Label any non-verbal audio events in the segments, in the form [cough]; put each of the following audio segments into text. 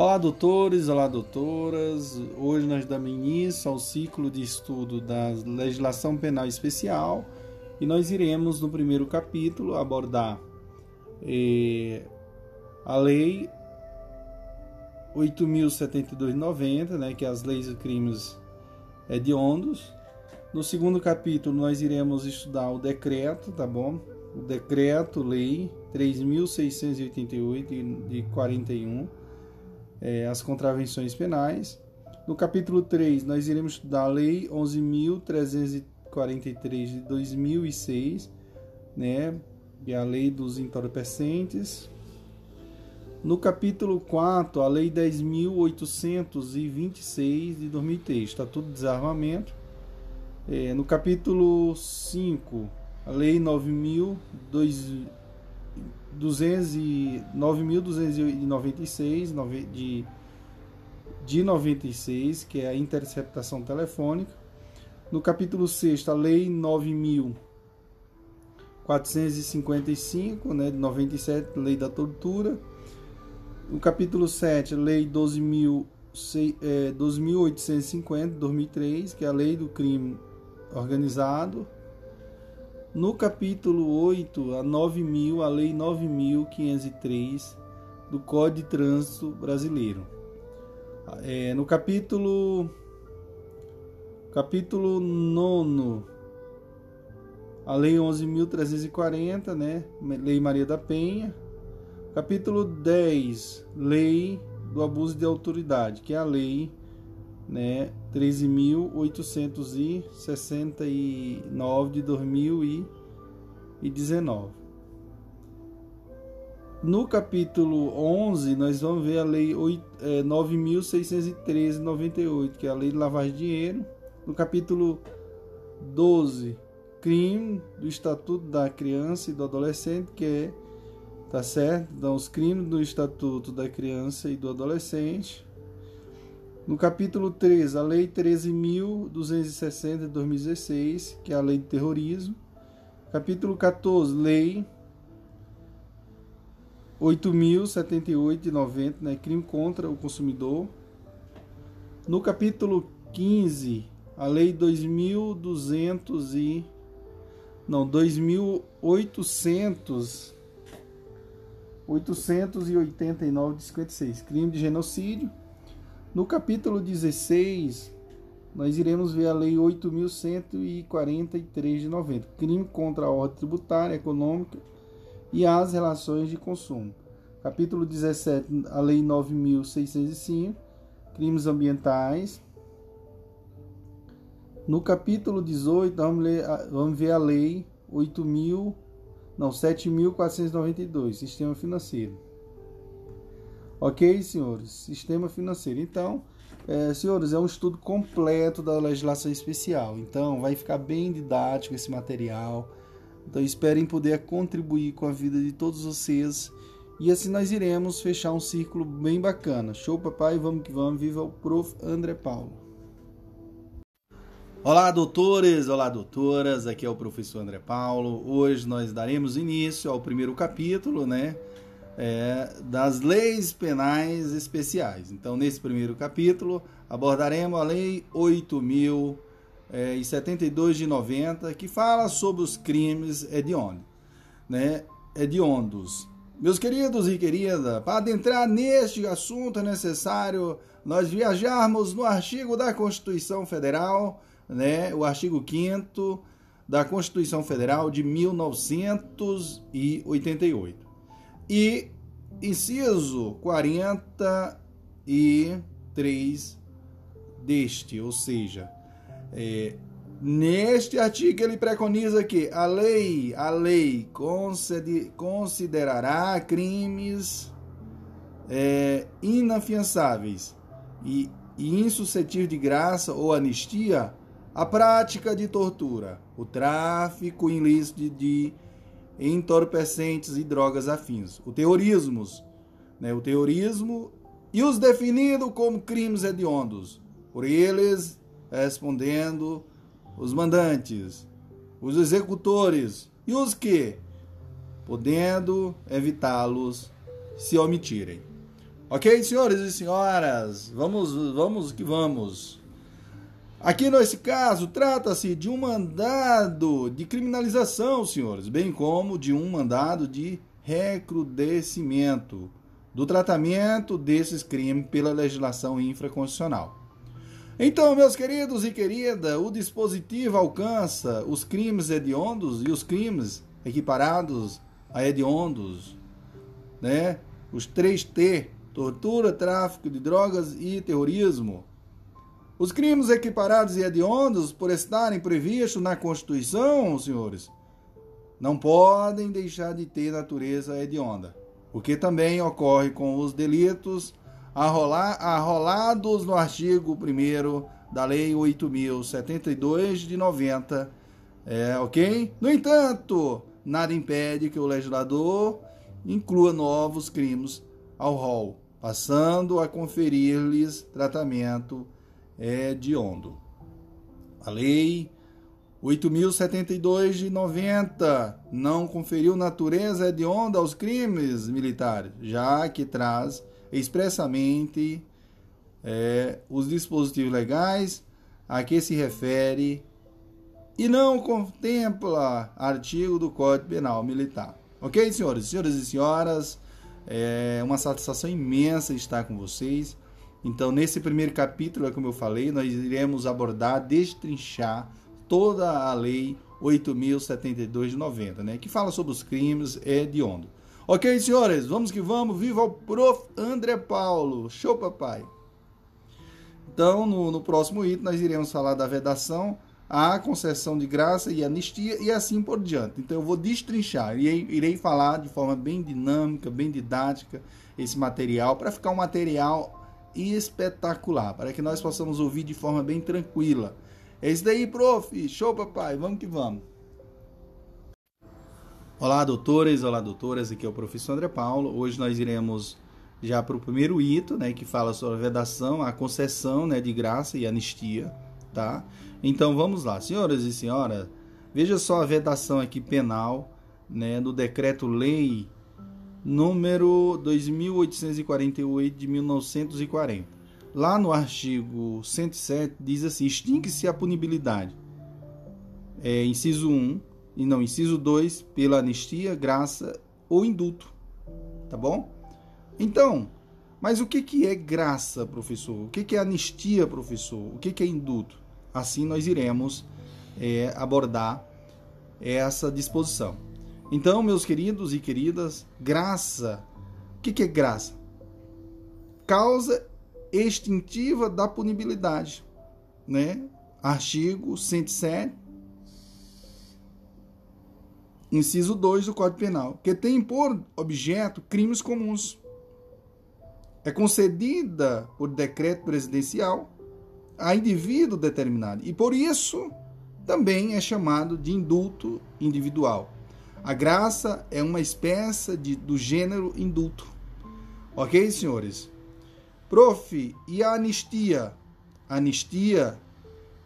Olá, doutores, olá, doutoras. Hoje nós damos início ao ciclo de estudo da legislação penal especial e nós iremos, no primeiro capítulo, abordar eh, a Lei 8.072-90, né, que é as leis e crimes hediondos. No segundo capítulo, nós iremos estudar o decreto, tá bom? O decreto, lei 3.688 de 41 é, as contravenções penais. No capítulo 3, nós iremos estudar a Lei 11.343 de 2006, né, e a Lei dos Entorpecentes. No capítulo 4, a Lei 10.826 de 2003, Estatuto de Desarmamento. É, no capítulo 5, a Lei 9.200 9.296 de, de 96, que é a interceptação telefônica. No capítulo 6, a Lei 9.455, né, de 97, Lei da Tortura. No capítulo 7, Lei 12.850, é, de 2003, que é a Lei do Crime Organizado. No capítulo 8, a 9000, a Lei 9503 do Código de Trânsito Brasileiro. É, no capítulo capítulo 9, a Lei 11.340, né? Lei Maria da Penha. Capítulo 10, Lei do Abuso de Autoridade, que é a Lei né, 13.869 de 2019. No capítulo 11, nós vamos ver a lei 9.613 de 98, que é a lei de lavagem de dinheiro. No capítulo 12, crime do Estatuto da Criança e do Adolescente, que é, tá certo? Então, os crimes do Estatuto da Criança e do Adolescente. No capítulo 3, a Lei 13.260 de 2016, que é a Lei de Terrorismo. Capítulo 14, Lei 8.078 de 90, né, crime contra o consumidor. No capítulo 15, a Lei 2.200 e não, 2.800 889 de 56, crime de genocídio. No capítulo 16, nós iremos ver a Lei 8.143 de 90, crime contra a ordem tributária, econômica e as relações de consumo. Capítulo 17, a Lei 9.605, crimes ambientais. No capítulo 18, vamos, ler, vamos ver a Lei 8.000, não, 7.492, Sistema Financeiro. Ok, senhores? Sistema financeiro. Então, é, senhores, é um estudo completo da legislação especial. Então, vai ficar bem didático esse material. Então, esperem poder contribuir com a vida de todos vocês. E assim nós iremos fechar um círculo bem bacana. Show, papai? Vamos que vamos. Viva o Prof. André Paulo. Olá, doutores! Olá, doutoras! Aqui é o professor André Paulo. Hoje nós daremos início ao primeiro capítulo, né? É, das leis penais especiais. Então, nesse primeiro capítulo, abordaremos a Lei 8.072 de 90, que fala sobre os crimes hediondos. Né? hediondos. Meus queridos e queridas, para adentrar neste assunto é necessário nós viajarmos no artigo da Constituição Federal, né, o artigo 5 da Constituição Federal de 1988 e inciso 43 deste, ou seja, é, neste artigo ele preconiza que a lei, a lei concede, considerará crimes é, inafiançáveis e, e insuscetíveis de graça ou anistia a prática de tortura, o tráfico ilícito de, de entorpecentes e drogas afins. O terrorismo, né, o terrorismo e os definido como crimes hediondos, por eles respondendo os mandantes, os executores e os que, podendo evitá-los, se omitirem. Ok, senhores e senhoras, vamos, vamos que vamos. Aqui nesse caso, trata-se de um mandado de criminalização, senhores, bem como de um mandado de recrudescimento do tratamento desses crimes pela legislação infraconstitucional. Então, meus queridos e querida, o dispositivo alcança os crimes hediondos e os crimes equiparados a hediondos, né? Os 3T tortura, tráfico de drogas e terrorismo. Os crimes equiparados e hediondos, por estarem previstos na Constituição, senhores, não podem deixar de ter natureza hedionda, o que também ocorre com os delitos arrolados no artigo 1 da Lei 8.072 de 90, é, ok? No entanto, nada impede que o legislador inclua novos crimes ao rol passando a conferir-lhes tratamento hediondo. A Lei 8.072 de 90 não conferiu natureza hedionda aos crimes militares, já que traz expressamente é, os dispositivos legais a que se refere e não contempla artigo do Código Penal Militar. Ok, senhores, senhoras e senhoras? É uma satisfação imensa estar com vocês. Então, nesse primeiro capítulo, é como eu falei, nós iremos abordar, destrinchar toda a lei 8072 de 90, né, que fala sobre os crimes hediondos. Ok, senhores, vamos que vamos. Viva o prof. André Paulo. Show, papai. Então, no, no próximo item, nós iremos falar da vedação a concessão de graça e anistia e assim por diante. Então eu vou destrinchar, irei, irei falar de forma bem dinâmica, bem didática esse material para ficar um material espetacular, para que nós possamos ouvir de forma bem tranquila. É isso daí, prof. Show, papai. Vamos que vamos. Olá, doutores, olá, doutoras. Aqui é o professor André Paulo. Hoje nós iremos já para o primeiro ito, né, que fala sobre a vedação, a concessão, né, de graça e anistia, tá? Então vamos lá, senhoras e senhoras, veja só a vedação aqui penal, né, do decreto-lei número 2848 de 1940. Lá no artigo 107 diz assim: extingue-se a punibilidade. É, inciso 1 e não inciso 2 pela anistia, graça ou indulto. Tá bom? Então, mas o que, que é graça, professor? O que, que é anistia, professor? O que, que é indulto? Assim nós iremos é, abordar essa disposição. Então, meus queridos e queridas, graça. O que, é graça? Causa extintiva da punibilidade, né? Artigo 107, inciso 2 do Código Penal, que tem por objeto crimes comuns. É concedida por decreto presidencial a indivíduo determinado. E por isso também é chamado de indulto individual. A graça é uma espécie de, do gênero indulto. Ok, senhores? Prof, e a anistia? A anistia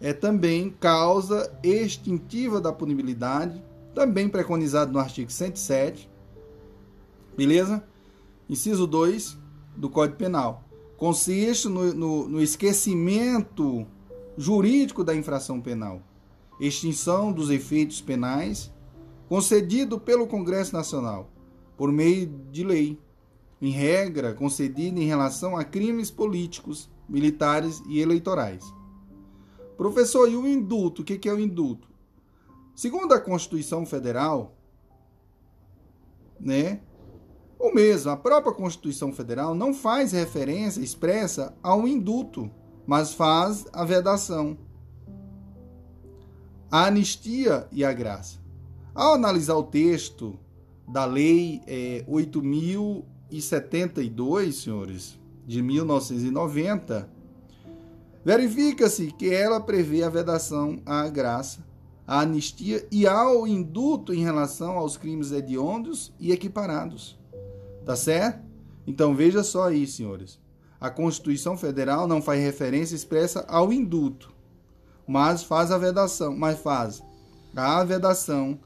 é também causa extintiva da punibilidade, também preconizado no artigo 107, beleza? Inciso 2 do Código Penal consiste no, no, no esquecimento jurídico da infração penal, extinção dos efeitos penais concedido pelo Congresso Nacional por meio de lei, em regra concedida em relação a crimes políticos, militares e eleitorais. Professor, e o indulto? O que é o indulto? Segundo a Constituição Federal, né, ou mesmo a própria Constituição Federal não faz referência expressa ao indulto, mas faz a vedação, a anistia e a graça. Ao analisar o texto da Lei é, 8.072, senhores, de 1990, verifica-se que ela prevê a vedação à graça, à anistia e ao indulto em relação aos crimes hediondos e equiparados. Tá certo? Então veja só aí, senhores. A Constituição Federal não faz referência expressa ao indulto, mas faz a vedação, mas faz a vedação,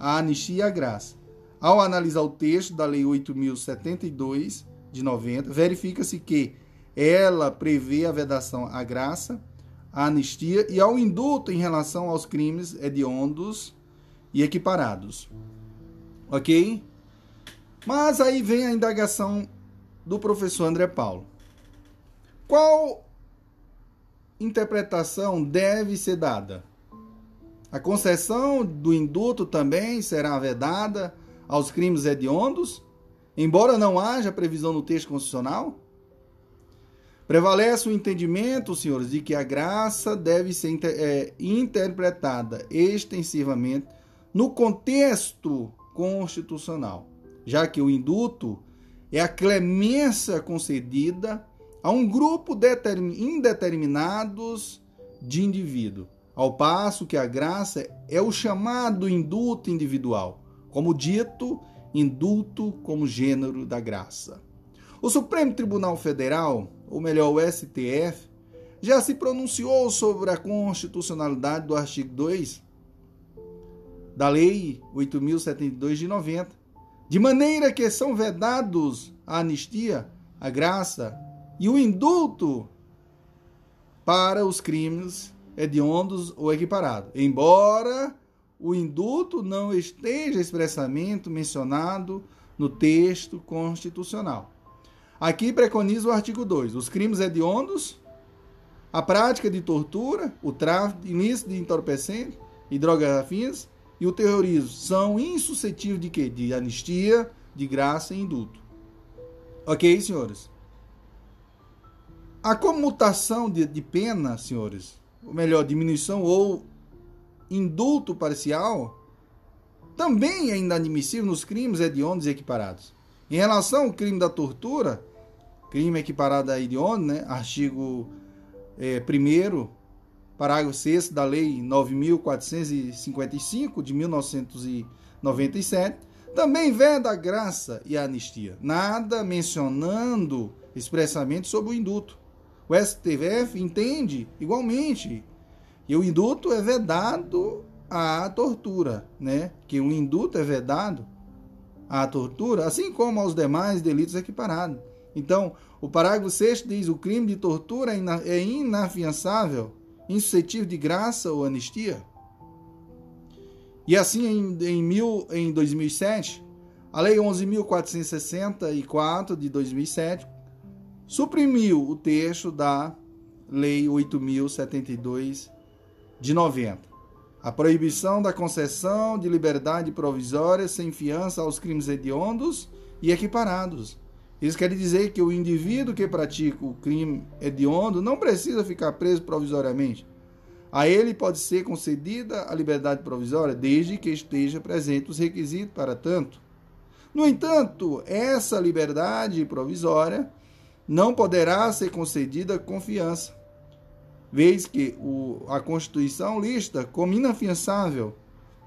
a anistia e a graça. Ao analisar o texto da Lei 8072, de 90, verifica-se que ela prevê a vedação à graça, à anistia e ao indulto em relação aos crimes hediondos e equiparados. Ok? Mas aí vem a indagação do professor André Paulo. Qual interpretação deve ser dada? A concessão do indulto também será vedada aos crimes hediondos, embora não haja previsão no texto constitucional? Prevalece o entendimento, senhores, de que a graça deve ser é, interpretada extensivamente no contexto constitucional, já que o indulto é a clemência concedida a um grupo indeterminados de indivíduo, ao passo que a graça é o chamado indulto individual, como dito, indulto como gênero da graça. O Supremo Tribunal Federal, ou melhor, o STF, já se pronunciou sobre a constitucionalidade do artigo 2 da Lei 8072 de 90, de maneira que são vedados a anistia, a graça e o indulto para os crimes hediondos ou equiparados, embora o indulto não esteja expressamente mencionado no texto constitucional. Aqui preconiza o artigo 2: os crimes hediondos, a prática de tortura, o tráfico ilícito de entorpecentes e drogas afins e o terrorismo são insuscetíveis de quê? De anistia, de graça e indulto. Ok, senhores? A comutação de, de pena, senhores, ou melhor, diminuição ou indulto parcial, também é inadmissível nos crimes hediondos e equiparados. Em relação ao crime da tortura, crime equiparado a hediondo, né, artigo é, 1 parágrafo 6 da Lei 9.455 de 1997, também veda a graça e a anistia, nada mencionando expressamente sobre o indulto. O STF entende igualmente que o indulto é vedado à tortura, né? Que o indulto é vedado à tortura, assim como aos demais delitos equiparados. Então, o parágrafo 6 diz: o crime de tortura é inafiançável, insuscetível de graça ou anistia. E assim, em, em, mil, em 2007, a Lei 11.464 de 2007 suprimiu o texto da Lei 8.072 de 90. A proibição da concessão de liberdade provisória sem fiança aos crimes hediondos e equiparados. Isso quer dizer que o indivíduo que pratica o crime hediondo não precisa ficar preso provisoriamente. A ele pode ser concedida a liberdade provisória desde que esteja presente os requisitos para tanto. No entanto, essa liberdade provisória não poderá ser concedida confiança, vez que o, a Constituição lista como inafiançável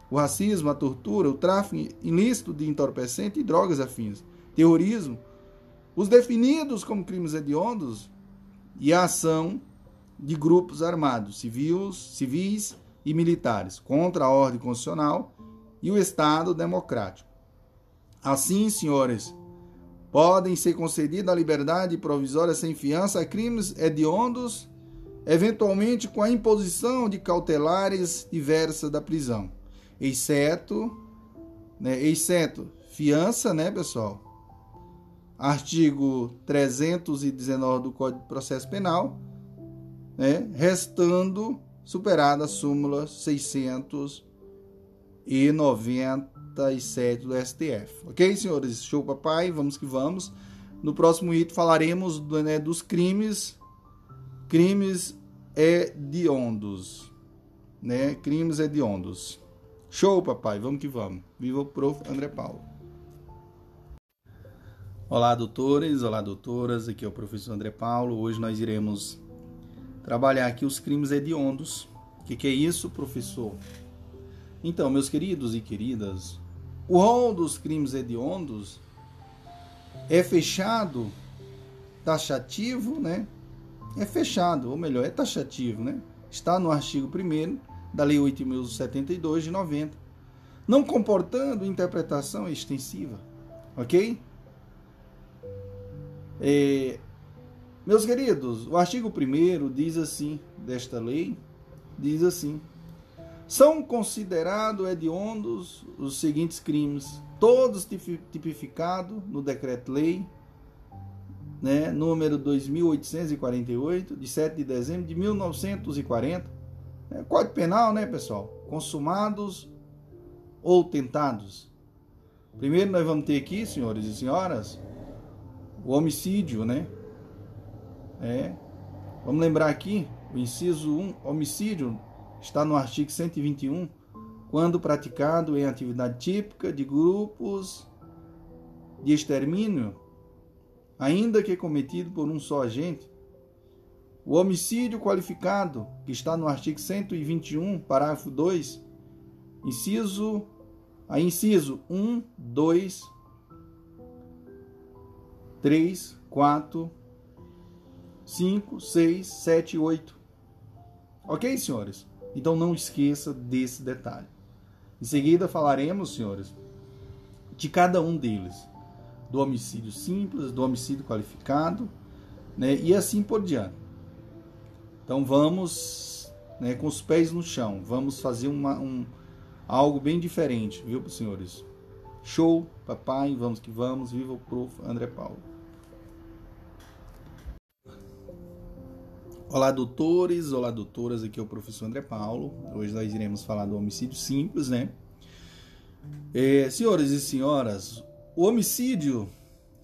o racismo, a tortura, o tráfico ilícito de entorpecente e drogas afins, terrorismo, os definidos como crimes hediondos e a ação de grupos armados, civis, civis e militares, contra a ordem constitucional e o Estado democrático. Assim, senhores, podem ser concedida a liberdade provisória sem fiança a crimes hediondos, eventualmente com a imposição de cautelares diversas da prisão, exceto, né, exceto fiança, né, pessoal? Artigo 319 do Código de Processo Penal, né, restando superada a súmula 690 37 do STF. Ok, senhores? Show, papai. Vamos que vamos. No próximo item falaremos né, dos crimes, crimes hediondos, né? Crimes hediondos. Show, papai. Vamos que vamos. Viva o prof. André Paulo. Olá, doutores. Olá, doutoras. Aqui é o professor André Paulo. Hoje nós iremos trabalhar aqui os crimes hediondos. O que, que é isso, professor? Então, meus queridos e queridas, o rol dos crimes hediondos é fechado, taxativo, né? É fechado, ou melhor, é taxativo, né? Está no artigo 1 da Lei 8.072 de 90, não comportando interpretação extensiva, ok? É, meus queridos, o artigo 1 diz assim, desta lei, diz assim: são considerados hediondos os seguintes crimes, todos tipificados no decreto-lei né, número 2848, de 7 de dezembro de 1940. É, Código Penal, né, pessoal? Consumados ou tentados. Primeiro nós vamos ter aqui, senhores e senhoras, o homicídio, né? É. Vamos lembrar aqui, o inciso 1, homicídio está no artigo 121, quando praticado em atividade típica de grupos de extermínio, ainda que cometido por um só agente. O homicídio qualificado, que está no artigo 121, parágrafo 2, inciso a inciso 1, 2, 3, 4, 5, 6, 7 e 8. Ok, senhores? Então não esqueça desse detalhe. Em seguida falaremos, senhores, de cada um deles. Do homicídio simples, do homicídio qualificado, né? E assim por diante. Então vamos né, com os pés no chão. Vamos fazer uma, um, algo bem diferente, viu, senhores? Show, papai, vamos que vamos. Viva o prof. André Paulo. Olá, doutores, olá, doutoras, aqui é o professor André Paulo. Hoje nós iremos falar do homicídio simples, né? É, senhores e senhoras, o homicídio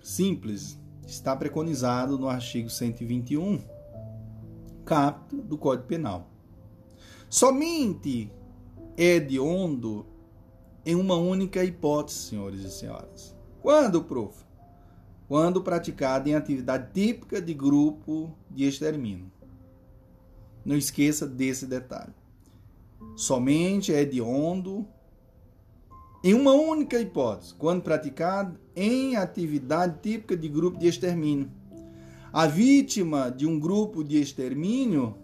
simples está preconizado no artigo 121, capto do Código Penal. Somente é hediondo em uma única hipótese, senhores e senhoras. Quando, prof? Quando praticado em atividade típica de grupo de extermínio. Não esqueça desse detalhe. Somente é hediondo em uma única hipótese, quando praticado em atividade típica de grupo de extermínio. A vítima de um grupo de extermínio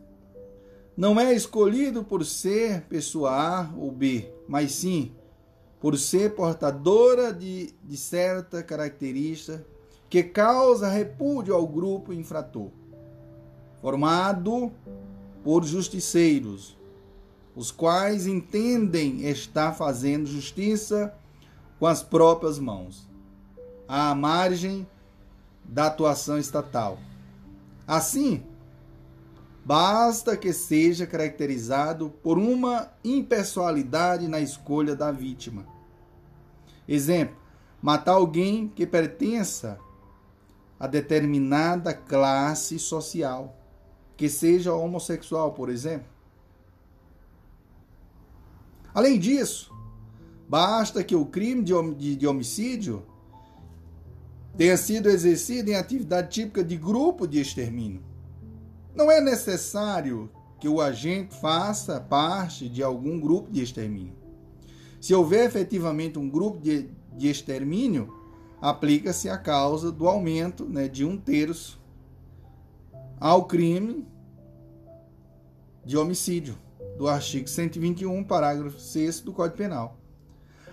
não é escolhido por ser pessoa A ou B, mas sim por ser portadora de, de certa característica que causa repúdio ao grupo infrator, formado por justiceiros, os quais entendem estar fazendo justiça com as próprias mãos, à margem da atuação estatal. Assim, basta que seja caracterizado por uma impessoalidade na escolha da vítima. Exemplo: matar alguém que pertença a determinada classe social que seja homossexual, por exemplo. Além disso, basta que o crime de, homicídio tenha sido exercido em atividade típica de grupo de extermínio. Não é necessário que o agente faça parte de algum grupo de extermínio. Se houver efetivamente um grupo de, de extermínio, aplica-se a causa do aumento né, de um terço ao crime de homicídio, do artigo 121, parágrafo 6 do Código Penal.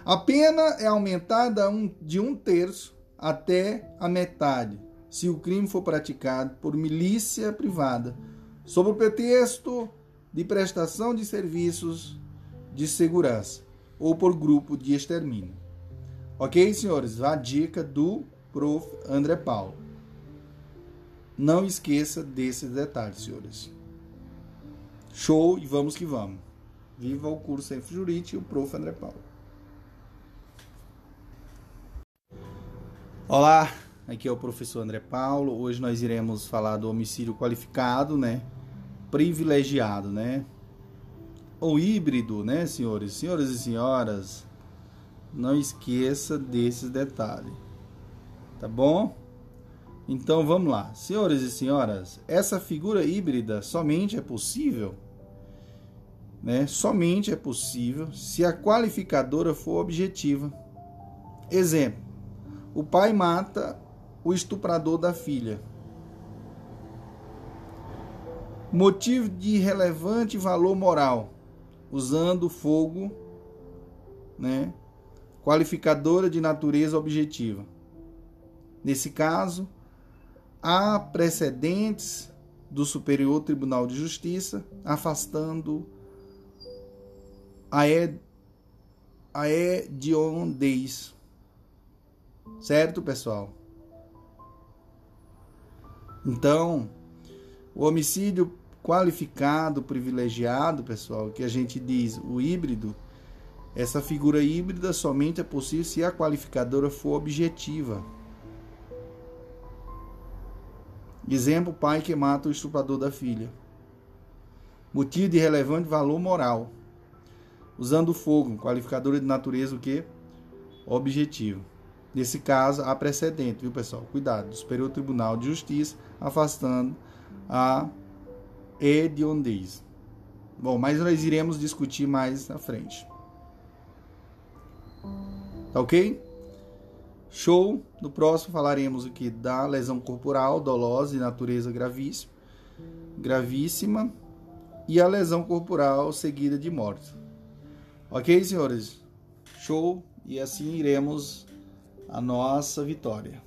A pena é aumentada de um terço até a metade, se o crime for praticado por milícia privada, sob o pretexto de prestação de serviços de segurança ou por grupo de extermínio. Ok, senhores? A dica do prof. André Paulo. Não esqueça desses detalhes, senhores. Show e vamos que vamos. Viva o curso F Jurídico e o prof. André Paulo. Olá, aqui é o professor André Paulo. Hoje nós iremos falar do homicídio qualificado, né? Privilegiado, né? Ou híbrido, né, senhores? Senhoras e senhoras, não esqueça desses detalhes. Tá bom? Então vamos lá, senhores e senhoras, essa figura híbrida somente é possível, né? Somente é possível se a qualificadora for objetiva. Exemplo: o pai mata o estuprador da filha. Motivo de relevante valor moral, usando fogo, né? Qualificadora de natureza objetiva. Nesse caso, há precedentes do Superior Tribunal de Justiça afastando a, ed a hediondez. Certo, pessoal? Então, o homicídio qualificado, privilegiado, pessoal, que a gente diz o híbrido, essa figura híbrida somente é possível se a qualificadora for objetiva. Exemplo: pai que mata o estuprador da filha. Motivo de relevante valor moral. Usando fogo, qualificadora de natureza o que? Objetivo. Nesse caso, há precedente, viu, pessoal? Cuidado, do Superior Tribunal de Justiça afastando a hediondez. Bom, mas nós iremos discutir mais na frente. Tá ok? Show. No próximo falaremos aqui da lesão corporal dolosa de natureza gravíssima, gravíssima e a lesão corporal seguida de morte. Ok, senhores? Show. E assim iremos a nossa vitória.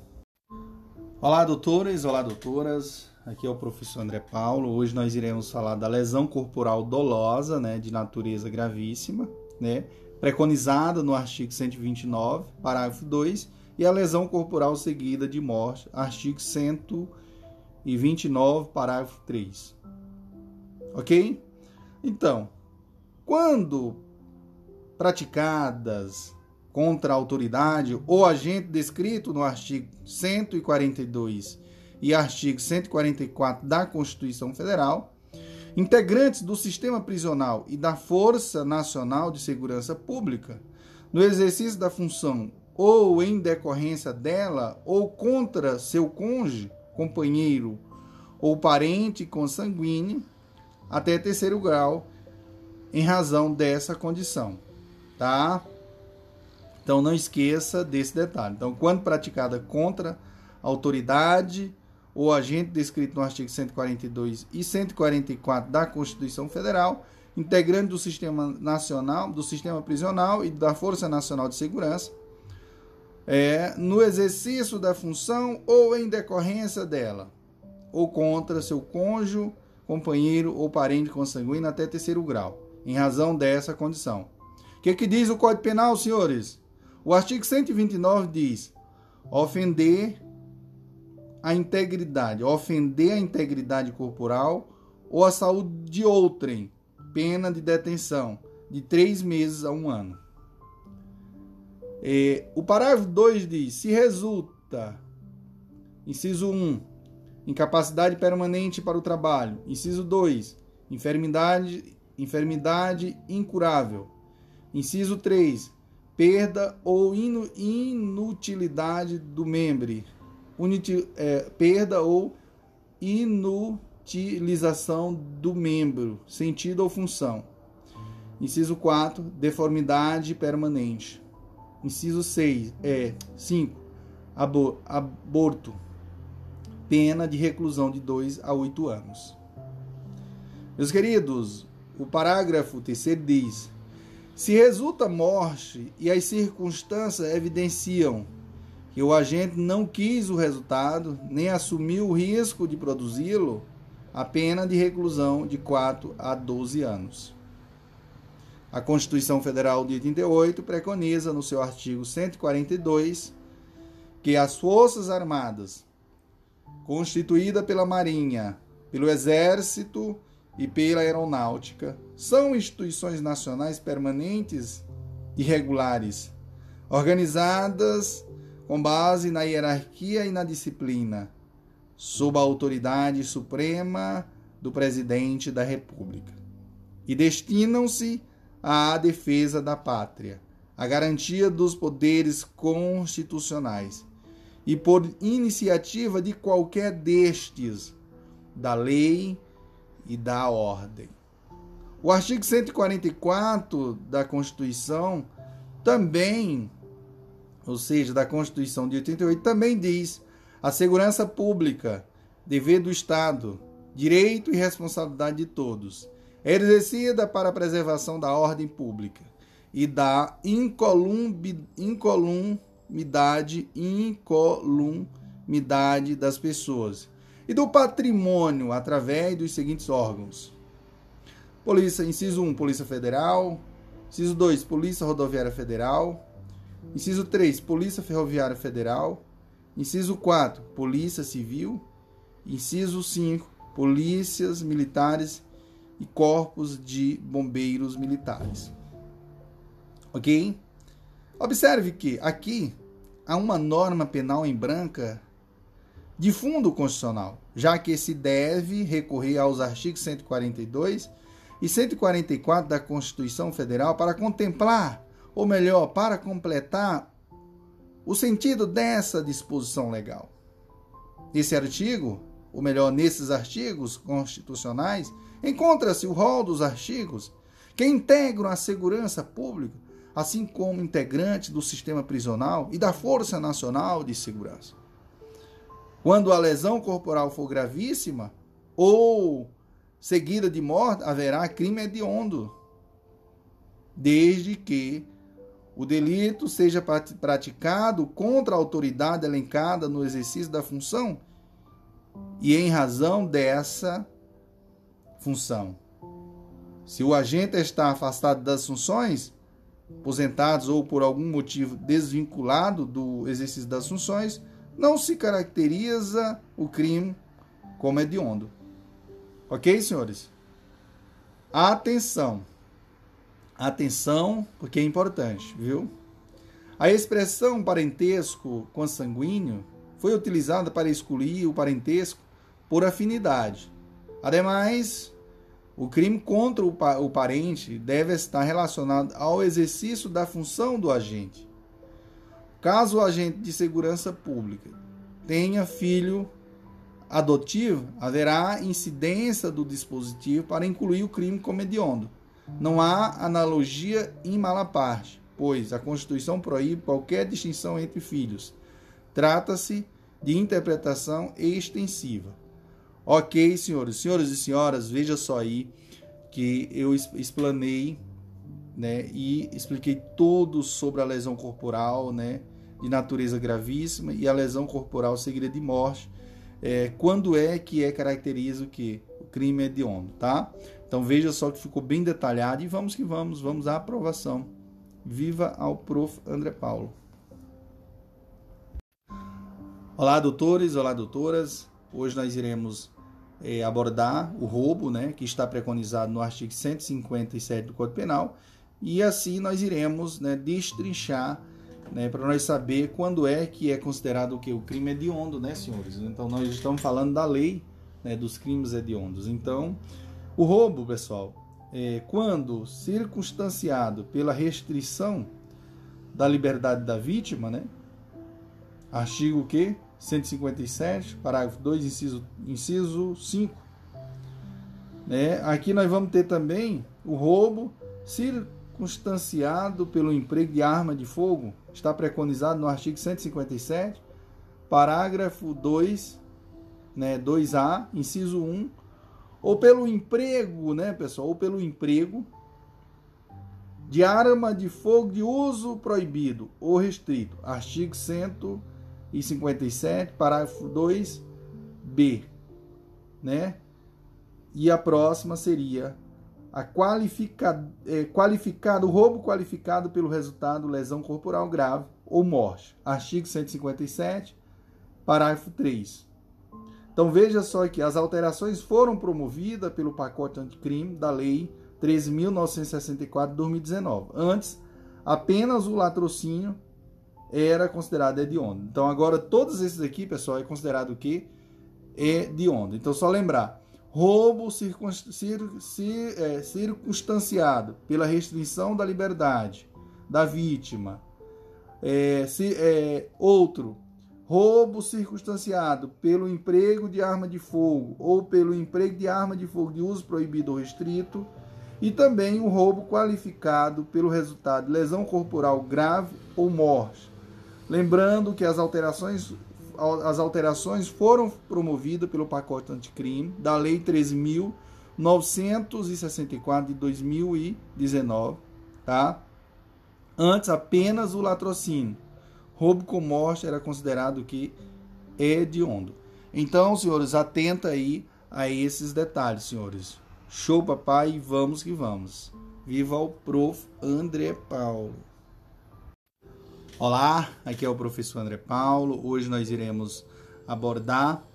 Olá, doutores, olá, doutoras. Aqui é o professor André Paulo. Hoje nós iremos falar da lesão corporal dolosa, né, de natureza gravíssima, né, preconizada no artigo 129, parágrafo 2, e a lesão corporal seguida de morte, artigo 129, parágrafo 3. OK? Então, quando praticadas contra a autoridade ou agente descrito no artigo 142 e artigo 144 da Constituição Federal, integrantes do sistema prisional e da Força Nacional de Segurança Pública, no exercício da função ou em decorrência dela ou contra seu cônjuge, companheiro ou parente consanguíneo, até terceiro grau, em razão dessa condição, tá? Então não esqueça desse detalhe. Então, quando praticada contra autoridade ou agente descrito no artigo 142 e 144 da Constituição Federal, integrante do Sistema Nacional, do Sistema Prisional e da Força Nacional de Segurança, é, no exercício da função ou em decorrência dela, ou contra seu cônjuge, companheiro ou parente consanguíneo até terceiro grau, em razão dessa condição. O que, que diz o Código Penal, senhores? O artigo 129 diz: ofender a integridade, ofender a integridade corporal ou a saúde de outrem, pena de detenção de três meses a um ano. O parágrafo 2 diz: se resulta, inciso 1, incapacidade permanente para o trabalho, inciso 2, enfermidade, enfermidade incurável, inciso 3, perda ou inutilidade do membro, é, perda ou inutilização do membro, sentido ou função. Inciso 4, deformidade permanente. Inciso 6, é 5, abor, aborto, pena de reclusão de 2 a 8 anos. Meus queridos, o parágrafo terceiro diz: se resulta morte e as circunstâncias evidenciam que o agente não quis o resultado, nem assumiu o risco de produzi-lo, a pena de reclusão de 4 a 12 anos. A Constituição Federal de 88 preconiza no seu artigo 142 que as Forças Armadas, constituída pela Marinha, pelo Exército e pela Aeronáutica são instituições nacionais permanentes e regulares, organizadas com base na hierarquia e na disciplina, sob a autoridade suprema do presidente da República, e destinam-se à defesa da pátria, à garantia dos poderes constitucionais e por iniciativa de qualquer destes, da lei e da ordem. O artigo 144 da Constituição também, ou seja, da Constituição de 88, também diz: a segurança pública, dever do Estado, direito e responsabilidade de todos, exercida para a preservação da ordem pública e da incolumidade, incolumidade das pessoas e do patrimônio através dos seguintes órgãos: Polícia, inciso 1, Polícia Federal, inciso 2, Polícia Rodoviária Federal, inciso 3, Polícia Ferroviária Federal, inciso 4, Polícia Civil, inciso 5, Polícias Militares e Corpos de Bombeiros Militares. OK? Observe que aqui há uma norma penal em branca de fundo constitucional, já que se deve recorrer aos artigos 142 e 144 da Constituição Federal para contemplar, ou melhor, para completar o sentido dessa disposição legal. Nesse artigo, ou melhor, nesses artigos constitucionais, encontra-se o rol dos artigos que integram a segurança pública, assim como integrantes do sistema prisional e da Força Nacional de Segurança. Quando a lesão corporal for gravíssima ou seguida de morte, haverá crime hediondo, desde que o delito seja praticado contra a autoridade elencada no exercício da função e em razão dessa função. Se o agente está afastado das funções, aposentados ou por algum motivo desvinculado do exercício das funções, não se caracteriza o crime como hediondo. Ok, senhores? Atenção. Atenção, porque é importante, viu? A expressão parentesco consanguíneo foi utilizada para excluir o parentesco por afinidade. Ademais, o crime contra o parente deve estar relacionado ao exercício da função do agente. Caso o agente de segurança pública tenha filho adotivo, haverá incidência do dispositivo para incluir o crime como hediondo. Não há analogia em mala parte, pois a Constituição proíbe qualquer distinção entre filhos. Trata-se de interpretação extensiva. Ok, senhores, senhores e senhoras, veja só aí que eu explanei né, e expliquei tudo sobre a lesão corporal, né, de natureza gravíssima e a lesão corporal seguida de morte. É, quando é que é caracteriza o que? O crime hediondo, tá? Então veja só que ficou bem detalhado e vamos que vamos, vamos à aprovação. Viva ao prof. André Paulo. Olá, doutores, olá, doutoras. Hoje nós iremos é, abordar o roubo, né, que está preconizado no artigo 157 do Código Penal, e assim nós iremos né, destrinchar né, para nós saber quando é que é considerado o que o crime hediondo, né, senhores? Então nós estamos falando da lei né, dos crimes hediondos. Então, o roubo, pessoal, é quando circunstanciado pela restrição da liberdade da vítima, né? Artigo o quê? 157, parágrafo 2, inciso, inciso 5. Né? Aqui nós vamos ter também o roubo circunstanciado pelo emprego de arma de fogo, está preconizado no artigo 157, parágrafo 2, né, 2A, inciso 1, ou pelo emprego, né, pessoal, ou pelo emprego de arma de fogo de uso proibido ou restrito, artigo 157, parágrafo 2B, né? E a próxima seria a qualificado, é, qualificado, roubo qualificado pelo resultado lesão corporal grave ou morte. Artigo 157, parágrafo 3. Então veja só que as alterações foram promovidas pelo pacote anticrime da Lei 13.964 de 2019. Antes, apenas o latrocínio era considerado hediondo. Então agora todos esses aqui, pessoal, é considerado o que? Hediondo. Então só lembrar, roubo é, circunstanciado pela restrição da liberdade da vítima. É, se, é, outro, roubo circunstanciado pelo emprego de arma de fogo ou pelo emprego de arma de fogo de uso proibido ou restrito. E também o roubo qualificado pelo resultado de lesão corporal grave ou morte. Lembrando que as alterações as alterações foram promovidas pelo pacote anticrime da Lei 13.964 de 2019, tá? Antes apenas o latrocínio. Roubo com morte era considerado que hediondo. Então, senhores, atenta aí a esses detalhes, senhores. Show, papai, vamos que vamos. Viva o prof. André Paulo. Olá, aqui é o professor André Paulo. Hoje nós iremos abordar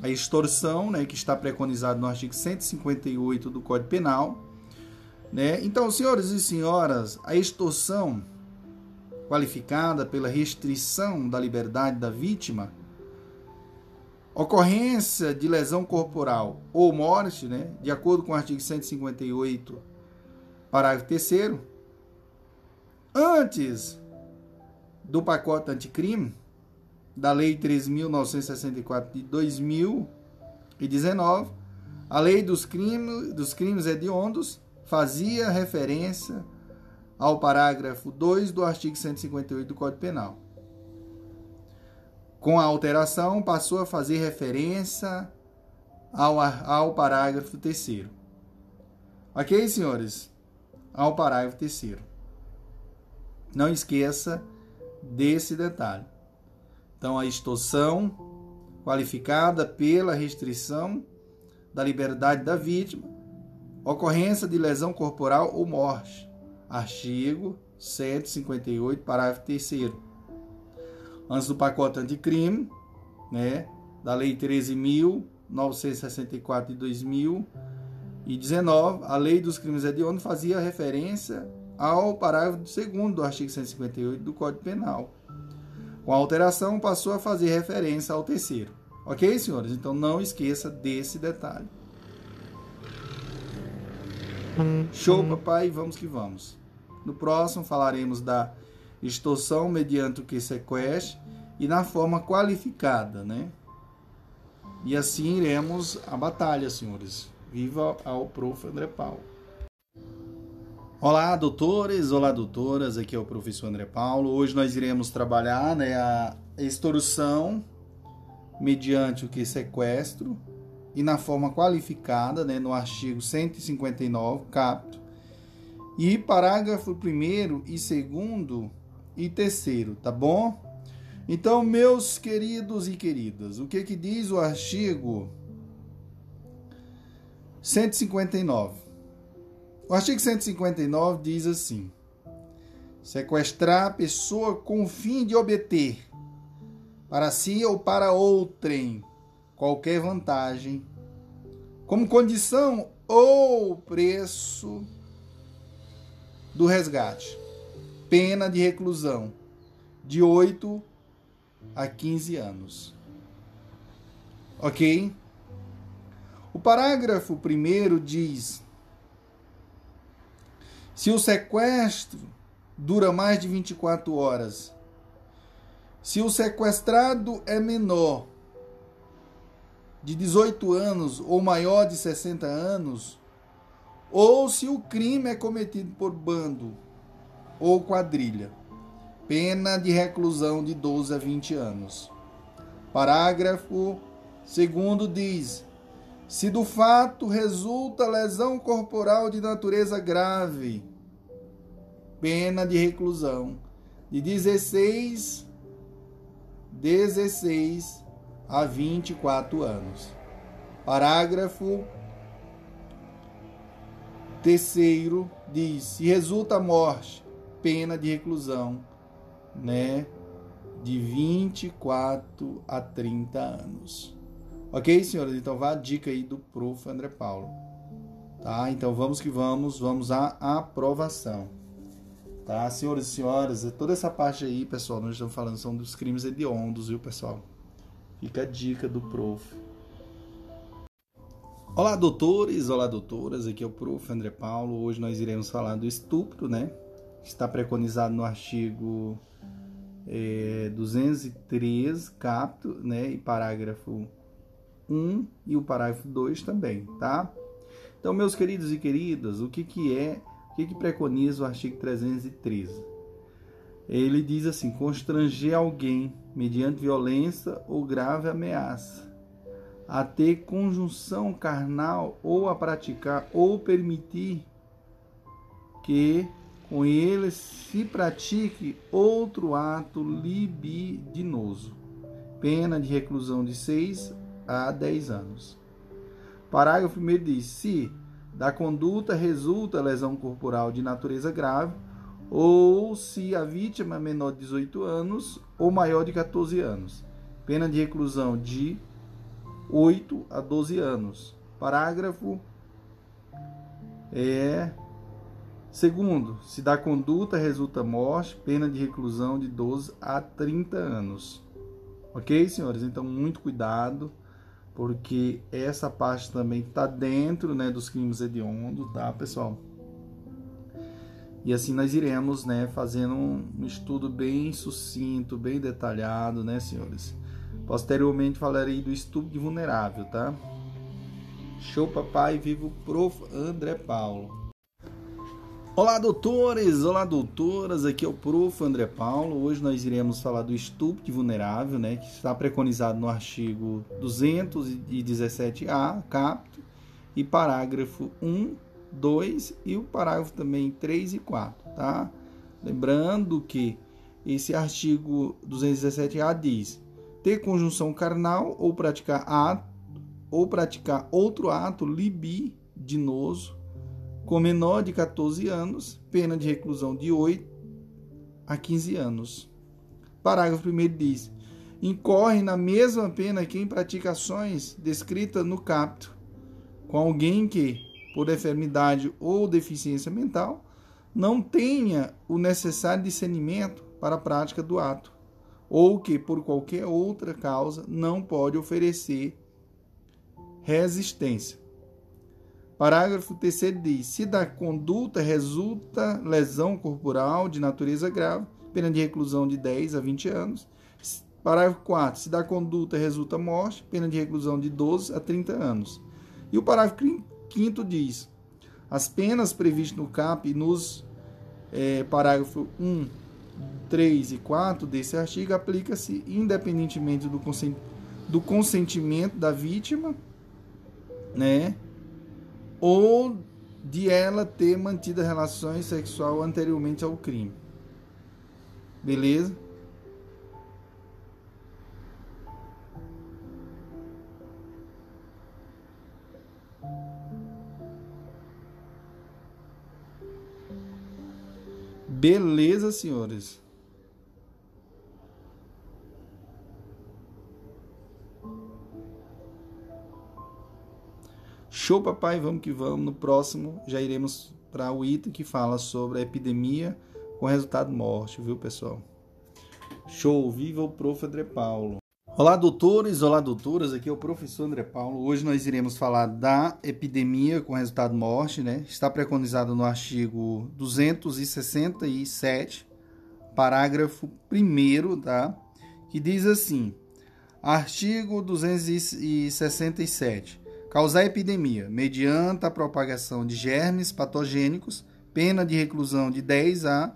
a extorsão, né, que está preconizado no artigo 158 do Código Penal. Né? Então, senhores e senhoras, a extorsão qualificada pela restrição da liberdade da vítima, ocorrência de lesão corporal ou morte, né, de acordo com o artigo 158, parágrafo 3 antes do pacote anticrime, da Lei 3.964 de 2019, a Lei dos Crimes, dos crimes Hediondos fazia referência ao parágrafo 2 do artigo 158 do Código Penal. Com a alteração, passou a fazer referência ao, ao parágrafo 3. Ok, senhores? Ao parágrafo 3. Não esqueça desse detalhe. Então, a extorsão qualificada pela restrição da liberdade da vítima, ocorrência de lesão corporal ou morte. Artigo 158, parágrafo 3 Antes do pacote anticrime, né, da Lei 13.964 de 2019, a Lei dos Crimes Hediondos fazia referência ao parágrafo 2 do artigo 158 do Código Penal com a alteração, passou a fazer referência ao terceiro. Ok, senhores? Então não esqueça desse detalhe. Show, papai, vamos que vamos. No próximo falaremos da extorsão mediante o que sequestre e na forma qualificada, né? E assim iremos à batalha, senhores. Viva ao prof. André Paulo. Olá, doutores, olá, doutoras, aqui é o professor André Paulo. Hoje nós iremos trabalhar né, a extorsão mediante o que sequestro e na forma qualificada, né, no artigo 159, capto, e parágrafo 1 e 2 e 3, tá bom? Então, meus queridos e queridas, o que que diz o artigo 159? O artigo 159 diz assim: sequestrar a pessoa com o fim de obter para si ou para outrem qualquer vantagem, como condição ou preço do resgate. Pena de reclusão de 8 a 15 anos. Ok? O parágrafo 1 diz se o sequestro dura mais de 24 horas, se o sequestrado é menor de 18 anos ou maior de 60 anos, ou se o crime é cometido por bando ou quadrilha, pena de reclusão de 12 a 20 anos. Parágrafo 2 diz: se do fato resulta lesão corporal de natureza grave, pena de reclusão de 16 16 a 24 anos. Parágrafo terceiro diz: se resulta morte, pena de reclusão, né, de 24 a 30 anos. Ok, senhores? Então vá a dica aí do prof. André Paulo. Tá? Então vamos que vamos, vamos à aprovação. Tá, senhores e senhoras, é toda essa parte aí, pessoal, nós estamos falando são dos crimes hediondos, viu, pessoal? Fica a dica do prof. Olá, doutores, olá, doutoras, aqui é o prof. André Paulo. Hoje nós iremos falar do estupro, né? Está preconizado no artigo é, 203, capto, né? E parágrafo 1 e o parágrafo 2 também, tá? Então, meus queridos e queridas, o que, que é, o que, que preconiza o artigo 313? Ele diz assim: constranger alguém mediante violência ou grave ameaça a ter conjunção carnal ou a praticar ou permitir que com ele se pratique outro ato libidinoso pena de reclusão de 6 a 10 anos. Parágrafo 1 diz: se da conduta resulta lesão corporal de natureza grave, ou se a vítima é menor de 18 anos ou maior de 14 anos. Pena de reclusão de 8 a 12 anos. Parágrafo é segundo, se da conduta resulta morte, pena de reclusão de 12 a 30 anos. OK, senhores? Então muito cuidado, porque essa parte também está dentro, né, dos crimes hediondos, tá, pessoal? E assim nós iremos, né, fazendo um estudo bem sucinto, bem detalhado, né, senhores? Posteriormente falarei do estupro de vulnerável, tá? Show papai, vivo prof André Paulo. Olá doutores, olá doutoras, aqui é o prof André Paulo. Hoje nós iremos falar do estupro vulnerável, né, que está preconizado no artigo 217A, capto, e parágrafo 1 2 e o parágrafo também 3 e 4, tá? Lembrando que esse artigo 217A diz: ter conjunção carnal ou praticar ato ou praticar outro ato libidinoso com menor de 14 anos, pena de reclusão de 8 a 15 anos. Parágrafo 1 diz: incorre na mesma pena quem pratica ações descritas no capto com alguém que por enfermidade ou deficiência mental, não tenha o necessário discernimento para a prática do ato, ou que, por qualquer outra causa, não pode oferecer resistência. Parágrafo 3 diz: se da conduta resulta lesão corporal de natureza grave, pena de reclusão de 10 a 20 anos. Parágrafo 4. Se da conduta resulta morte, pena de reclusão de 12 a 30 anos. E o parágrafo Quinto diz: as penas previstas no CAP nos é, parágrafo 1, 3 e 4 desse artigo aplica-se independentemente do, consent, do consentimento da vítima, né? Ou de ela ter mantido relações sexuais anteriormente ao crime. Beleza? Beleza, senhores. Show, papai, vamos que vamos. No próximo já iremos para o item que fala sobre a epidemia com resultado morte, viu, pessoal? Show, viva o prof. André Paulo. Olá, doutores, olá, doutoras, aqui é o professor André Paulo. Hoje nós iremos falar da epidemia com resultado morte, né? Está preconizado no artigo 267, parágrafo 1 tá? Que diz assim: Artigo 267. Causar epidemia mediante a propagação de germes patogênicos, pena de reclusão de 10 a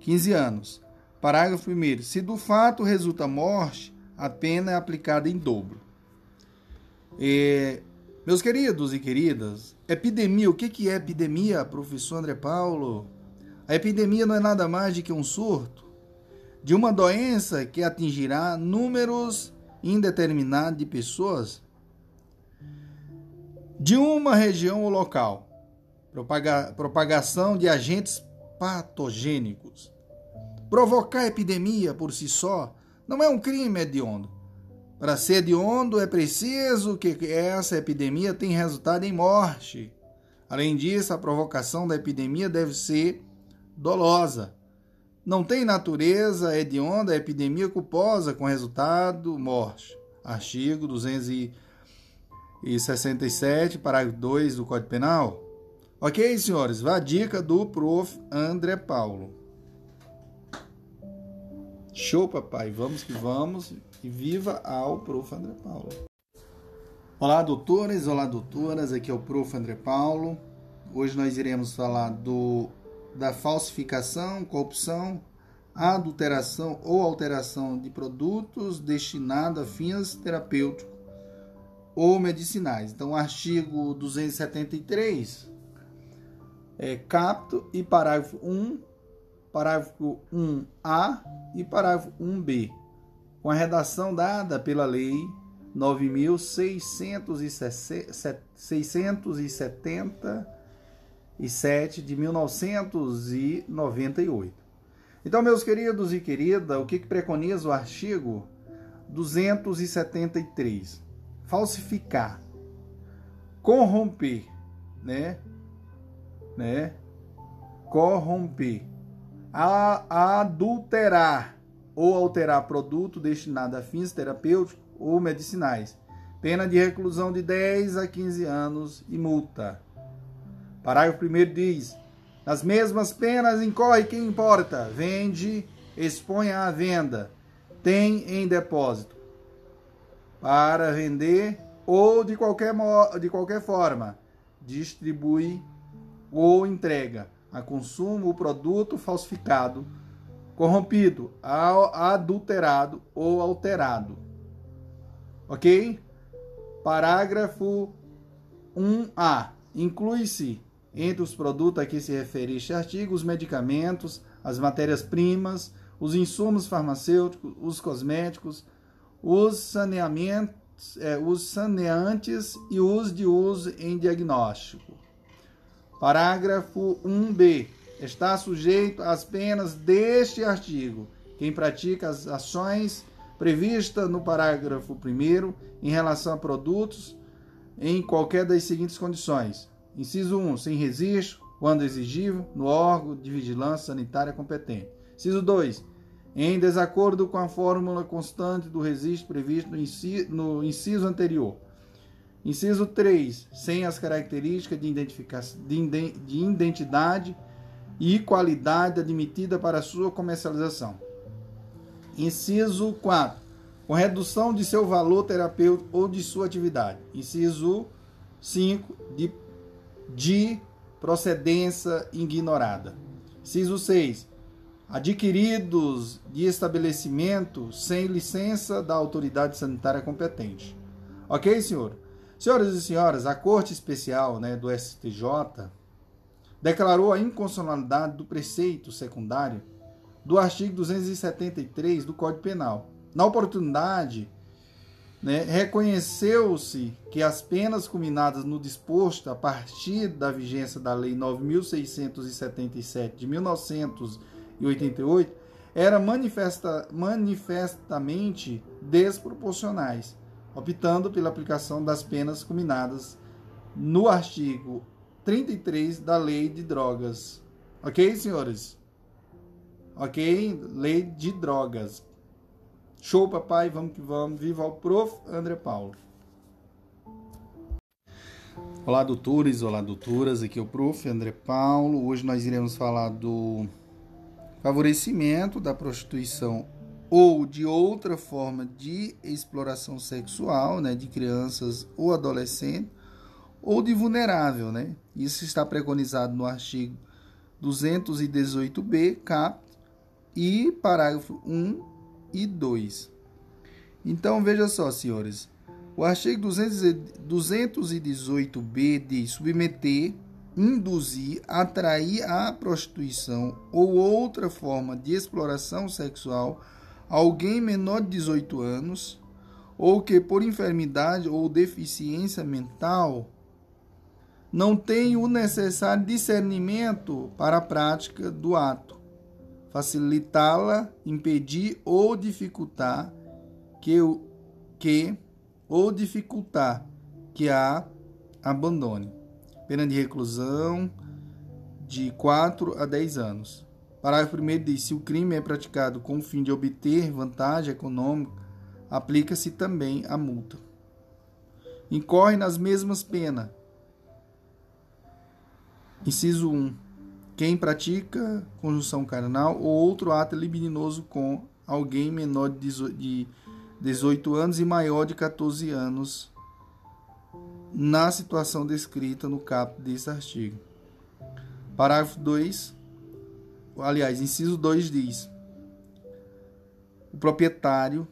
15 anos. Parágrafo 1 Se do fato resulta morte, a pena é aplicada em dobro. E, meus queridos e queridas, epidemia, o que, que é epidemia, professor André Paulo? A epidemia não é nada mais do que um surto de uma doença que atingirá números indeterminados de pessoas de uma região ou local. Propaga propagação de agentes patogênicos. Provocar epidemia por si só não é um crime hediondo. Para ser hediondo é preciso que essa epidemia tenha resultado em morte. Além disso, a provocação da epidemia deve ser dolosa. Não tem natureza hedionda a epidemia culposa com resultado morte. Artigo 267, parágrafo 2 do Código Penal. Ok, senhores? Vá a dica do prof. André Paulo. Show, papai. Vamos que vamos. E viva ao Prof. André Paulo. Olá, doutores. Olá, doutoras. Aqui é o Prof. André Paulo. Hoje nós iremos falar do, da falsificação, corrupção, adulteração ou alteração de produtos destinados a fins terapêuticos ou medicinais. Então, artigo 273, é, capto e parágrafo 1 parágrafo 1A e parágrafo 1B. com a redação dada pela Lei 9.677 de 1998. Então, meus queridos e queridas, o que, que preconiza o artigo 273? Falsificar, corromper, né? né? Corromper, a, adulterar ou alterar produto destinado a fins terapêuticos ou medicinais. Pena de reclusão de 10 a 15 anos e multa. Parágrafo 1 diz: Nas mesmas penas incorre quem importa, vende, expõe à venda, tem em depósito, para vender ou de qualquer, de qualquer forma, distribui ou entrega a consumo o produto falsificado, corrompido, adulterado ou alterado. Ok? Parágrafo 1A. Inclui-se entre os produtos a que se refere este artigo os medicamentos, as matérias-primas, os insumos farmacêuticos, os cosméticos, os saneamentos, é, os saneantes e os de uso em diagnóstico. Parágrafo 1b. Está sujeito às penas deste artigo quem pratica as ações previstas no parágrafo 1 em relação a produtos em qualquer das seguintes condições. Inciso 1, sem registro, quando exigível, no órgão de vigilância sanitária competente. Inciso 2, em desacordo com a fórmula constante do registro previsto no inciso, anterior. Inciso 3, sem as características de, de, de identidade e qualidade admitida para sua comercialização. Inciso 4, com redução de seu valor terapêutico ou de sua atividade. Inciso 5, de, de procedência ignorada. Inciso 6, adquiridos de estabelecimento sem licença da autoridade sanitária competente. Ok, senhor? Senhoras e senhores, a Corte Especial né, do STJ declarou a inconstitucionalidade do preceito secundário do artigo 273 do Código Penal. Na oportunidade, né, reconheceu-se que as penas culminadas no disposto a partir da vigência da Lei 9.677 de 1900 e 88 eram manifesta, manifestamente desproporcionais, optando pela aplicação das penas combinadas no artigo 33 da Lei de Drogas. Ok, senhores? Ok? Lei de Drogas. Show, papai, vamos que vamos. Viva o prof. André Paulo. Olá, doutores, olá, doutoras. Aqui é o prof. André Paulo. Hoje nós iremos falar do favorecimento da prostituição ou de outra forma de exploração sexual, né, de crianças ou adolescentes, ou de vulnerável, né? Isso está preconizado no artigo 218b, cap e parágrafo 1 e 2. Então veja só, senhores, o artigo 218b diz submeter induzir, atrair à prostituição ou outra forma de exploração sexual alguém menor de 18 anos ou que por enfermidade ou deficiência mental não tem o necessário discernimento para a prática do ato, facilitá-la, impedir ou dificultar que que ou dificultar que a abandone pena de reclusão de 4 a 10 anos. Parágrafo 1 diz: se o crime é praticado com o fim de obter vantagem econômica, aplica-se também a multa. Incorre nas mesmas penas. Inciso 1. Quem pratica conjunção carnal ou outro ato libidinoso com alguém menor de 18 anos e maior de 14 anos na situação descrita no caput desse artigo. Parágrafo 2, aliás, inciso 2 diz: o proprietário,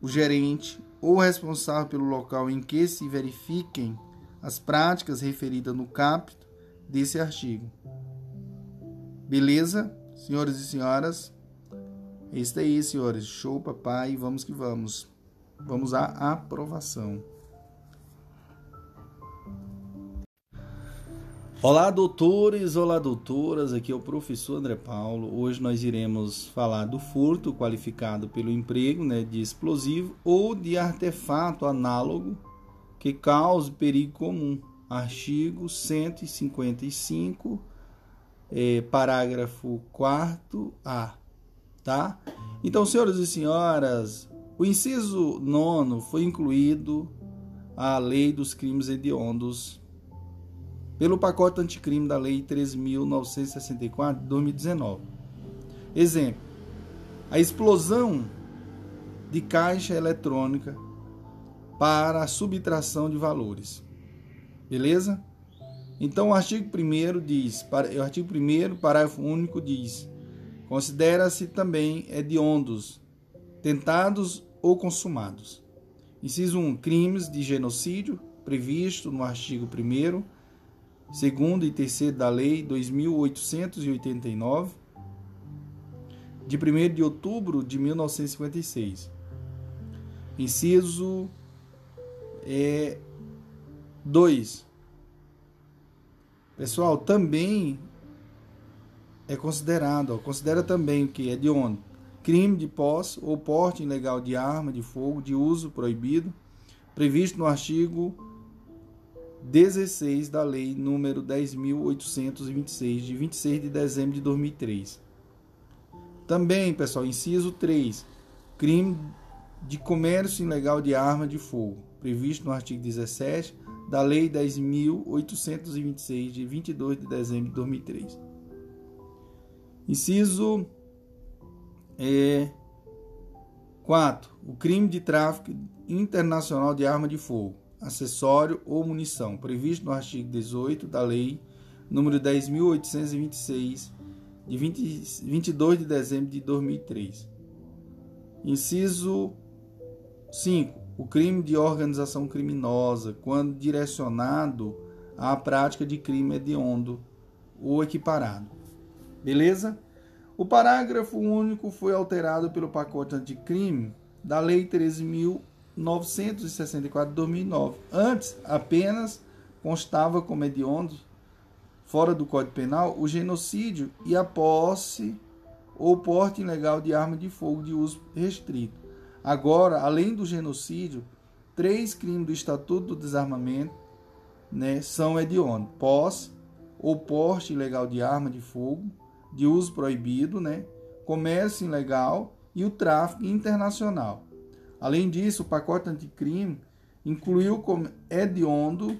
o gerente ou responsável pelo local em que se verifiquem as práticas referidas no caput desse artigo. Beleza, senhores e senhoras? Isso aí, senhores. Show, papai. Vamos que vamos. Vamos à aprovação. Olá, doutores, olá, doutoras. Aqui é o professor André Paulo. Hoje nós iremos falar do furto qualificado pelo emprego né, de explosivo ou de artefato análogo que cause perigo comum. Artigo 155, é, parágrafo 4 A. Tá? Então, senhoras e senhoras, o inciso nono foi incluído à Lei dos Crimes Hediondos pelo pacote anticrime da Lei 3.964 de 2019. Exemplo: a explosão de caixa eletrônica para a subtração de valores. Beleza? Então o artigo 1 diz, o artigo 1 parágrafo único diz: considera-se também hediondos, tentados ou consumados. Inciso 1, crimes de genocídio previsto no artigo 1 segundo e terceiro da Lei 2889, de 1 de outubro de 1956. Inciso é, 2. Pessoal, também é considerado, ó, considera também que é de onde? Crime de posse ou porte ilegal de arma de fogo de uso proibido, previsto no artigo 16 da Lei número 10.826, de 26 de dezembro de 2003. Também, pessoal, inciso 3, crime de comércio ilegal de arma de fogo, previsto no artigo 17 da Lei 10.826, de 22 de dezembro de 2003. Inciso é, 4. O crime de tráfico internacional de arma de fogo acessório ou munição, previsto no artigo 18 da Lei número 10.826, de 20, 22 de dezembro de 2003. Inciso 5. O crime de organização criminosa, quando direcionado à prática de crime hediondo ou equiparado. Beleza? O parágrafo único foi alterado pelo pacote anticrime da Lei 13.000 964 de 2009. Antes, apenas constava como hediondo, fora do Código Penal, o genocídio e a posse ou porte ilegal de arma de fogo de uso restrito. Agora, além do genocídio, três crimes do Estatuto do Desarmamento né, são hediondos: posse ou porte ilegal de arma de fogo de uso proibido, né, comércio ilegal e o tráfico internacional. Além disso, o pacote anticrime incluiu como hediondo,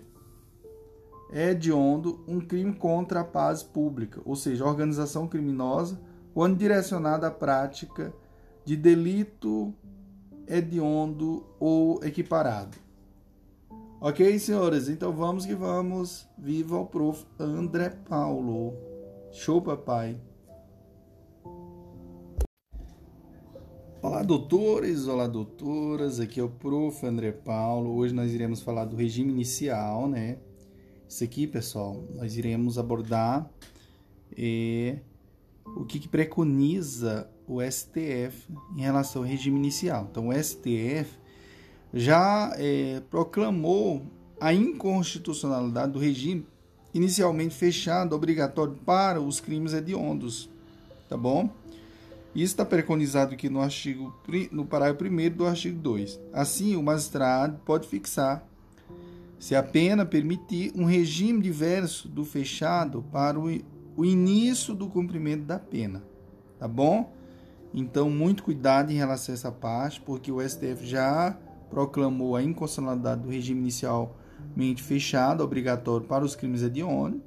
hediondo um crime contra a paz pública, ou seja, organização criminosa, quando direcionada à prática de delito hediondo ou equiparado. Ok, senhores? Então vamos que vamos. Viva o prof. André Paulo. Show, papai. Olá, doutores, olá, doutoras. Aqui é o Prof. André Paulo. Hoje nós iremos falar do regime inicial, né? Isso aqui, pessoal, nós iremos abordar é, o que, que, preconiza o STF em relação ao regime inicial. Então, o STF já é, proclamou a inconstitucionalidade do regime inicialmente fechado, obrigatório para os crimes hediondos, tá bom? Isso está preconizado aqui no artigo no parágrafo 1 do artigo 2. Assim, o magistrado pode fixar, se a pena permitir, um regime diverso do fechado para o, início do cumprimento da pena. Tá bom? Então, muito cuidado em relação a essa parte, porque o STF já proclamou a inconstitucionalidade do regime inicialmente fechado, obrigatório para os crimes hediondos.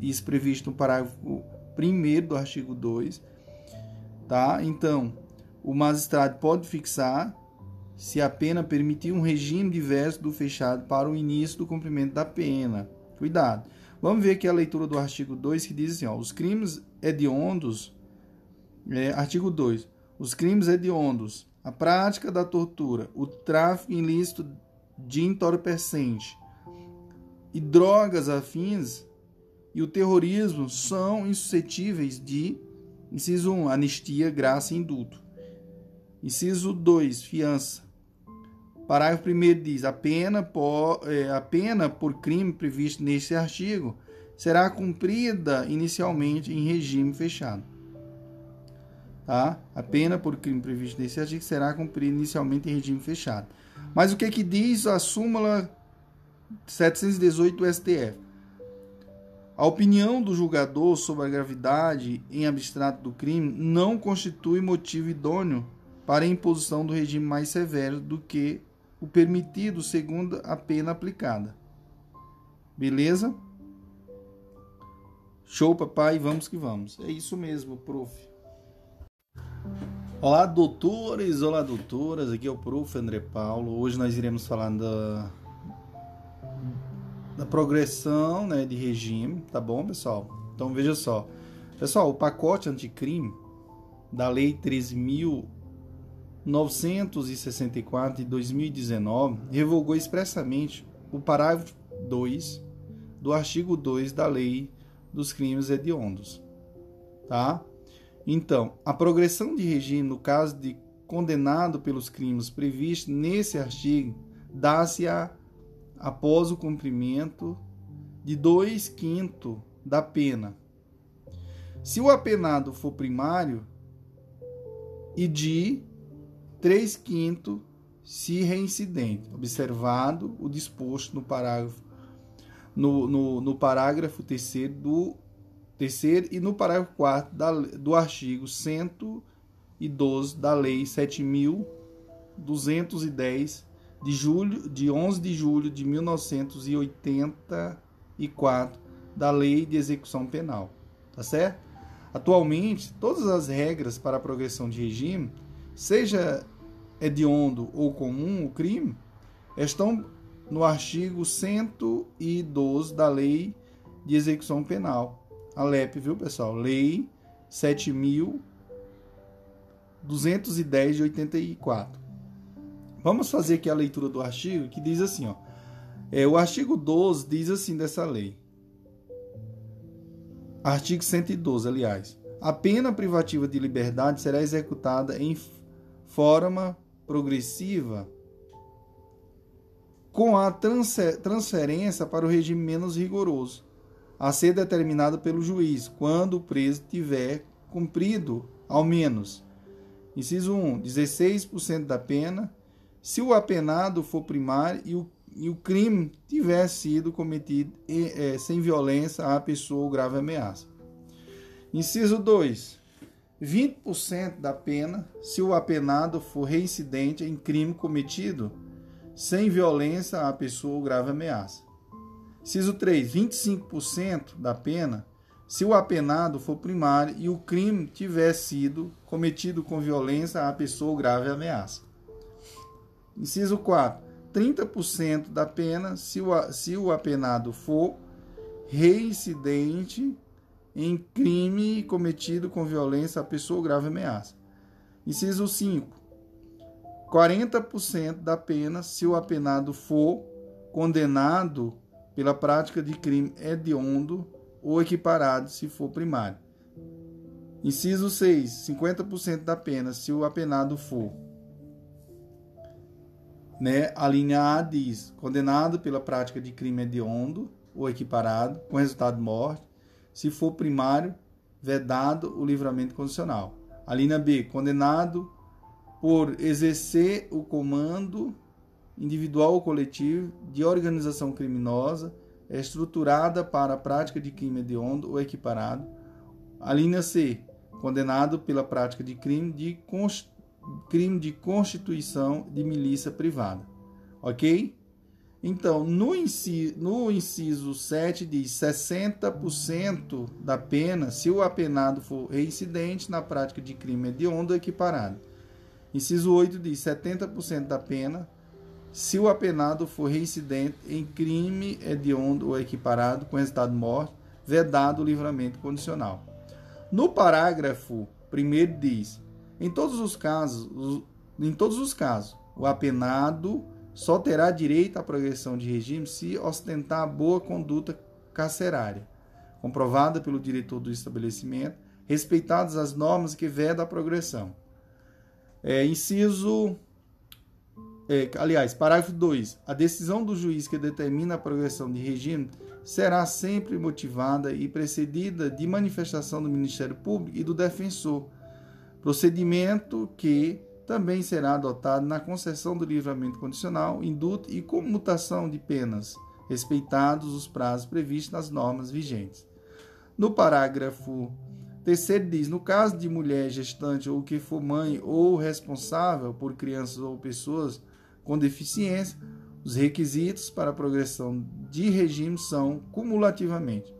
Isso previsto no parágrafo 1 do artigo 2 tá? Então, o magistrado pode fixar se a pena permitir um regime diverso do fechado para o início do cumprimento da pena. Cuidado. Vamos ver aqui a leitura do artigo 2 que diz assim, ó, os crimes hediondos, é, artigo 2, os crimes hediondos, a prática da tortura, o tráfico ilícito de entorpecente e drogas afins e o terrorismo são insuscetíveis de Inciso 1, anistia, graça e indulto. Inciso 2, fiança. Parágrafo 1 diz: a pena, por, é, a pena por crime previsto neste artigo será cumprida inicialmente em regime fechado. Tá? A pena por crime previsto nesse artigo será cumprida inicialmente em regime fechado. Mas o que, que diz a súmula 718 do STF? A opinião do julgador sobre a gravidade em abstrato do crime não constitui motivo idôneo para a imposição do regime mais severo do que o permitido segundo a pena aplicada. Beleza? Show, papai, vamos que vamos. É isso mesmo, prof. Olá, doutores, olá, doutoras. Aqui é o prof. André Paulo. Hoje nós iremos falar da, da progressão né, de regime, tá bom, pessoal? Então veja só. Pessoal, o pacote anticrime da Lei 13.000 964 de 2019 revogou expressamente o parágrafo 2 do artigo 2 da Lei dos Crimes Hediondos. Tá? Então, a progressão de regime no caso de condenado pelos crimes previstos nesse artigo dá-se após o cumprimento de dois quintos da pena. Se o apenado for primário e de 3 quintos se reincidente, observado o disposto no parágrafo no, no, no parágrafo terceiro do terceiro e no parágrafo 4 da, do artigo 112 da lei 7210 de julho de 11 de julho de 1984 da lei de execução penal, tá certo? Atualmente, todas as regras para a progressão de regime seja hediondo ou comum o crime, estão no artigo 112 da Lei de Execução Penal. A LEP, viu, pessoal? Lei 7.210 de 84. Vamos fazer aqui a leitura do artigo que diz assim, ó. É, o artigo 12 diz assim dessa lei. Artigo 112, aliás. A pena privativa de liberdade será executada em forma progressiva com a transferência para o regime menos rigoroso, a ser determinado pelo juiz, quando o preso tiver cumprido ao menos. Inciso 1. 16% da pena, se o apenado for primário e o, e o crime tiver sido cometido é, sem violência à pessoa ou grave ameaça. Inciso 2. 20% da pena se o apenado for reincidente em crime cometido sem violência à pessoa ou grave ameaça. Ciso 3. 25% da pena se o apenado for primário e o crime tiver sido cometido com violência à pessoa ou grave ameaça. Inciso 4. 30% da pena se o, se o apenado for reincidente em crime cometido com violência à pessoa ou grave ameaça. Inciso 5. 40% da pena se o apenado for condenado pela prática de crime hediondo ou equiparado se for primário. Inciso 6. 50% da pena se o apenado for. Né? A linha A diz: condenado pela prática de crime hediondo ou equiparado, com resultado de morte, se for primário, vedado o livramento condicional. A linha B, condenado por exercer o comando individual ou coletivo de organização criminosa estruturada para a prática de crime hediondo ou equiparado. A linha C, condenado pela prática de crime de, crime de constituição de milícia privada. Ok? Então, no inciso, no inciso 7 diz 60% da pena se o apenado for reincidente na prática de crime hediondo equiparado. Inciso 8 diz 70% da pena se o apenado for reincidente em crime hediondo ou equiparado com resultado de morte, vedado o livramento condicional. No parágrafo 1 diz: em todos os casos, em todos os casos, o apenado só terá direito à progressão de regime se ostentar boa conduta carcerária, comprovada pelo diretor do estabelecimento, respeitadas as normas que vedam a progressão. É, inciso. É, aliás, parágrafo 2. A decisão do juiz que determina a progressão de regime será sempre motivada e precedida de manifestação do Ministério Público e do defensor, procedimento que também será adotado na concessão do livramento condicional, indulto e comutação de penas, respeitados os prazos previstos nas normas vigentes. No parágrafo terceiro diz: no caso de mulher gestante ou que for mãe ou responsável por crianças ou pessoas com deficiência, os requisitos para a progressão de regime são cumulativamente.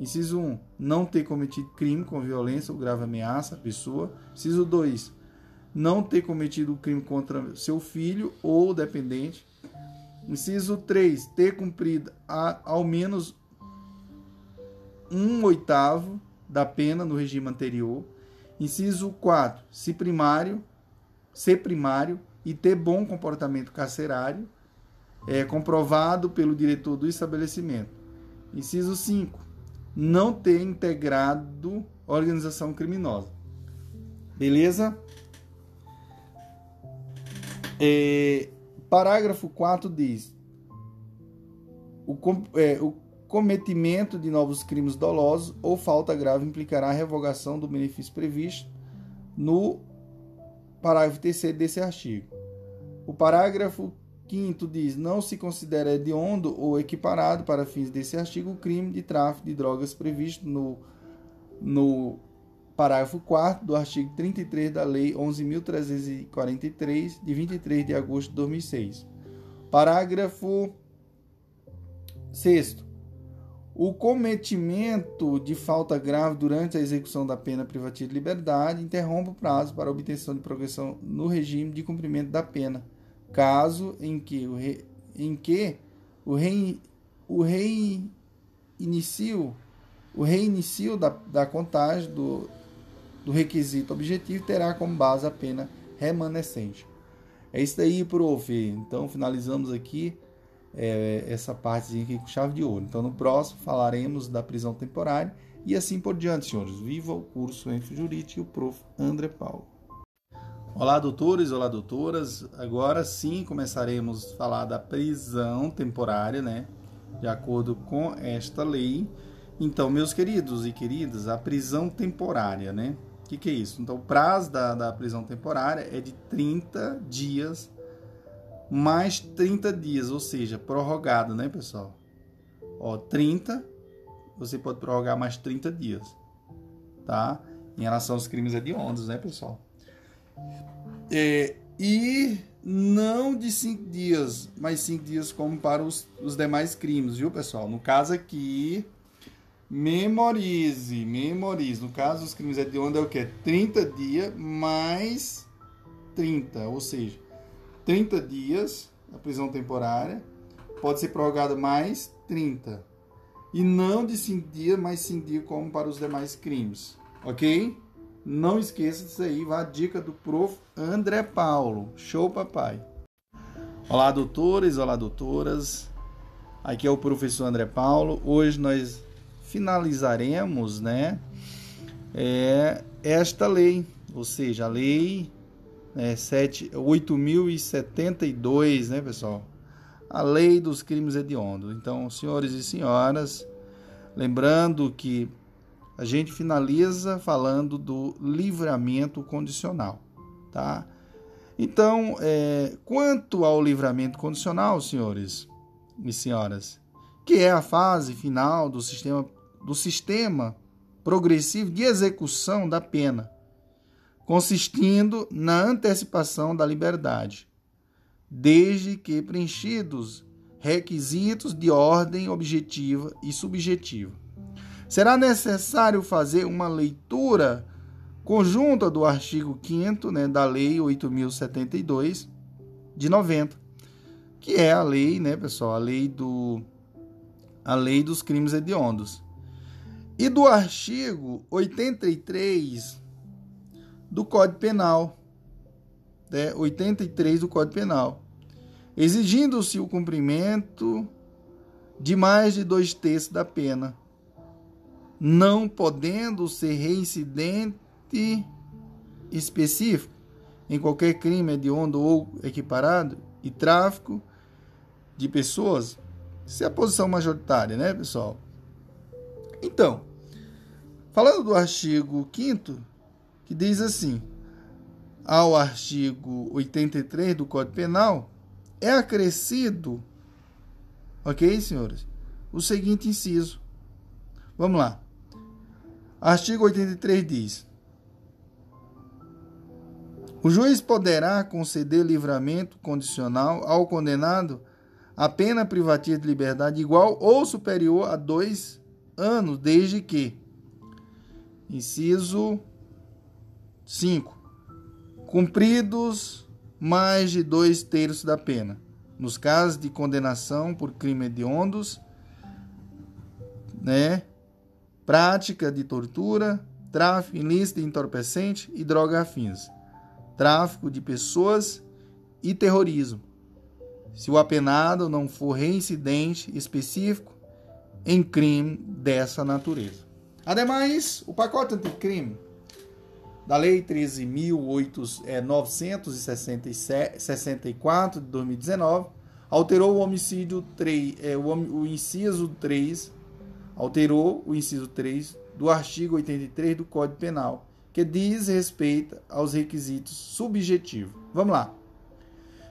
Inciso 1. Não ter cometido crime com violência ou grave ameaça à pessoa. Inciso 2. Não ter cometido crime contra seu filho ou dependente. Inciso 3. Ter cumprido a, ao menos um oitavo da pena no regime anterior. Inciso 4. Se primário, ser primário e ter bom comportamento carcerário é, comprovado pelo diretor do estabelecimento. Inciso 5. Não ter integrado organização criminosa. Beleza? É, parágrafo 4 diz: o, é, o cometimento de novos crimes dolosos ou falta grave implicará a revogação do benefício previsto no parágrafo 3 desse artigo. O parágrafo Quinto diz: não se considera hediondo ou equiparado para fins desse artigo o crime de tráfico de drogas previsto no, no parágrafo 4 do artigo 33 da Lei 11.343, de 23 de agosto de 2006. Parágrafo 6. O cometimento de falta grave durante a execução da pena privativa de liberdade interrompe o prazo para obtenção de progressão no regime de cumprimento da pena caso em que o, re, em que o, rei, o reinicio, o reinicio da, da contagem do, do requisito objetivo terá como base a pena remanescente. É isso aí, prof. Então finalizamos aqui é, essa partezinha aqui com chave de ouro. Então no próximo falaremos da prisão temporária e assim por diante, senhores. Viva o curso Enfo Jurídico e o prof. André Paulo. Olá, doutores, olá, doutoras. Agora sim começaremos a falar da prisão temporária, né? De acordo com esta lei. Então, meus queridos e queridas, a prisão temporária, né? O que, que, é isso? Então, o prazo da, da prisão temporária é de 30 dias mais 30 dias, ou seja, prorrogado, né, pessoal? Ó, 30, você pode prorrogar mais 30 dias, tá? Em relação aos crimes hediondos, né, pessoal? É, e não de cinco dias, mas cinco dias como para os, os demais crimes, viu, pessoal? No caso aqui, memorize, memorize. No caso, os crimes hediondos é o que? 30 dias mais 30, ou seja, 30 dias a prisão temporária pode ser prorrogada mais 30. E não de 5 dias, mais 5 dias como para os demais crimes. Ok? Não esqueça disso aí, vá a dica do prof. André Paulo. Show, papai. Olá, doutores, olá, doutoras. Aqui é o professor André Paulo. Hoje nós finalizaremos, né, é, esta lei, ou seja, a lei né, 8.072, né, pessoal? A lei dos crimes hediondos. Então, senhores e senhoras, lembrando que a gente finaliza falando do livramento condicional, tá? Então, é, quanto ao livramento condicional, senhores e senhoras, que é a fase final do sistema, do sistema progressivo de execução da pena, consistindo na antecipação da liberdade, desde que preenchidos requisitos de ordem objetiva e subjetiva será necessário fazer uma leitura conjunta do artigo 5 né, da Lei 8072 de 90, que é a lei, né, pessoal, a lei do a lei dos crimes hediondos. E do artigo 83 do Código Penal, né, 83 do Código Penal, exigindo-se o cumprimento de mais de dois terços da pena não podendo ser reincidente específico em qualquer crime hediondo ou equiparado e tráfico de pessoas, isso é a posição majoritária, né, pessoal? Então, falando do artigo 5 que diz assim: ao artigo 83 do Código Penal, é acrescido, ok, senhores, o seguinte inciso. Vamos lá. Artigo 83 diz: o juiz poderá conceder livramento condicional ao condenado a pena privativa de liberdade igual ou superior a dois anos, desde que, inciso 5, cumpridos mais de dois terços da pena, nos casos de condenação por crime hediondos, né, prática de tortura, tráfico ilícito de entorpecente e droga afins tráfico de pessoas e terrorismo, se o apenado não for reincidente específico em crime dessa natureza. Ademais, o pacote anticrime da Lei 13.964 é, de 2019 alterou o homicídio 3, é, o inciso 3, alterou o inciso 3 do artigo 83 do Código Penal, que diz respeito aos requisitos subjetivos. Vamos lá.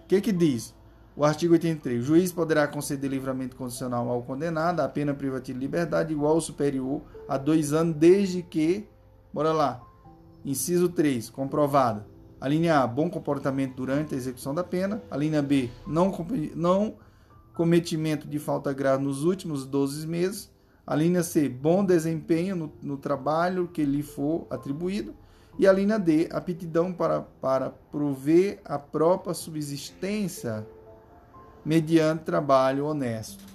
O que, que diz? O artigo 83. O juiz poderá conceder livramento condicional ao condenado a pena privativa de liberdade igual ou superior a dois anos, desde que. Bora lá. Inciso 3. Comprovado. A linha A. Bom comportamento durante a execução da pena. A linha B. Não, não cometimento de falta grave nos últimos 12 meses. A linha C, bom desempenho no, no trabalho que lhe for atribuído. E a linha D, aptidão para, para prover a própria subsistência mediante trabalho honesto.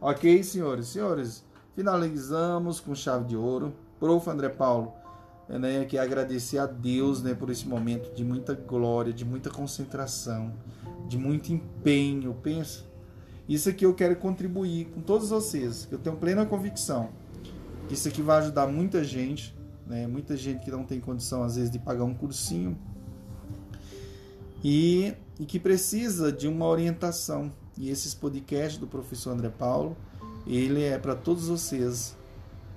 Ok, senhores? Senhores, finalizamos com chave de ouro. Prof. André Paulo, né, que agradecer a Deus né, por esse momento de muita glória, de muita concentração, de muito empenho. Pensa, isso aqui eu quero contribuir com todos vocês, eu tenho plena convicção que isso aqui vai ajudar muita gente, né? Muita gente que não tem condição às vezes de pagar um cursinho e, e que precisa de uma orientação. E esses podcasts do professor André Paulo, ele é para todos vocês,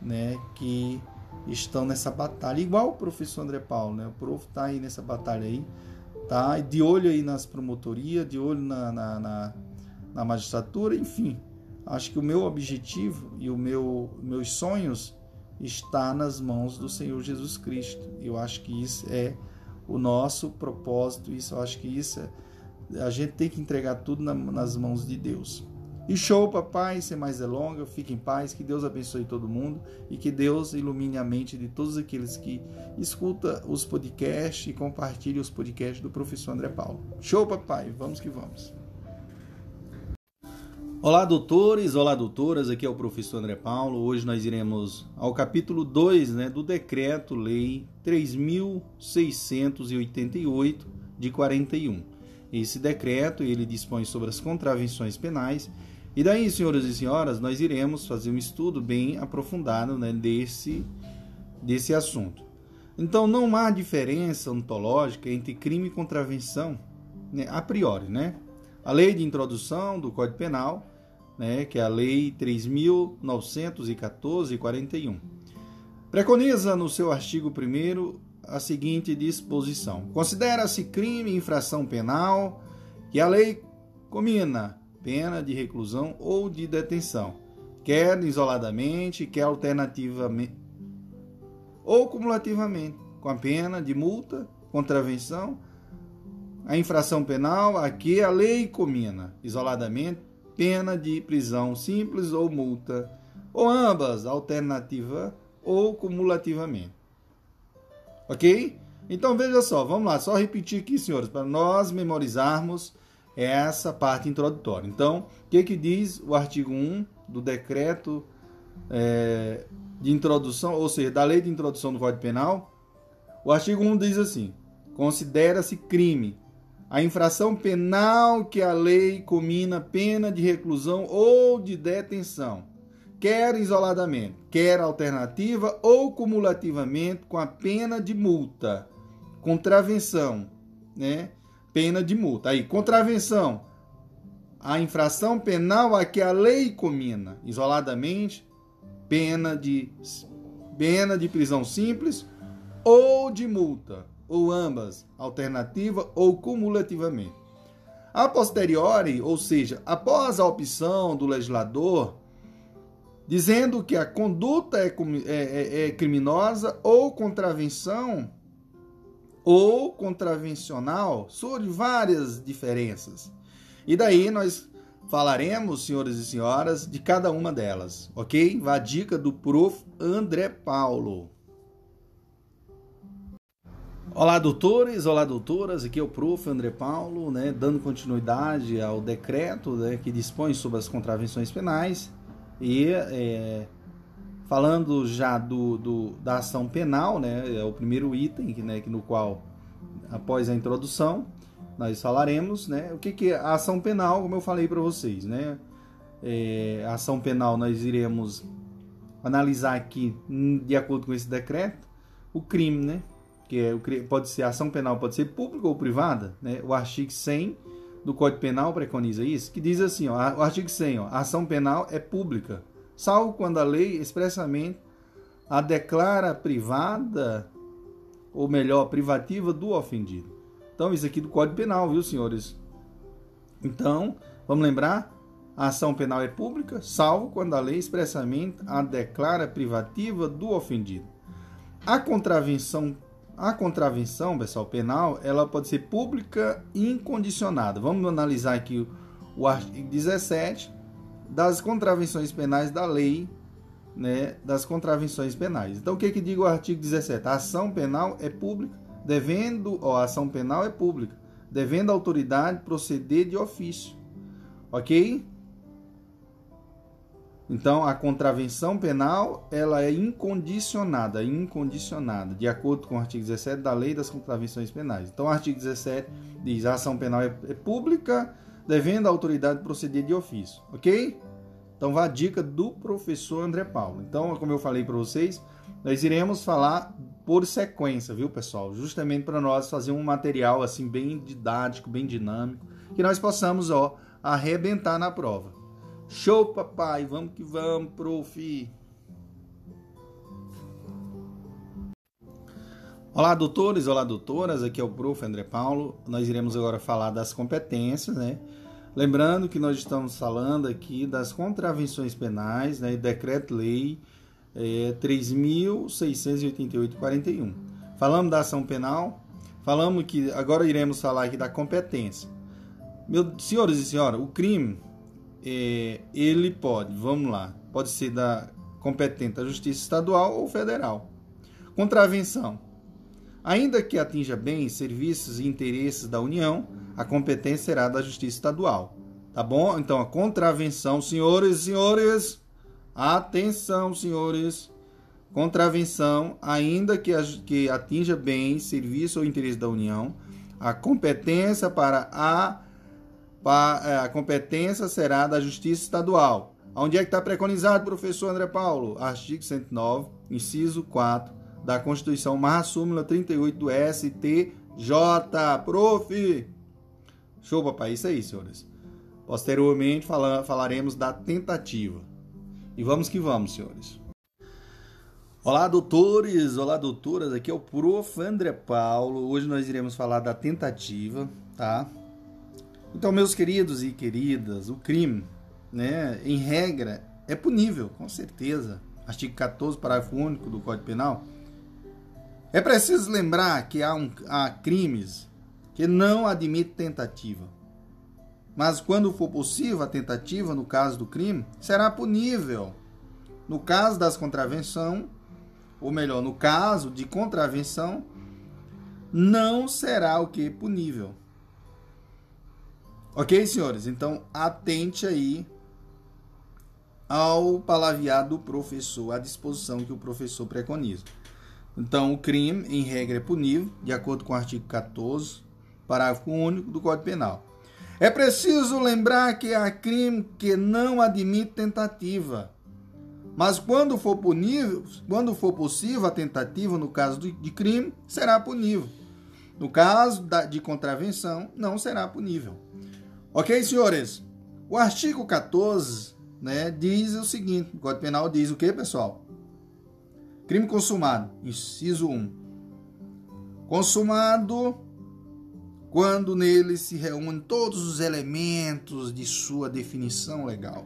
né, que estão nessa batalha, igual o professor André Paulo, né? O prof tá aí nessa batalha aí, tá? De olho aí nas promotorias, de olho na, na, na na magistratura, enfim. Acho que o meu objetivo e o meu meus sonhos está nas mãos do Senhor Jesus Cristo. Eu acho que isso é o nosso propósito, isso eu acho que isso é, a gente tem que entregar tudo na, nas mãos de Deus. E show, papai, sem mais delongas, fique em paz, que Deus abençoe todo mundo e que Deus ilumine a mente de todos aqueles que escuta os podcasts e compartilhe os podcasts do professor André Paulo. Show, papai, vamos que vamos. Olá, doutores, olá, doutoras, aqui é o professor André Paulo. Hoje nós iremos ao capítulo 2 né, do Decreto-Lei 3.688 de 41. Esse decreto ele dispõe sobre as contravenções penais. E daí, senhoras e senhoras, nós iremos fazer um estudo bem aprofundado né, desse, desse assunto. Então, não há diferença ontológica entre crime e contravenção né, a priori, né? A lei de introdução do Código Penal, né, que é a Lei 3.914 41, preconiza no seu artigo 1 a seguinte disposição: Considera-se crime infração penal que a lei comina pena de reclusão ou de detenção, quer isoladamente, quer alternativamente ou cumulativamente, com a pena de multa, contravenção a infração penal a que a lei comina, isoladamente, pena de prisão simples ou multa, ou ambas, alternativa ou cumulativamente. Ok? Então veja só, vamos lá, só repetir aqui, senhores, para nós memorizarmos essa parte introdutória. Então, o que, que diz o artigo 1 do decreto é, de introdução, ou seja, da lei de introdução do Código Penal? O artigo 1 diz assim: considera-se crime a infração penal que a lei comina pena de reclusão ou de detenção, quer isoladamente, quer alternativa ou cumulativamente com a pena de multa. Contravenção, né? Pena de multa. Aí, contravenção, a infração penal a que a lei comina, isoladamente, pena de pena de prisão simples ou de multa, ou ambas, alternativa ou cumulativamente. A posteriori, ou seja, após a opção do legislador, dizendo que a conduta é, é, é, é criminosa ou contravenção ou contravencional, surge várias diferenças. E daí nós falaremos, senhores e senhoras, de cada uma delas, ok? Vá a dica do prof. André Paulo. Olá, doutores, olá, doutoras, aqui é o prof. André Paulo, né, dando continuidade ao decreto né, que dispõe sobre as contravenções penais e é, falando já do, do, da ação penal, né, é o primeiro item né, no qual, após a introdução, nós falaremos né, o que, que é a ação penal, como eu falei para vocês. Né, é, a ação penal nós iremos analisar aqui, de acordo com esse decreto, o crime, né? Que é, pode ser ação penal, pode ser pública ou privada, né? O artigo 100 do Código Penal preconiza isso, que diz assim, ó, o artigo 100, ó, a ação penal é pública, salvo quando a lei expressamente a declara privada, ou melhor, privativa do ofendido. Então, isso aqui do Código Penal, viu, senhores? Então, vamos lembrar, a ação penal é pública, salvo quando a lei expressamente a declara privativa do ofendido. A contravenção a contravenção, pessoal, penal, ela pode ser pública e incondicionada. Vamos analisar aqui o, o artigo 17 das contravenções penais da lei, né, das contravenções penais. Então, o que que diz o artigo 17? A ação penal é pública, devendo, ó, a ação penal é pública, devendo a autoridade proceder de ofício. OK? Então, a contravenção penal ela é incondicionada, incondicionada, de acordo com o artigo 17 da Lei das Contravenções Penais. Então, o artigo 17 diz: a ação penal é, é pública, devendo a autoridade proceder de ofício, ok? Então, vá a dica do professor André Paulo. Então, como eu falei para vocês, nós iremos falar por sequência, viu, pessoal? Justamente para nós fazer um material assim bem didático, bem dinâmico, que nós possamos, ó, arrebentar na prova. Show, papai. Vamos que vamos, prof. Olá, doutores, olá, doutoras. Aqui é o prof. André Paulo. Nós iremos agora falar das competências, né? Lembrando que nós estamos falando aqui das contravenções penais, né? Decreto-Lei é, 3.688-41. Falamos da ação penal, falamos que agora iremos falar aqui da competência. Meus senhores e senhoras, o crime é, ele pode, vamos lá, pode ser da competente da Justiça Estadual ou Federal. Contravenção. Ainda que atinja bens, serviços e interesses da União, a competência será da Justiça Estadual. Tá bom? Então, a contravenção, senhores e senhores, atenção, senhores. Contravenção, ainda que, que atinja bens, serviços ou interesses da União, a competência para a a competência será da Justiça Estadual. Onde é que está preconizado, professor André Paulo? Artigo 109, inciso 4 da Constituição, marra súmula 38 do STJ. Prof! Show, papai. Isso aí, senhores. Posteriormente fala, falaremos da tentativa. E vamos que vamos, senhores. Olá, doutores! Olá, doutoras! Aqui é o Prof. André Paulo. Hoje nós iremos falar da tentativa, tá? Então, meus queridos e queridas, o crime, né, em regra, é punível, com certeza. Artigo 14, parágrafo único do Código Penal. É preciso lembrar que há, um, há crimes que não admitem tentativa. Mas quando for possível a tentativa, no caso do crime, será punível. No caso das contravenção, ou melhor, no caso de contravenção, não será o que punível. Ok, senhores? Então, atente aí ao palavreado do professor, à disposição que o professor preconiza. Então, o crime, em regra, é punível, de acordo com o artigo 14, parágrafo único do Código Penal. É preciso lembrar que há crime que não admite tentativa, Mas quando for punível, quando for possível a tentativa no caso de crime, será punível. No caso de contravenção, não será punível. Ok, senhores? O artigo 14 né, diz o seguinte: o Código Penal diz o que, pessoal? Crime consumado, inciso 1. Consumado quando nele se reúnem todos os elementos de sua definição legal.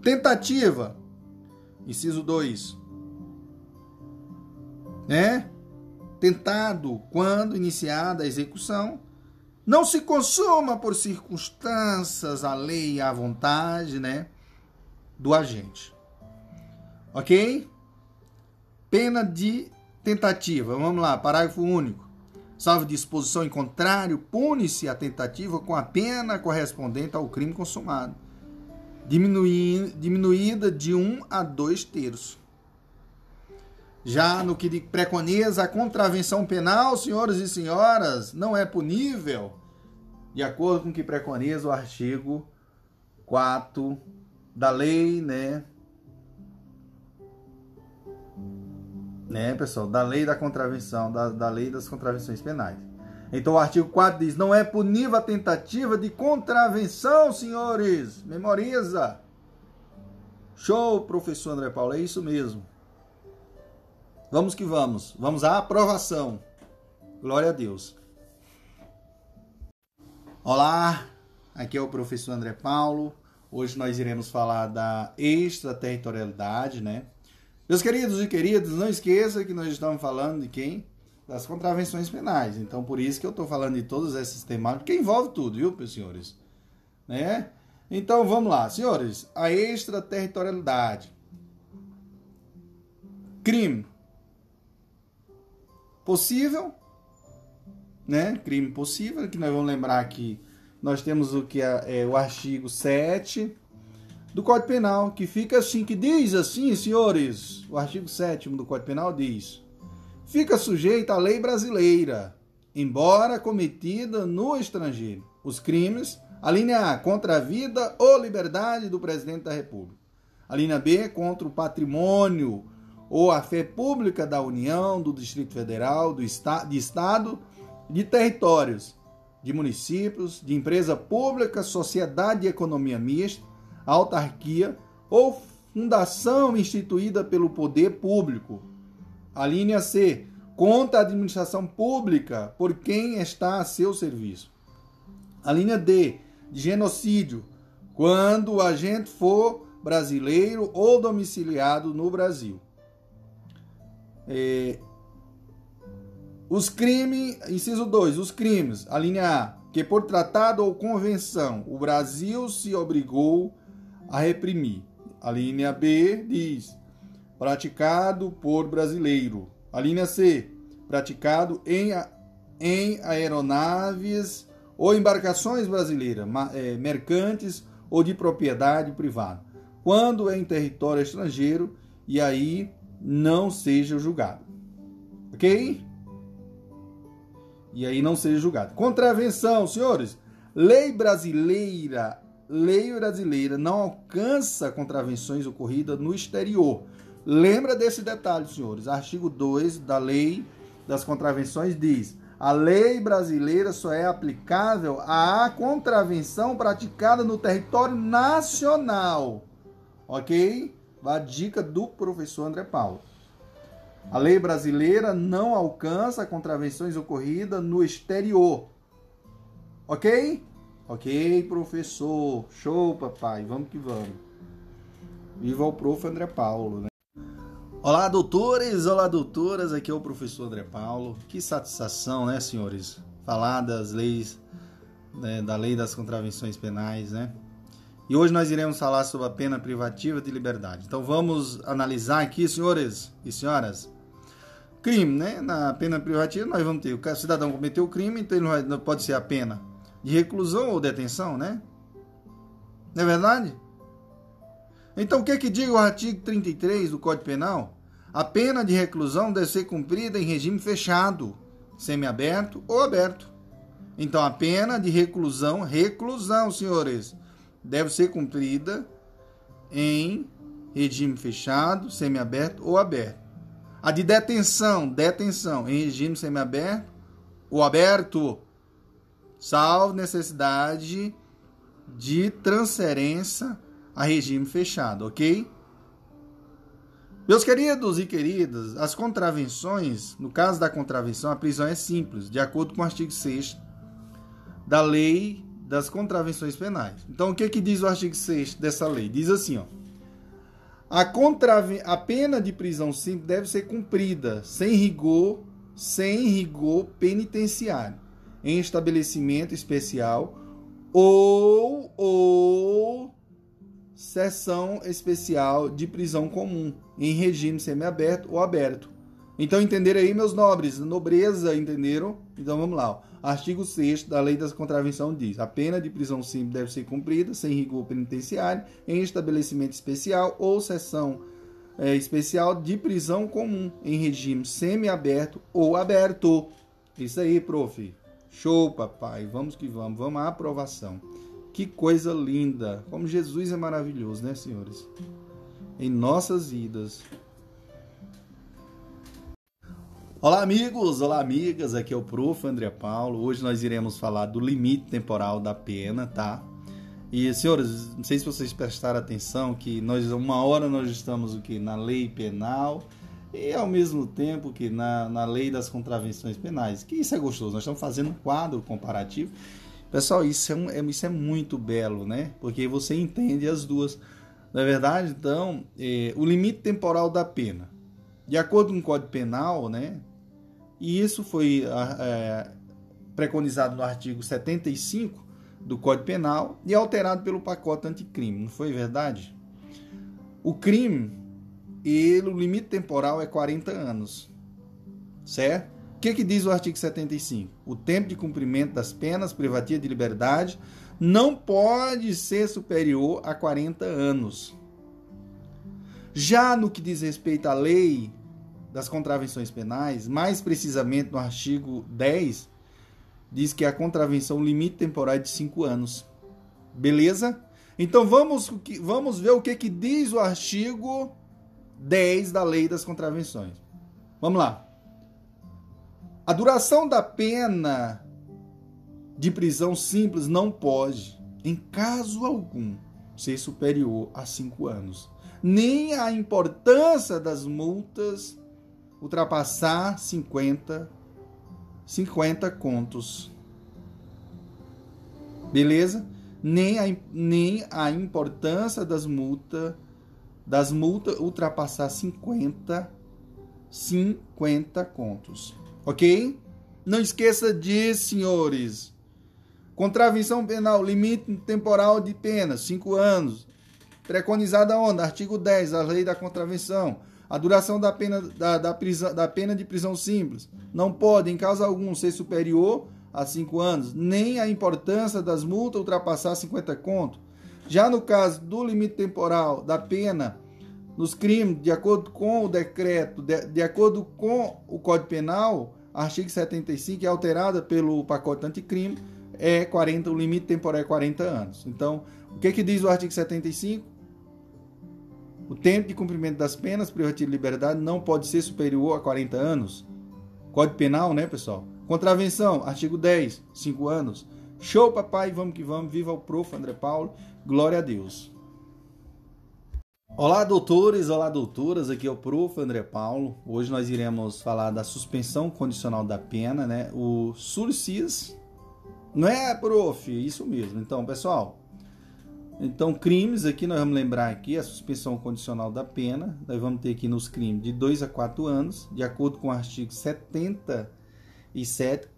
Tentativa, inciso 2. Né? Tentado quando iniciada a execução, não se consuma por circunstâncias a lei à vontade, né, do agente. OK? Pena de tentativa. Vamos lá, parágrafo único. Salvo disposição em contrário, pune-se a tentativa com a pena correspondente ao crime consumado, diminuída de um a dois terços. Já no que preconiza a contravenção penal, senhores e senhoras, não é punível, de acordo com o que preconiza o artigo 4 da lei, né? Né, pessoal? Da lei da contravenção, da, da lei das contravenções penais. Então o artigo 4 diz: não é punível a tentativa de contravenção, senhores. Memoriza. Show, professor André Paulo, é isso mesmo. Vamos que vamos. Vamos à aprovação. Glória a Deus. Olá, aqui é o professor André Paulo. Hoje nós iremos falar da extraterritorialidade, né? Meus queridos e queridas, não esqueça que nós estamos falando de quem? Das contravenções penais. Então, por isso que eu estou falando de todos esses temas, porque envolve tudo, viu, senhores? Né? Então, vamos lá. Senhores, a extraterritorialidade. Crime possível, né? Crime possível, que nós vamos lembrar que nós temos o que é, é, o artigo 7 do Código Penal, que fica assim, que diz assim, senhores, o artigo 7 do Código Penal diz: fica sujeita à lei brasileira, embora cometida no estrangeiro, os crimes, a linha A, contra a vida ou liberdade do presidente da República. A linha B, contra o patrimônio ou a fé pública da União, do Distrito Federal, do esta de Estado, de territórios, de municípios, de empresa pública, sociedade de economia mista, autarquia ou fundação instituída pelo poder público. A linha C, contra a administração pública por quem está a seu serviço. A linha D, de genocídio, quando o agente for brasileiro ou domiciliado no Brasil. É, os crimes, inciso 2, os crimes, a linha A, que por tratado ou convenção o Brasil se obrigou a reprimir. A linha B diz, praticado por brasileiro. A linha C, praticado em, em aeronaves ou embarcações brasileiras, é, mercantes ou de propriedade privada, quando é em território estrangeiro e aí não seja julgado. Ok? E aí não seja julgado. Contravenção, senhores. Lei brasileira, lei brasileira não alcança contravenções ocorridas no exterior. Lembra desse detalhe, senhores. Artigo 2 da Lei das Contravenções diz: a lei brasileira só é aplicável à contravenção praticada no território nacional. OK? A dica do professor André Paulo. A lei brasileira não alcança contravenções ocorridas no exterior. Ok? Ok, professor. Show, papai. Vamos que vamos. Viva o prof. André Paulo, né? Olá, doutores! Olá, doutoras! Aqui é o professor André Paulo. Que satisfação, né, senhores? Falar das leis, né, da lei das contravenções penais, né? E hoje nós iremos falar sobre a pena privativa de liberdade. Então vamos analisar aqui, senhores e senhoras. Crime, né? Na pena privativa nós vamos ter o cidadão cometeu o crime, então ele não pode ser a pena de reclusão ou detenção, né? Não é verdade? Então o que é que diz o artigo 33 do Código Penal? A pena de reclusão deve ser cumprida em regime fechado, semiaberto ou aberto. Então a pena de reclusão, reclusão, senhores, deve ser cumprida em regime fechado, semiaberto ou aberto. A de detenção, detenção em regime semiaberto ou aberto, salvo necessidade de transferência a regime fechado, ok? Meus queridos e queridas, as contravenções, no caso da contravenção, a prisão é simples, de acordo com o artigo 6 da Lei das Contravenções Penais. Então, o que, que diz o artigo 6 dessa lei? Diz assim, ó. A, contrave... a pena de prisão simples deve ser cumprida sem rigor, sem rigor penitenciário, em estabelecimento especial ou, ou sessão especial de prisão comum, em regime semiaberto ou aberto. Então entenderam aí, meus nobres, nobreza, entenderam? Então vamos lá. Ó. Artigo 6 da Lei das Contravenção diz: a pena de prisão simples deve ser cumprida sem rigor penitenciário em estabelecimento especial ou sessão é, especial de prisão comum em regime semiaberto ou aberto. Isso aí, prof. Show, papai. Vamos que vamos. Vamos à aprovação. Que coisa linda! Como Jesus é maravilhoso, né, senhores? Em nossas vidas. Olá, amigos! Olá, amigas! Aqui é o Prof. André Paulo. Hoje nós iremos falar do limite temporal da pena, tá? E, senhores, não sei se vocês prestaram atenção que nós, uma hora nós estamos o que na lei penal e ao mesmo tempo que na, na lei das contravenções penais. Que isso é gostoso. Nós estamos fazendo um quadro comparativo Pessoal, isso é, um, é, isso é muito belo, né? Porque você entende as duas. Na é verdade, então, é, o limite temporal da pena. De acordo com o Código Penal, né? E isso foi é, preconizado no artigo 75 do Código Penal e alterado pelo pacote anticrime, não foi verdade? O crime, ele, o limite temporal é 40 anos, certo? que, que diz o artigo 75? O tempo de cumprimento das penas privativa de liberdade não pode ser superior a 40 anos. Já no que diz respeito à lei das contravenções penais, mais precisamente no artigo 10, diz que a contravenção limite temporal é de 5 anos. Beleza? Então vamos, vamos ver o que, que diz o artigo 10 da lei das contravenções. Vamos lá. A duração da pena de prisão simples não pode, em caso algum, ser superior a cinco anos, nem a importância das multas ultrapassar 50, 50 contos. Beleza? Nem a, nem a importância das multas das multas ultrapassar 50 50 contos. Ok? Não esqueça disso, senhores. Contravenção penal, limite temporal de pena, 5 anos. Preconizada onde? Artigo 10 da Lei da Contravenção. A duração da pena, da, da, prisão, da pena de prisão simples não pode, em caso algum, ser superior a 5 anos, nem a importância das multas ultrapassar 50 conto. Já no caso do limite temporal da pena nos crimes, de acordo com o decreto, de, de acordo com o Código Penal, artigo 75 é alterada pelo pacote anticrime, é 40, o limite temporal é 40 anos. Então, o que, que diz o artigo 75? O tempo de cumprimento das penas privativas de liberdade não pode ser superior a 40 anos. Código Penal, né, pessoal? Contravenção, artigo 10, 5 anos. Show, papai, vamos que vamos. Viva o prof. André Paulo. Glória a Deus. Olá, doutores, olá, doutoras, aqui é o Prof. André Paulo. Hoje nós iremos falar da suspensão condicional da pena, né? O surcis. Não é, prof? Isso mesmo. Então, pessoal, então crimes aqui nós vamos lembrar aqui a suspensão condicional da pena. Nós vamos ter aqui nos crimes de 2 a 4 anos, de acordo com o artigo 77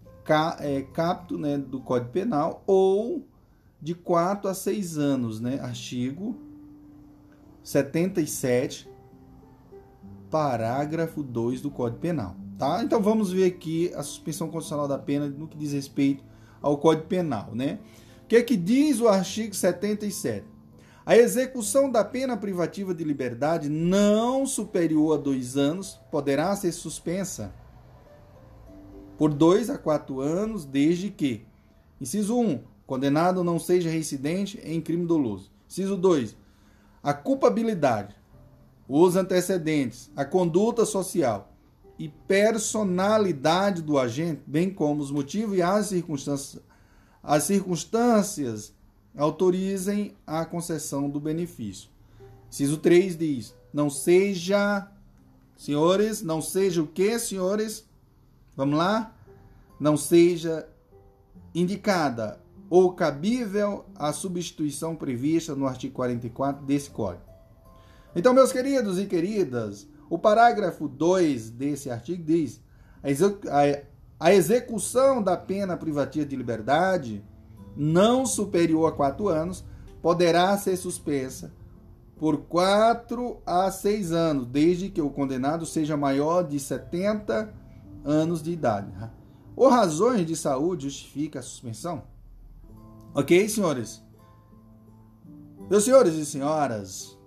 é, capto, né, do Código Penal ou de 4 a 6 anos, né? Artigo 77, parágrafo 2 do Código Penal. Tá? Então vamos ver aqui a suspensão condicional da pena no que diz respeito ao Código Penal. Né? O que é que diz o artigo 77? A execução da pena privativa de liberdade não superior a dois anos poderá ser suspensa por dois a quatro anos, desde que, inciso 1, condenado não seja reincidente em crime doloso. Inciso 2, a culpabilidade os antecedentes, a conduta social e personalidade do agente, bem como os motivos e as circunstâncias, as circunstâncias autorizem a concessão do benefício. Ciso 3 diz: não seja, senhores, não seja o que, senhores? Vamos lá? Não seja indicada ou cabível a substituição prevista no artigo 44 desse Código. Então, meus queridos e queridas, o parágrafo 2 desse artigo diz: a execução da pena privativa de liberdade não superior a quatro anos poderá ser suspensa por quatro a seis anos, desde que o condenado seja maior de 70 anos de idade. Ou razões de saúde justifica a suspensão? Ok, senhores? Meus senhores e senhoras,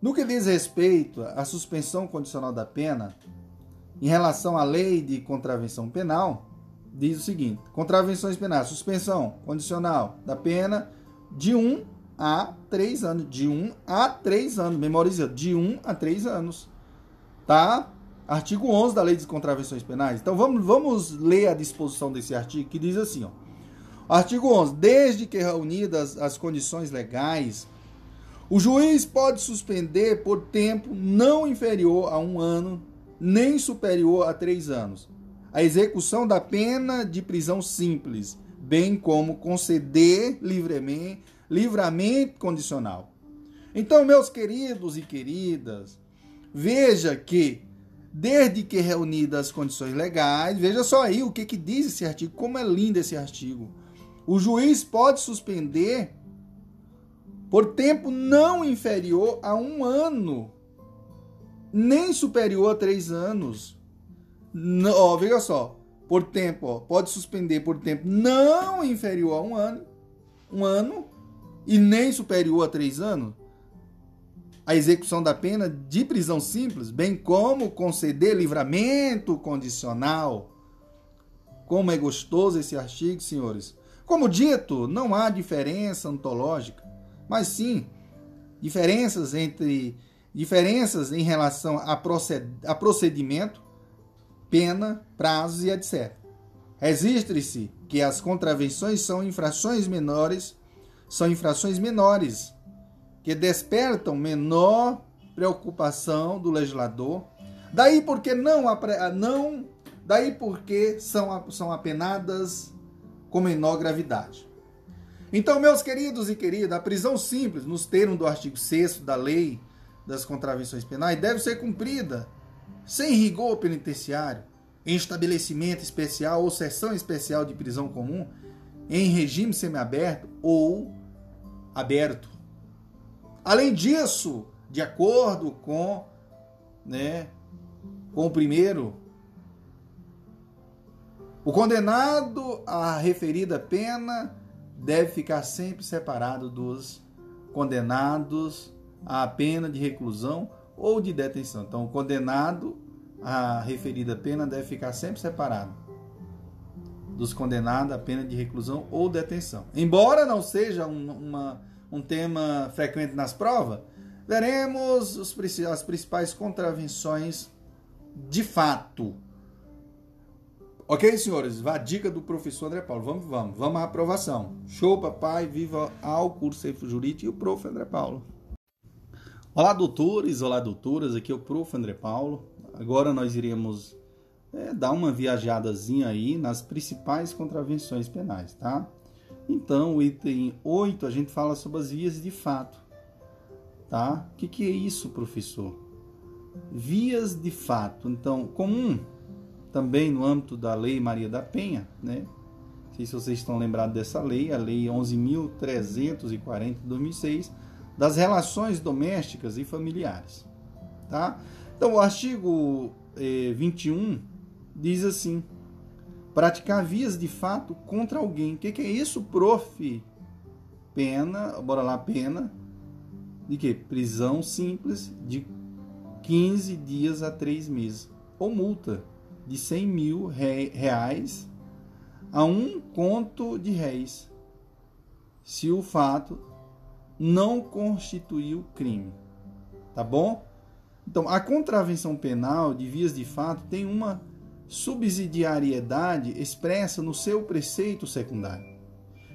no que diz respeito à suspensão condicional da pena, em relação à lei de contravenção penal, diz o seguinte: contravenções penais, suspensão condicional da pena de 1 a 3 anos. De 1 a 3 anos, memoriza, de 1 a 3 anos. Tá? Artigo 11 da Lei de Contravenções Penais. Então vamos, vamos ler a disposição desse artigo que diz assim: ó. Artigo 11. Desde que reunidas as condições legais o juiz pode suspender por tempo não inferior a um ano, nem superior a três anos, a execução da pena de prisão simples, bem como conceder livremente, livramento condicional. Então, meus queridos e queridas, veja que, desde que reunidas as condições legais, veja só aí o que, que diz esse artigo, como é lindo esse artigo. O juiz pode suspender por tempo não inferior a um ano, nem superior a três anos. Não, ó, veja só, por tempo, ó, pode suspender por tempo não inferior a um ano, um ano, e nem superior a três anos, a execução da pena de prisão simples, bem como conceder livramento condicional. Como é gostoso esse artigo, senhores. Como dito, não há diferença ontológica mas sim diferenças entre diferenças em relação a, proced, a procedimento, pena, prazos e etc. Registre-se que as contravenções são infrações menores, são infrações menores que despertam menor preocupação do legislador. Daí porque não não daí porque são são apenadas com menor gravidade. Então, meus queridos e queridas, a prisão simples, nos termos do artigo 6 da Lei das Contravenções Penais, deve ser cumprida sem rigor penitenciário, em estabelecimento especial ou seção especial de prisão comum, em regime semiaberto ou aberto. Além disso, de acordo com, né, com o primeiro, o condenado à referida pena deve ficar sempre separado dos condenados à pena de reclusão ou de detenção. Então, o condenado à referida pena deve ficar sempre separado dos condenados à pena de reclusão ou detenção. Embora não seja um, uma, um tema frequente nas provas, veremos os, as principais contravenções de fato Ok, senhores? Vá a dica do professor André Paulo. Vamos, vamos. Vamos à aprovação. Show, papai. Viva ao curso Jurídico e o prof. André Paulo. Olá, doutores. Olá, doutoras. Aqui é o prof. André Paulo. Agora nós iremos é, dar uma viajadazinha aí nas principais contravenções penais, tá? Então, o item 8, a gente fala sobre as vias de fato, tá? O que, que é isso, professor? Vias de fato. Então, comum também no âmbito da Lei Maria da Penha, né? Não sei se vocês estão lembrados dessa lei, a Lei 11.340 de 2006, das relações domésticas e familiares, tá? Então, o artigo eh, 21 diz assim: praticar vias de fato contra alguém. O que, que é isso, prof? Pena, bora lá, pena de que? Prisão simples de 15 dias a 3 meses. Ou multa de 100 mil reais a um conto de réis, se o fato não constituiu crime. Tá bom? Então, a contravenção penal de vias de fato tem uma subsidiariedade expressa no seu preceito secundário.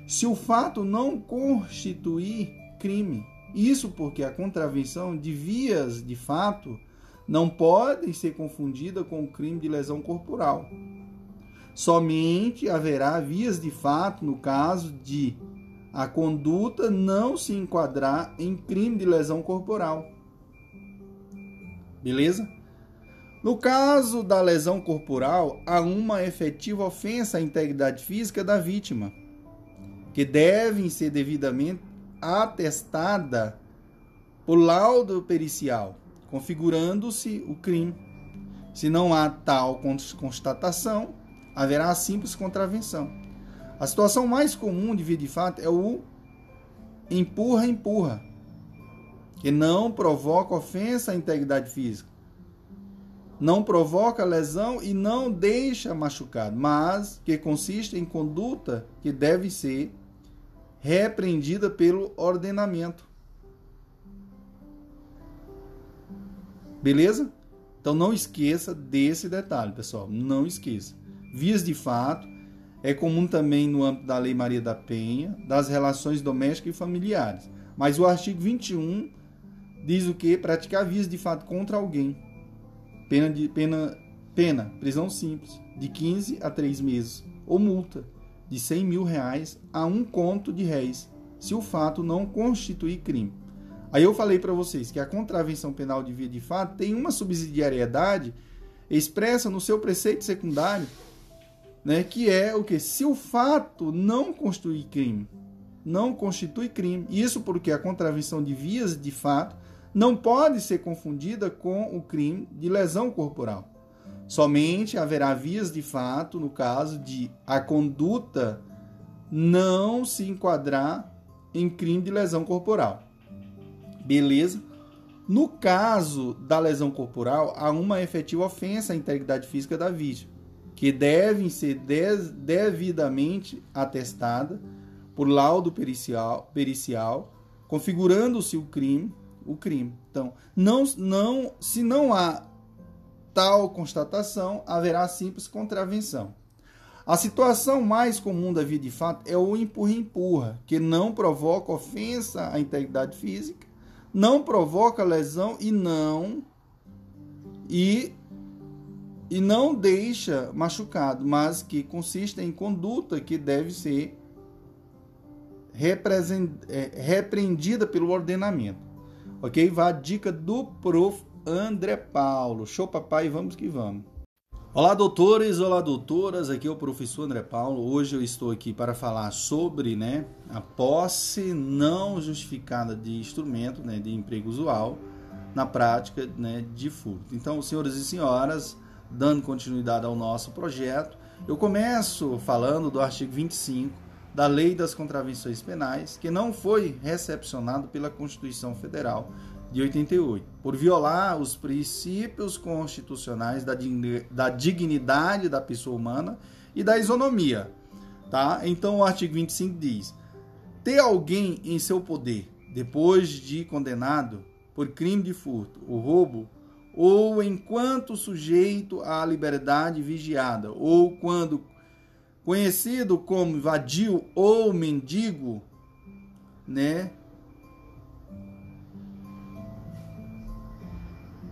Se o fato não constituir crime, isso porque a contravenção de vias de fato não pode ser confundida com o crime de lesão corporal. Somente haverá vias de fato no caso de a conduta não se enquadrar em crime de lesão corporal. Beleza? No caso da lesão corporal, há uma efetiva ofensa à integridade física da vítima, que devem ser devidamente atestada por laudo pericial, configurando-se o crime. Se não há tal constatação, haverá simples contravenção. A situação mais comum de via de fato é o empurra-empurra, que não provoca ofensa à integridade física, não provoca lesão e não deixa machucado, mas que consiste em conduta que deve ser repreendida pelo ordenamento. Beleza? Então não esqueça desse detalhe, pessoal. Não esqueça vias de fato, é comum também no âmbito da Lei Maria da Penha, das relações domésticas e familiares. Mas o artigo 21 diz o que? Praticar vias de fato contra alguém. Pena, de, pena, pena, prisão simples, de 15 a 3 meses, ou multa de 100 mil reais a um conto de réis, se o fato não constituir crime. Aí eu falei para vocês que a contravenção penal de via de fato tem uma subsidiariedade expressa no seu preceito secundário né, que é o que? Se o fato não constitui crime, não constitui crime. Isso porque a contravenção de vias de fato não pode ser confundida com o crime de lesão corporal. Somente haverá vias de fato no caso de a conduta não se enquadrar em crime de lesão corporal. Beleza? No caso da lesão corporal, há uma efetiva ofensa à integridade física da vítima que devem ser devidamente atestadas por laudo pericial, pericial configurando-se o crime, o crime. Então, não, não, se não há tal constatação, haverá simples contravenção. A situação mais comum da vida de fato é o empurra-empurra, que não provoca ofensa à integridade física, não provoca lesão e não e e não deixa machucado, mas que consiste em conduta que deve ser é, repreendida pelo ordenamento. Ok? Vá a dica do prof. André Paulo. Show, papai, vamos que vamos. Olá, doutores, olá, doutoras. Aqui é o professor André Paulo. Hoje eu estou aqui para falar sobre né, a posse não justificada de instrumento né, de emprego usual na prática né, de furto. Então, senhoras e senhoras, dando continuidade ao nosso projeto, eu começo falando do artigo 25 da Lei das Contravenções Penais, que não foi recepcionado pela Constituição Federal de 88, por violar os princípios constitucionais da dignidade da pessoa humana e da isonomia. Tá? Então o artigo 25 diz: ter alguém em seu poder, depois de condenado por crime de furto ou roubo, ou enquanto sujeito à liberdade vigiada, ou quando conhecido como vadio ou mendigo, né?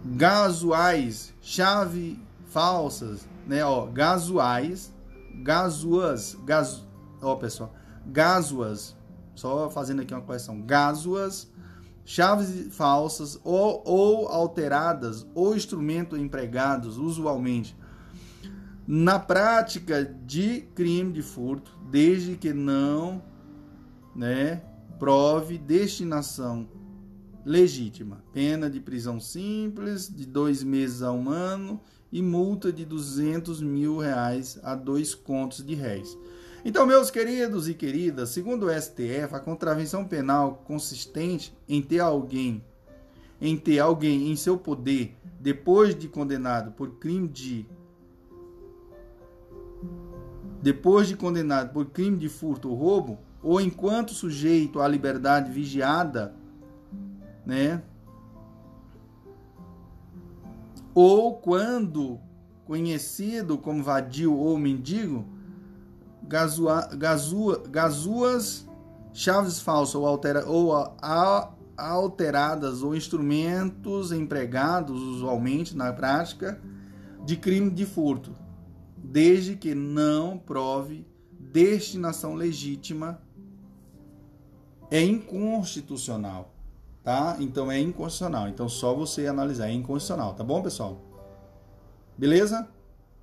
Gazuais, chave falsas, né? Ó, gazuais, gazuas, gaz, ó pessoal, gazuas, só fazendo aqui uma correção, gazuas chaves falsas ou, ou alteradas ou instrumentos empregados usualmente na prática de crime de furto, desde que não né, prove destinação legítima. Pena de prisão simples de dois meses a um ano e multa de 200 mil reais a dois contos de réis. Então, meus queridos e queridas, segundo o STF, a contravenção penal consistente em ter alguém em ter alguém em seu poder depois de condenado por crime de depois de condenado por crime de furto ou roubo, ou enquanto sujeito à liberdade vigiada, né? ou quando conhecido como vadio ou mendigo, gazua, gazua, gazuas, chaves falsas ou, altera, ou a, a, alteradas ou instrumentos empregados usualmente na prática de crime de furto, desde que não prove destinação legítima, é inconstitucional, tá? Então é inconstitucional. Então só você analisar, é inconstitucional, tá bom, pessoal? Beleza?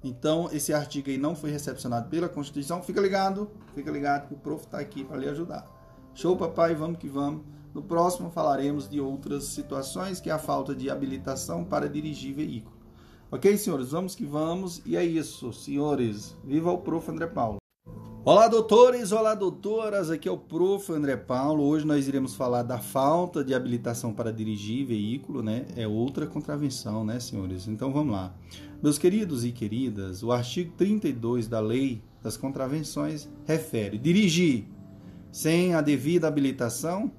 Então, esse artigo aí não foi recepcionado pela Constituição. Fica ligado, fica ligado que o prof está aqui para lhe ajudar. Show, papai, vamos que vamos. No próximo falaremos de outras situações, que é a falta de habilitação para dirigir veículo. Ok, senhores? Vamos que vamos. E é isso, senhores. Viva o prof. André Paulo. Olá, doutores! Olá, doutoras! Aqui é o prof. André Paulo. Hoje nós iremos falar da falta de habilitação para dirigir veículo, né? É outra contravenção, né, senhores? Então vamos lá. Meus queridos e queridas, o artigo 32 da Lei das Contravenções refere dirigir sem a devida habilitação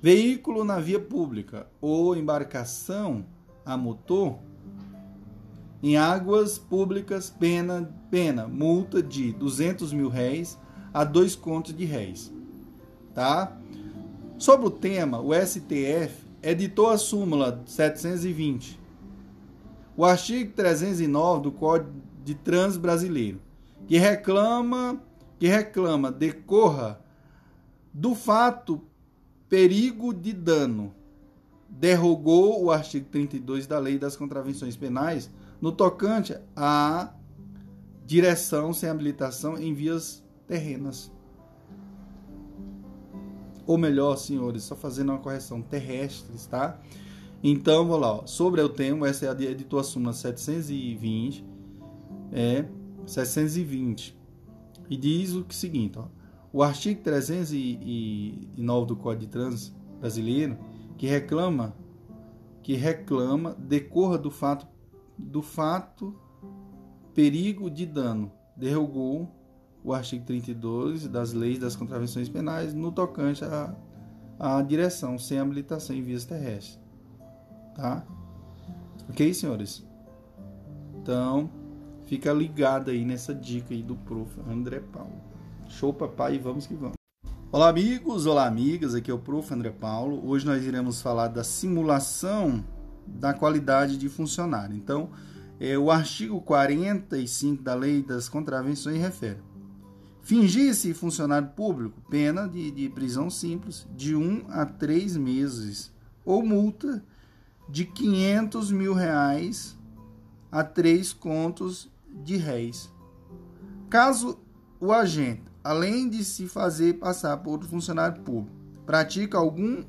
veículo na via pública ou embarcação a motor em águas públicas, pena, pena, multa de 200 mil réis a dois contos de réis. Tá? Sobre o tema, o STF editou a súmula 720, o artigo 309 do Código de Trânsito Brasileiro, que reclama, que reclama decorra do fato perigo de dano, derrogou o artigo 32 da Lei das Contravenções Penais no tocante à direção sem habilitação em vias terrenas. Ou melhor, senhores, só fazendo uma correção, terrestres, tá? Então, vou lá, ó. sobre o tema, essa é a editora súmula 720, é 720. E diz o seguinte, ó, o artigo 309 do Código de Trânsito brasileiro, que reclama que reclama decorra do fato do fato perigo de dano, derrogou o artigo 32 das leis das contravenções penais no tocante à, à direção sem habilitação em vias terrestres. Tá? Ok, senhores? Então, fica ligado aí nessa dica aí do prof. André Paulo. Show, papai, vamos que vamos. Olá, amigos, olá, amigas. Aqui é o prof. André Paulo. Hoje nós iremos falar da simulação da qualidade de funcionário. Então, é, o artigo 45 da Lei das Contravenções refere. Fingir-se funcionário público, pena de, de prisão simples de 1 um a 3 meses ou multa de 500 mil reais a 3 contos de réis. Caso o agente, além de se fazer passar por funcionário público, pratica algum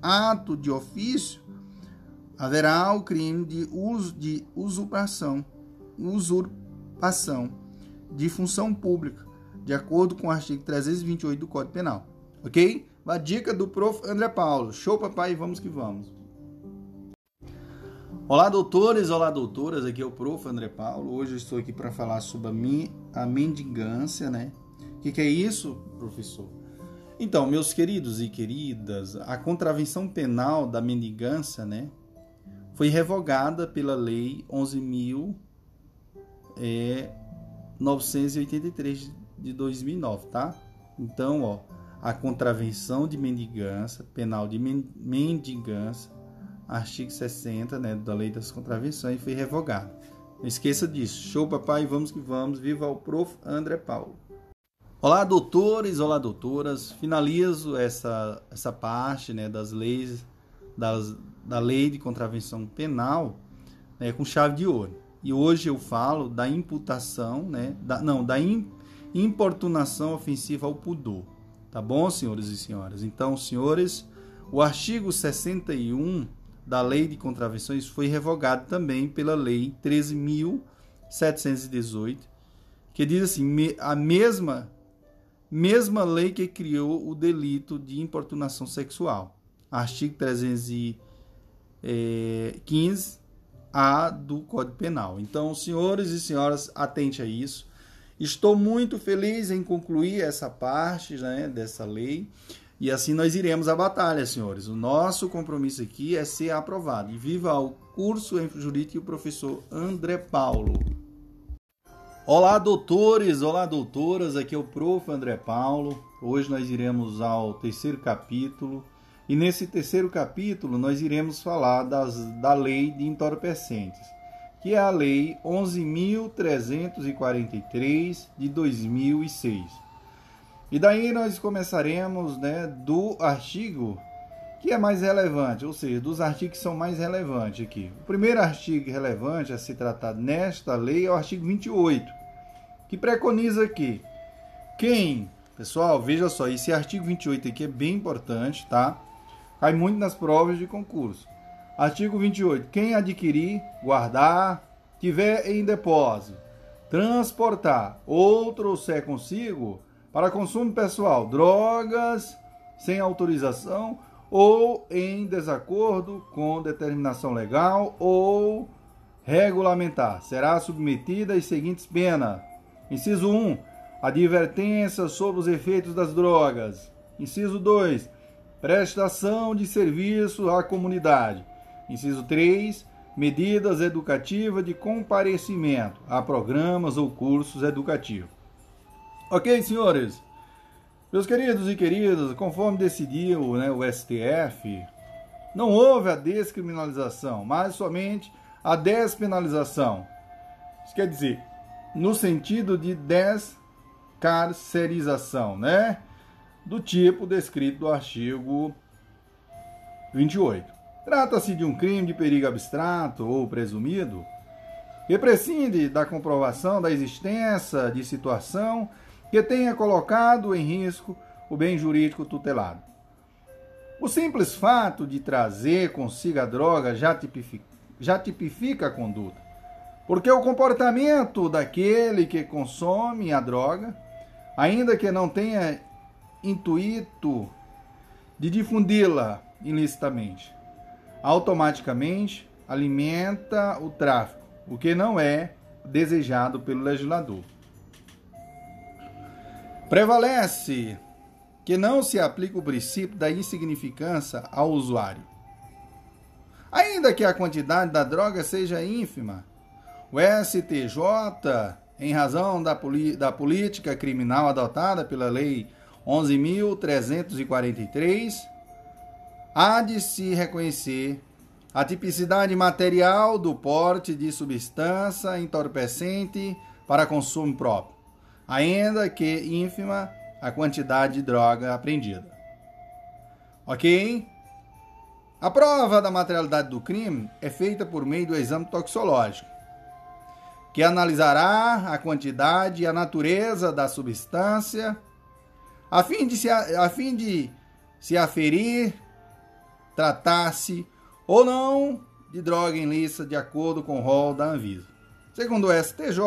ato de ofício haverá o crime de uso de usurpação, usurpação de função pública, de acordo com o artigo 328 do Código Penal. OK? A dica do prof. André Paulo. Show, papai, vamos que vamos. Olá, doutores, olá, doutoras. Aqui é o prof. André Paulo. Hoje eu estou aqui para falar sobre a, mi, a mendigância, né? O que, que é isso, professor? Então, meus queridos e queridas, a contravenção penal da mendigância, né? Foi revogada pela Lei 11.983 é, de 2009, tá? Então, ó, a contravenção de mendigância, penal de mendigância, artigo 60 né, da Lei das Contravenções, foi revogada. Não esqueça disso. Show, papai, vamos que vamos. Viva o prof. André Paulo. Olá, doutores, olá, doutoras. Finalizo essa, essa parte né, das leis das, da lei de contravenção penal né, com chave de ouro. E hoje eu falo da imputação, né, da, não, da importunação ofensiva ao pudor. Tá bom, senhores e senhoras? Então, senhores, o artigo 61 da lei de contravenções foi revogado também pela lei 13.718, que diz assim, a mesma mesma lei que criou o delito de importunação sexual. Artigo 315 a do Código Penal. Então, senhores e senhoras, atente a isso. Estou muito feliz em concluir essa parte né, dessa lei. E assim nós iremos à batalha, senhores. O nosso compromisso aqui é ser aprovado. E viva o curso em Jurídica e o professor André Paulo. Olá, doutores! Olá, doutoras! Aqui é o prof. André Paulo. Hoje nós iremos ao terceiro capítulo. E nesse terceiro capítulo nós iremos falar das, da lei de entorpecentes, que é a lei 11.343 de 2006. E daí nós começaremos né, do artigo que é mais relevante, ou seja, dos artigos que são mais relevantes aqui. O primeiro artigo relevante a se tratar nesta lei é o artigo 28, que preconiza que quem, pessoal, veja só, esse artigo 28 aqui é bem importante, tá? Cai muito nas provas de concurso. Artigo 28. Quem adquirir, guardar, tiver em depósito, transportar, ou trouxer consigo para consumo pessoal, drogas sem autorização ou em desacordo com determinação legal ou regulamentar. Será submetida às seguintes penas: Inciso 1. Advertência sobre os efeitos das drogas. Inciso 2. Prestação de serviço à comunidade. Inciso 3. Medidas educativas de comparecimento a programas ou cursos educativos. Ok, senhores? Meus queridos e queridas, conforme decidiu né, o STF, não houve a descriminalização, mas somente a despenalização. Isso quer dizer, no sentido de descarcerização, né? Do tipo descrito no artigo 28. Trata-se de um crime de perigo abstrato ou presumido que prescinde da comprovação da existência de situação que tenha colocado em risco o bem jurídico tutelado. O simples fato de trazer consigo a droga já tipifica, já tipifica a conduta, porque o comportamento daquele que consome a droga, ainda que não tenha intuito de difundi-la ilicitamente, automaticamente alimenta o tráfico, o que não é desejado pelo legislador. Prevalece que não se aplica o princípio da insignificância ao usuário. Ainda que a quantidade da droga seja ínfima, o STJ, em razão da, da política criminal adotada pela Lei 11.343, há de se reconhecer a tipicidade material do porte de substância entorpecente para consumo próprio ainda que ínfima a quantidade de droga apreendida. Ok? A prova da materialidade do crime é feita por meio do exame toxicológico, que analisará a quantidade e a natureza da substância, a fim de se, a fim de se aferir, tratar-se ou não de droga ilícita de acordo com o rol da Anvisa. Segundo o STJ,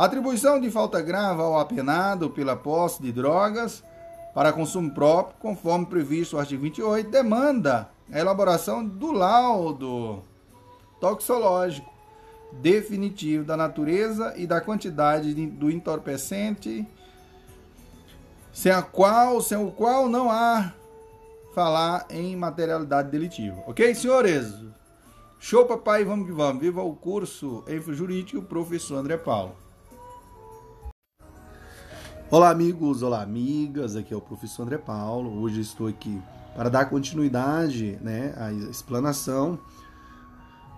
Atribuição de falta grave ao apenado pela posse de drogas para consumo próprio, conforme previsto no artigo 28, demanda a elaboração do laudo toxicológico definitivo da natureza e da quantidade do entorpecente, sem a qual, sem o qual não há falar em materialidade delitiva. Ok, senhores? Show, papai, vamos que vamos. Viva o curso em Jurídico, professor André Paulo. Olá, amigos, olá, amigas. Aqui é o professor André Paulo. Hoje estou aqui para dar continuidade né, à explanação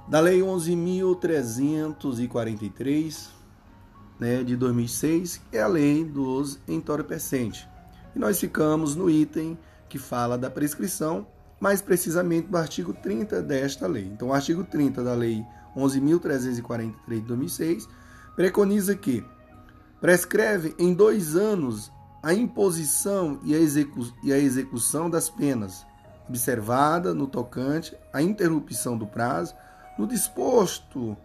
da Lei 11.343 né, de 2006, que é a Lei dos Entorpecentes. E nós ficamos no item que fala da prescrição, mais precisamente do artigo 30 desta lei. Então, o artigo 30 da Lei 11.343 de 2006 preconiza que prescreve em dois anos a imposição e a, e a execução das penas, observada no tocante à interrupção do prazo, no disposto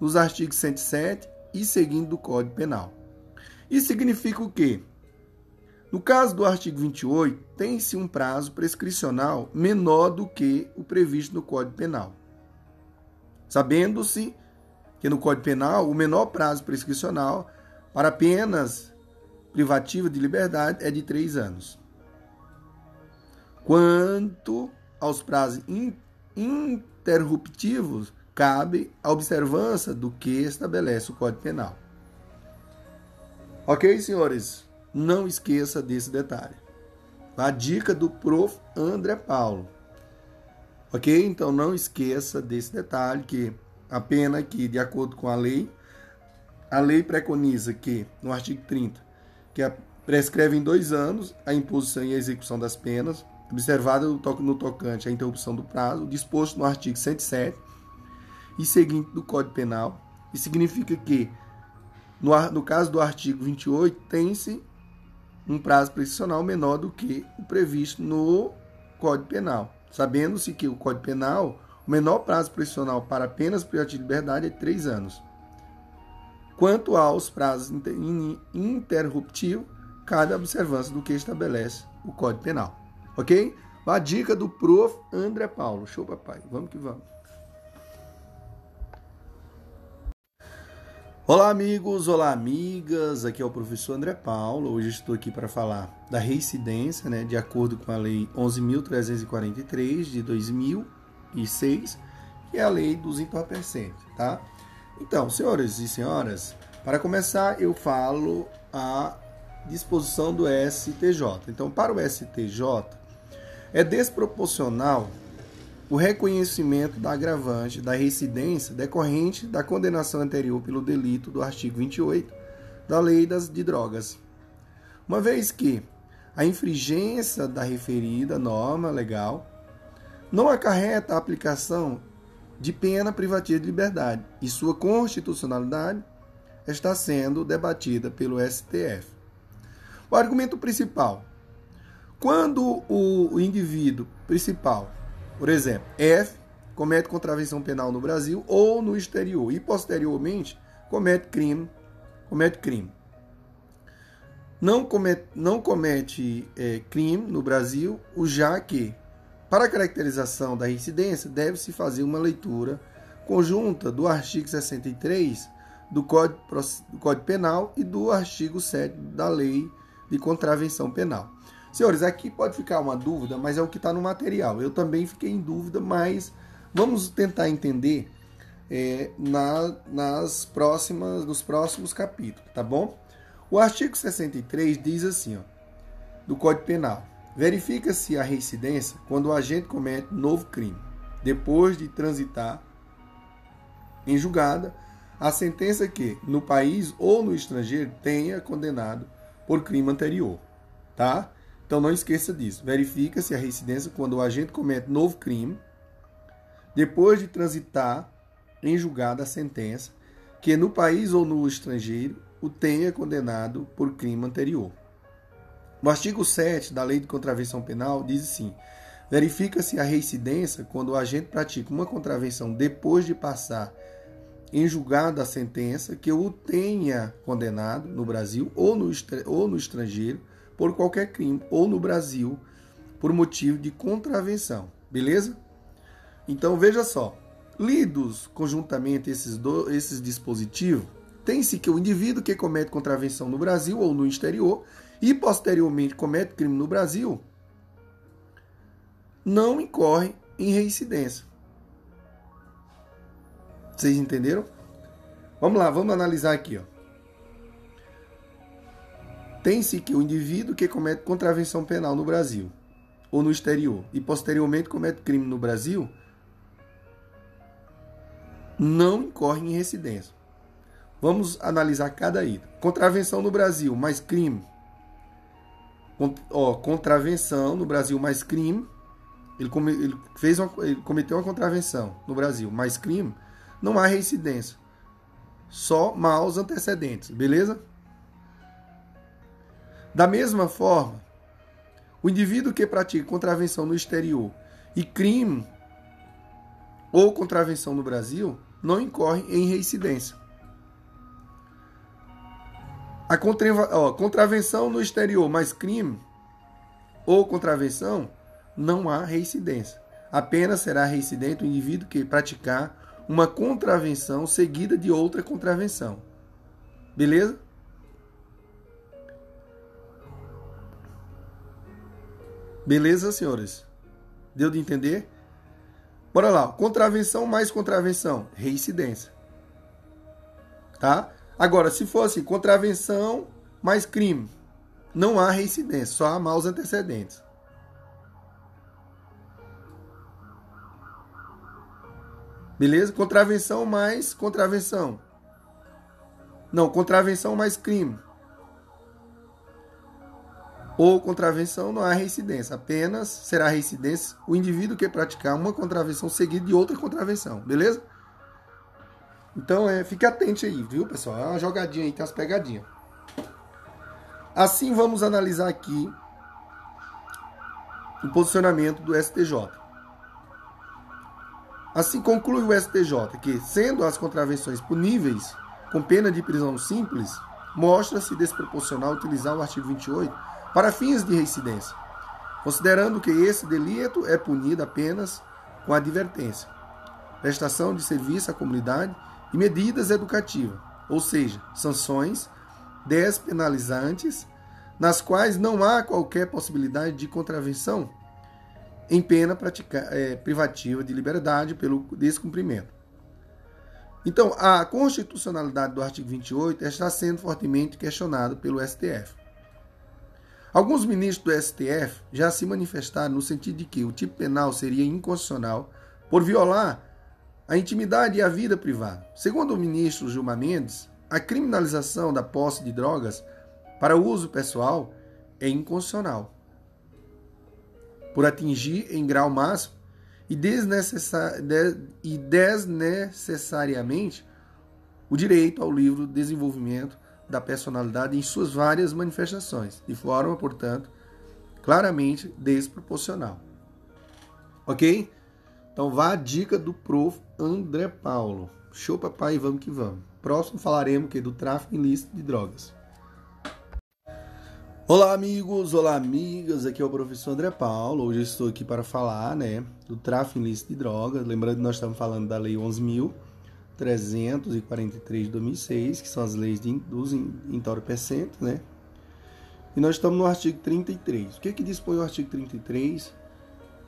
nos artigos 107 e seguindo do Código Penal. Isso significa o quê? No caso do artigo 28, tem-se um prazo prescricional menor do que o previsto no Código Penal. Sabendo-se que no Código Penal o menor prazo prescricional para penas privativas de liberdade é de três anos. Quanto aos prazos interruptivos, cabe a observância do que estabelece o Código Penal. Ok, senhores? Não esqueça desse detalhe. A dica do prof. André Paulo. Ok? Então não esqueça desse detalhe que a pena que, de acordo com a lei, a lei preconiza que, no artigo 30, que prescreve em dois anos a imposição e a execução das penas, observada no tocante à interrupção do prazo, disposto no artigo 107 e seguinte do Código Penal, e significa que, no, no caso do artigo 28, tem-se um prazo prescricional menor do que o previsto no Código Penal, sabendo-se que o Código Penal, o menor prazo prescricional para apenas privativa de liberdade é três anos. Quanto aos prazos interruptivos, cada observância do que estabelece o Código Penal. Ok? A dica do prof. André Paulo. Show, papai. Vamos que vamos. Olá, amigos, olá, amigas. Aqui é o professor André Paulo. Hoje estou aqui para falar da reincidência, né, de acordo com a Lei 11.343 de 2006, que é a lei dos entorpecentes, tá? Então, senhores e senhoras, para começar, eu falo a disposição do STJ. Então, para o STJ, é desproporcional o reconhecimento da agravante da residência decorrente da condenação anterior pelo delito do artigo 28 da Lei das, de Drogas. Uma vez que a infringência da referida norma legal não acarreta a aplicação de pena privativa de liberdade e sua constitucionalidade está sendo debatida pelo STF. O argumento principal: quando o indivíduo principal, por exemplo, F, comete contravenção penal no Brasil ou no exterior e posteriormente comete crime, comete crime. Não comete, não comete é, crime no Brasil, o já que para a caracterização da incidência, deve-se fazer uma leitura conjunta do artigo 63 do Código, do Código Penal e do artigo 7 da Lei de Contravenção Penal. Senhores, aqui pode ficar uma dúvida, mas é o que está no material. Eu também fiquei em dúvida, mas vamos tentar entender é, na, nas próximas, nos próximos capítulos, tá bom? O artigo 63 diz assim, ó, do Código Penal. Verifica-se a reincidência quando o agente comete novo crime, depois de transitar em julgada a sentença que, no país ou no estrangeiro, tenha condenado por crime anterior. Tá? Então não esqueça disso. Verifica-se a reincidência quando o agente comete novo crime, depois de transitar em julgada a sentença que, no país ou no estrangeiro, o tenha condenado por crime anterior. No artigo 7 da Lei de Contravenção Penal diz assim: verifica-se a reincidência quando o agente pratica uma contravenção depois de passar em julgado a sentença que o tenha condenado no Brasil ou no, ou no estrangeiro por qualquer crime, ou no Brasil por motivo de contravenção. Beleza? Então veja só. Lidos conjuntamente esses, do, esses dispositivos, tem-se que o indivíduo que comete contravenção no Brasil ou no exterior e posteriormente comete crime no Brasil, não incorre em reincidência. Vocês entenderam? Vamos lá, vamos analisar aqui. Ó. Tem-se que o indivíduo que comete contravenção penal no Brasil ou no exterior e posteriormente comete crime no Brasil não incorre em residência. Vamos analisar cada item. Contravenção no Brasil mais crime ó, contravenção no Brasil mais crime. Ele, come, ele fez uma, ele cometeu uma contravenção no Brasil mais crime. Não há reincidência. Só maus antecedentes, beleza? Da mesma forma, o indivíduo que pratica contravenção no exterior e crime ou contravenção no Brasil não incorre em reincidência. A contravenção no exterior mais crime ou contravenção, não há reincidência. Apenas será reincidente o indivíduo que praticar uma contravenção seguida de outra contravenção. Beleza? Beleza, senhores? Deu de entender? Bora lá. Contravenção mais contravenção. Reincidência. Tá? Agora, se fosse contravenção mais crime, não há reincidência, só há maus antecedentes. Beleza? Contravenção mais contravenção. Não, contravenção mais crime. Ou contravenção não há reincidência. Apenas será reincidência o indivíduo que praticar uma contravenção seguida de outra contravenção. Beleza? Então, é, fique atente aí, viu, pessoal? É uma jogadinha aí, tem umas pegadinhas. Assim, vamos analisar aqui o posicionamento do STJ. Assim conclui o STJ que, sendo as contravenções puníveis com pena de prisão simples, mostra-se desproporcional utilizar o artigo 28 para fins de reincidência, considerando que esse delito é punido apenas com advertência, prestação de serviço à comunidade e medidas educativas, ou seja, sanções despenalizantes, nas quais não há qualquer possibilidade de contravenção em pena é, privativa de liberdade pelo descumprimento. Então, a constitucionalidade do artigo 28 está sendo fortemente questionada pelo STF. Alguns ministros do STF já se manifestaram no sentido de que o tipo penal seria inconstitucional por violar a intimidade e a vida privada. Segundo o ministro Gilmar Mendes, a criminalização da posse de drogas para uso pessoal é inconstitucional por atingir em grau máximo e, desnecessar, e desnecessariamente o direito ao livre desenvolvimento da personalidade em suas várias manifestações, de forma, portanto, claramente desproporcional. Ok? Então vá a dica do prof. André Paulo. Show, papai, vamos que vamos. Próximo falaremos que do tráfico ilícito de drogas. Olá, amigos, olá, amigas. Aqui é o professor André Paulo. Hoje estou aqui para falar, né, do tráfico ilícito de drogas. Lembrando que nós estamos falando da Lei 11.343 de 2006, que são as leis de, dos entorpecentes, né? E nós estamos no artigo 33. O que é que dispõe o artigo 33,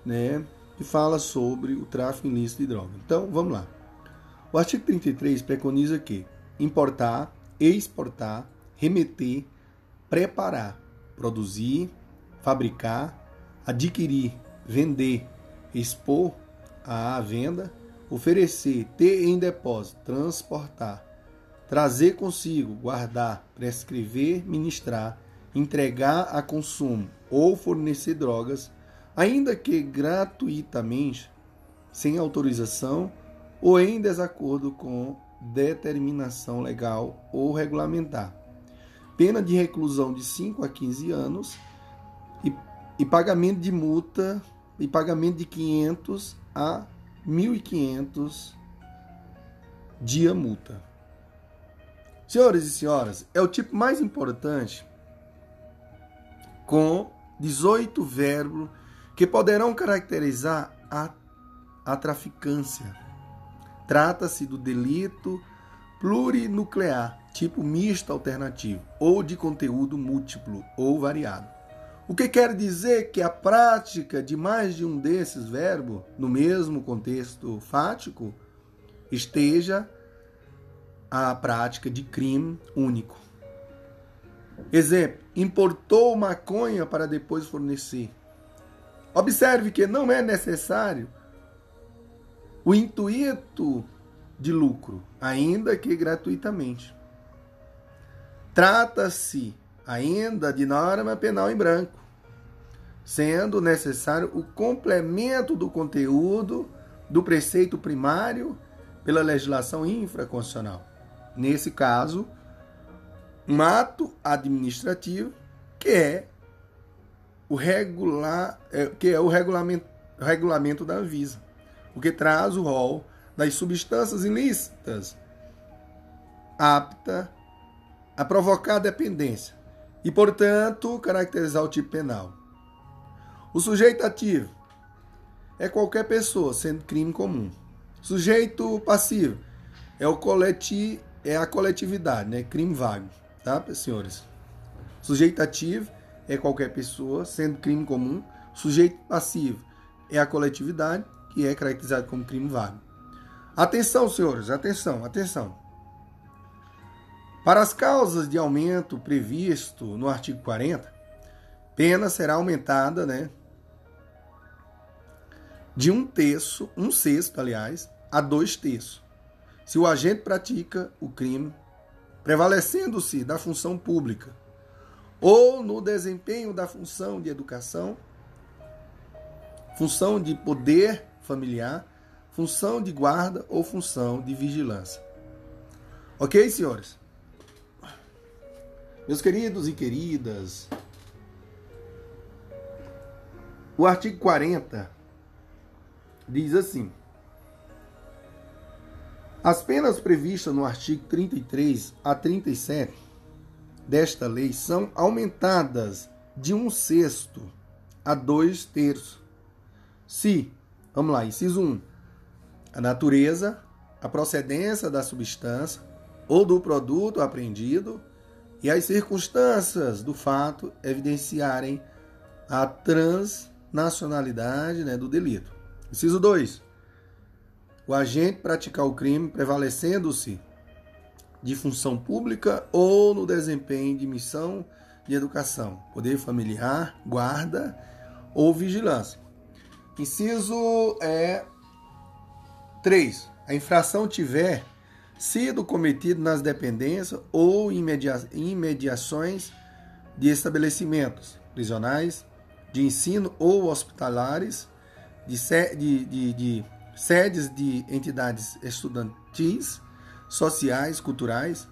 né? Que fala sobre o tráfico ilícito de drogas. Então, vamos lá. O artigo 33 preconiza que importar, exportar, remeter, preparar produzir, fabricar, adquirir, vender, expor à venda, oferecer, ter em depósito, transportar, trazer consigo, guardar, prescrever, ministrar, entregar a consumo ou fornecer drogas, ainda que gratuitamente, sem autorização ou em desacordo com determinação legal ou regulamentar. Pena de reclusão de 5 a 15 anos e, e pagamento de multa e pagamento de 500 a 1.500 dia multa. Senhores e senhoras, é o tipo mais importante com 18 verbos que poderão caracterizar a, a traficância. Trata-se do delito plurinuclear tipo misto alternativo, ou de conteúdo múltiplo ou variado. O que quer dizer que a prática de mais de um desses verbos, no mesmo contexto fático, esteja a prática de crime único. Exemplo: importou maconha para depois fornecer. Observe que não é necessário o intuito de lucro, ainda que gratuitamente. Trata-se ainda de norma penal em branco, sendo necessário o complemento do conteúdo do preceito primário pela legislação infraconstitucional. Nesse caso, um ato administrativo que é o regular, é, que é o regulamento, regulamento da Anvisa, o que traz o rol das substâncias ilícitas apta a provocar dependência e, portanto, caracterizar o tipo penal. O sujeito ativo é qualquer pessoa, sendo crime comum. Sujeito passivo é o coleti é a coletividade, né? Crime vago, tá, senhores? Sujeito ativo é qualquer pessoa, sendo crime comum. Sujeito passivo é a coletividade, que é caracterizado como crime vago. Atenção, senhores, atenção, atenção. Para as causas de aumento previsto no artigo 40, pena será aumentada, né, de um terço, um sexto, aliás, a dois terços, se o agente pratica o crime prevalecendo-se da função pública ou no desempenho da função de educação, função de poder familiar, função de guarda ou função de vigilância. Ok, senhores? Meus queridos e queridas, o artigo 40 diz assim: As penas previstas no artigo 33 a 37 desta lei são aumentadas de um sexto a dois terços. Se, vamos lá, inciso 1, a natureza, a procedência da substância ou do produto apreendido e as circunstâncias do fato evidenciarem a transnacionalidade né, do delito. Inciso 2. O agente praticar o crime prevalecendo-se de função pública ou no desempenho de missão de educação, poder familiar, guarda ou vigilância. Inciso é 3. A infração tiver sido cometido nas dependências ou imediações de estabelecimentos prisionais, de ensino ou hospitalares, de, de, de, de sedes de entidades estudantis, sociais, culturais,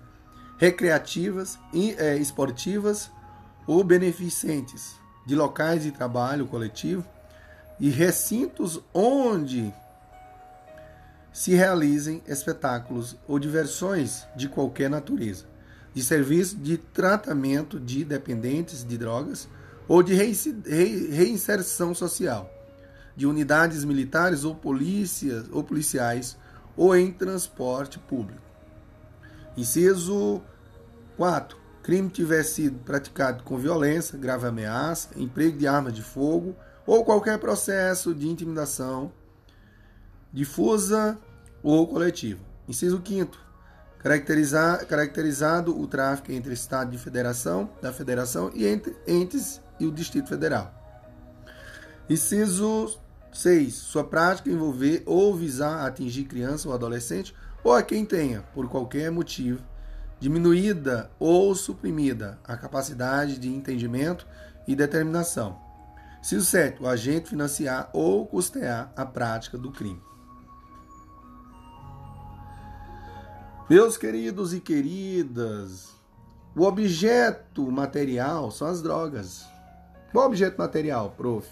recreativas, é, esportivas ou beneficentes, de locais de trabalho coletivo e recintos onde se realizem espetáculos ou diversões de qualquer natureza, de serviço de tratamento de dependentes de drogas ou de reinserção social de unidades militares ou polícias ou policiais ou em transporte público. Inciso 4. Crime tiver sido praticado com violência, grave ameaça, emprego de arma de fogo ou qualquer processo de intimidação difusa ou coletiva. Inciso 5 caracterizar, caracterizado o tráfico entre Estado de Federação, da Federação e entre entes e o Distrito Federal. Inciso 6. Sua prática envolver ou visar atingir criança ou adolescente ou a quem tenha, por qualquer motivo, diminuída ou suprimida a capacidade de entendimento e determinação. Inciso 7. O agente financiar ou custear a prática do crime. Meus queridos e queridas, o objeto material são as drogas. Qual objeto material, prof?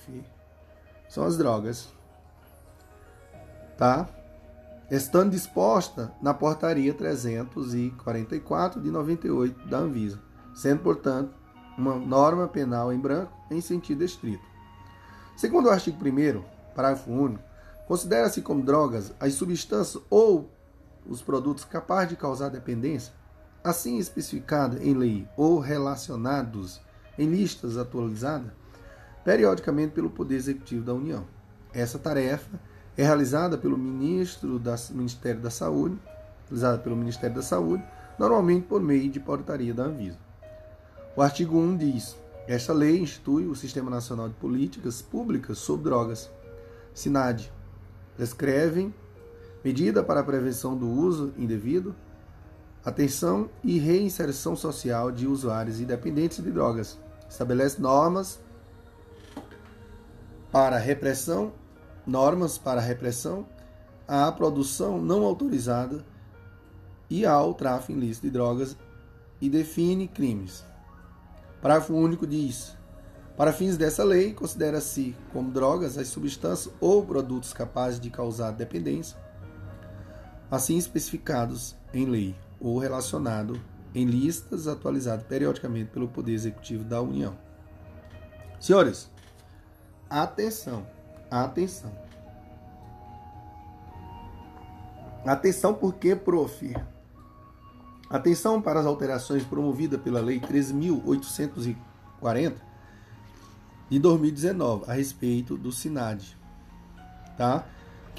São as drogas. Tá? Estando disposta na portaria 344 de 98 da Anvisa, sendo, portanto, uma norma penal em branco em sentido estrito. Segundo o artigo 1 parágrafo único, considera-se como drogas as substâncias ou os produtos capazes de causar dependência, assim especificada em lei ou relacionados em listas atualizadas, periodicamente pelo Poder Executivo da União. Essa tarefa é realizada pelo ministro do Ministério da Saúde, realizada pelo Ministério da Saúde, normalmente por meio de portaria da Anvisa. O artigo 1 diz: esta lei institui o Sistema Nacional de Políticas Públicas sobre Drogas, SINAD. Descrevem medida para a prevenção do uso indevido, atenção e reinserção social de usuários independentes de drogas. Estabelece normas para repressão, normas para repressão à produção não autorizada e ao tráfico ilícito de drogas e define crimes. Parágrafo único diz: Para fins dessa lei, considera-se como drogas as substâncias ou produtos capazes de causar dependência, assim especificados em lei ou relacionado em listas atualizadas periodicamente pelo Poder Executivo da União. Senhores, Atenção, atenção. Atenção porque, prof. Atenção para as alterações promovidas pela Lei 13.840 de 2019 a respeito do SINAD. Tá?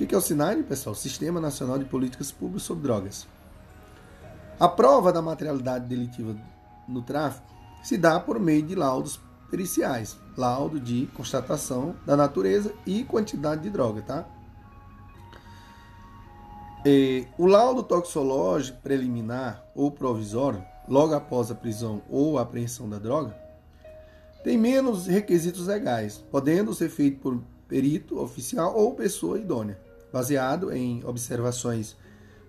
Que é o SINAID, pessoal? Sistema Nacional de Políticas Públicas sobre Drogas. A prova da materialidade delitiva no tráfico se dá por meio de laudos periciais, laudo de constatação da natureza e quantidade de droga, tá? E, o laudo toxicológico preliminar ou provisório, logo após a prisão ou a apreensão da droga, tem menos requisitos legais, podendo ser feito por perito oficial ou pessoa idônea, baseado em observações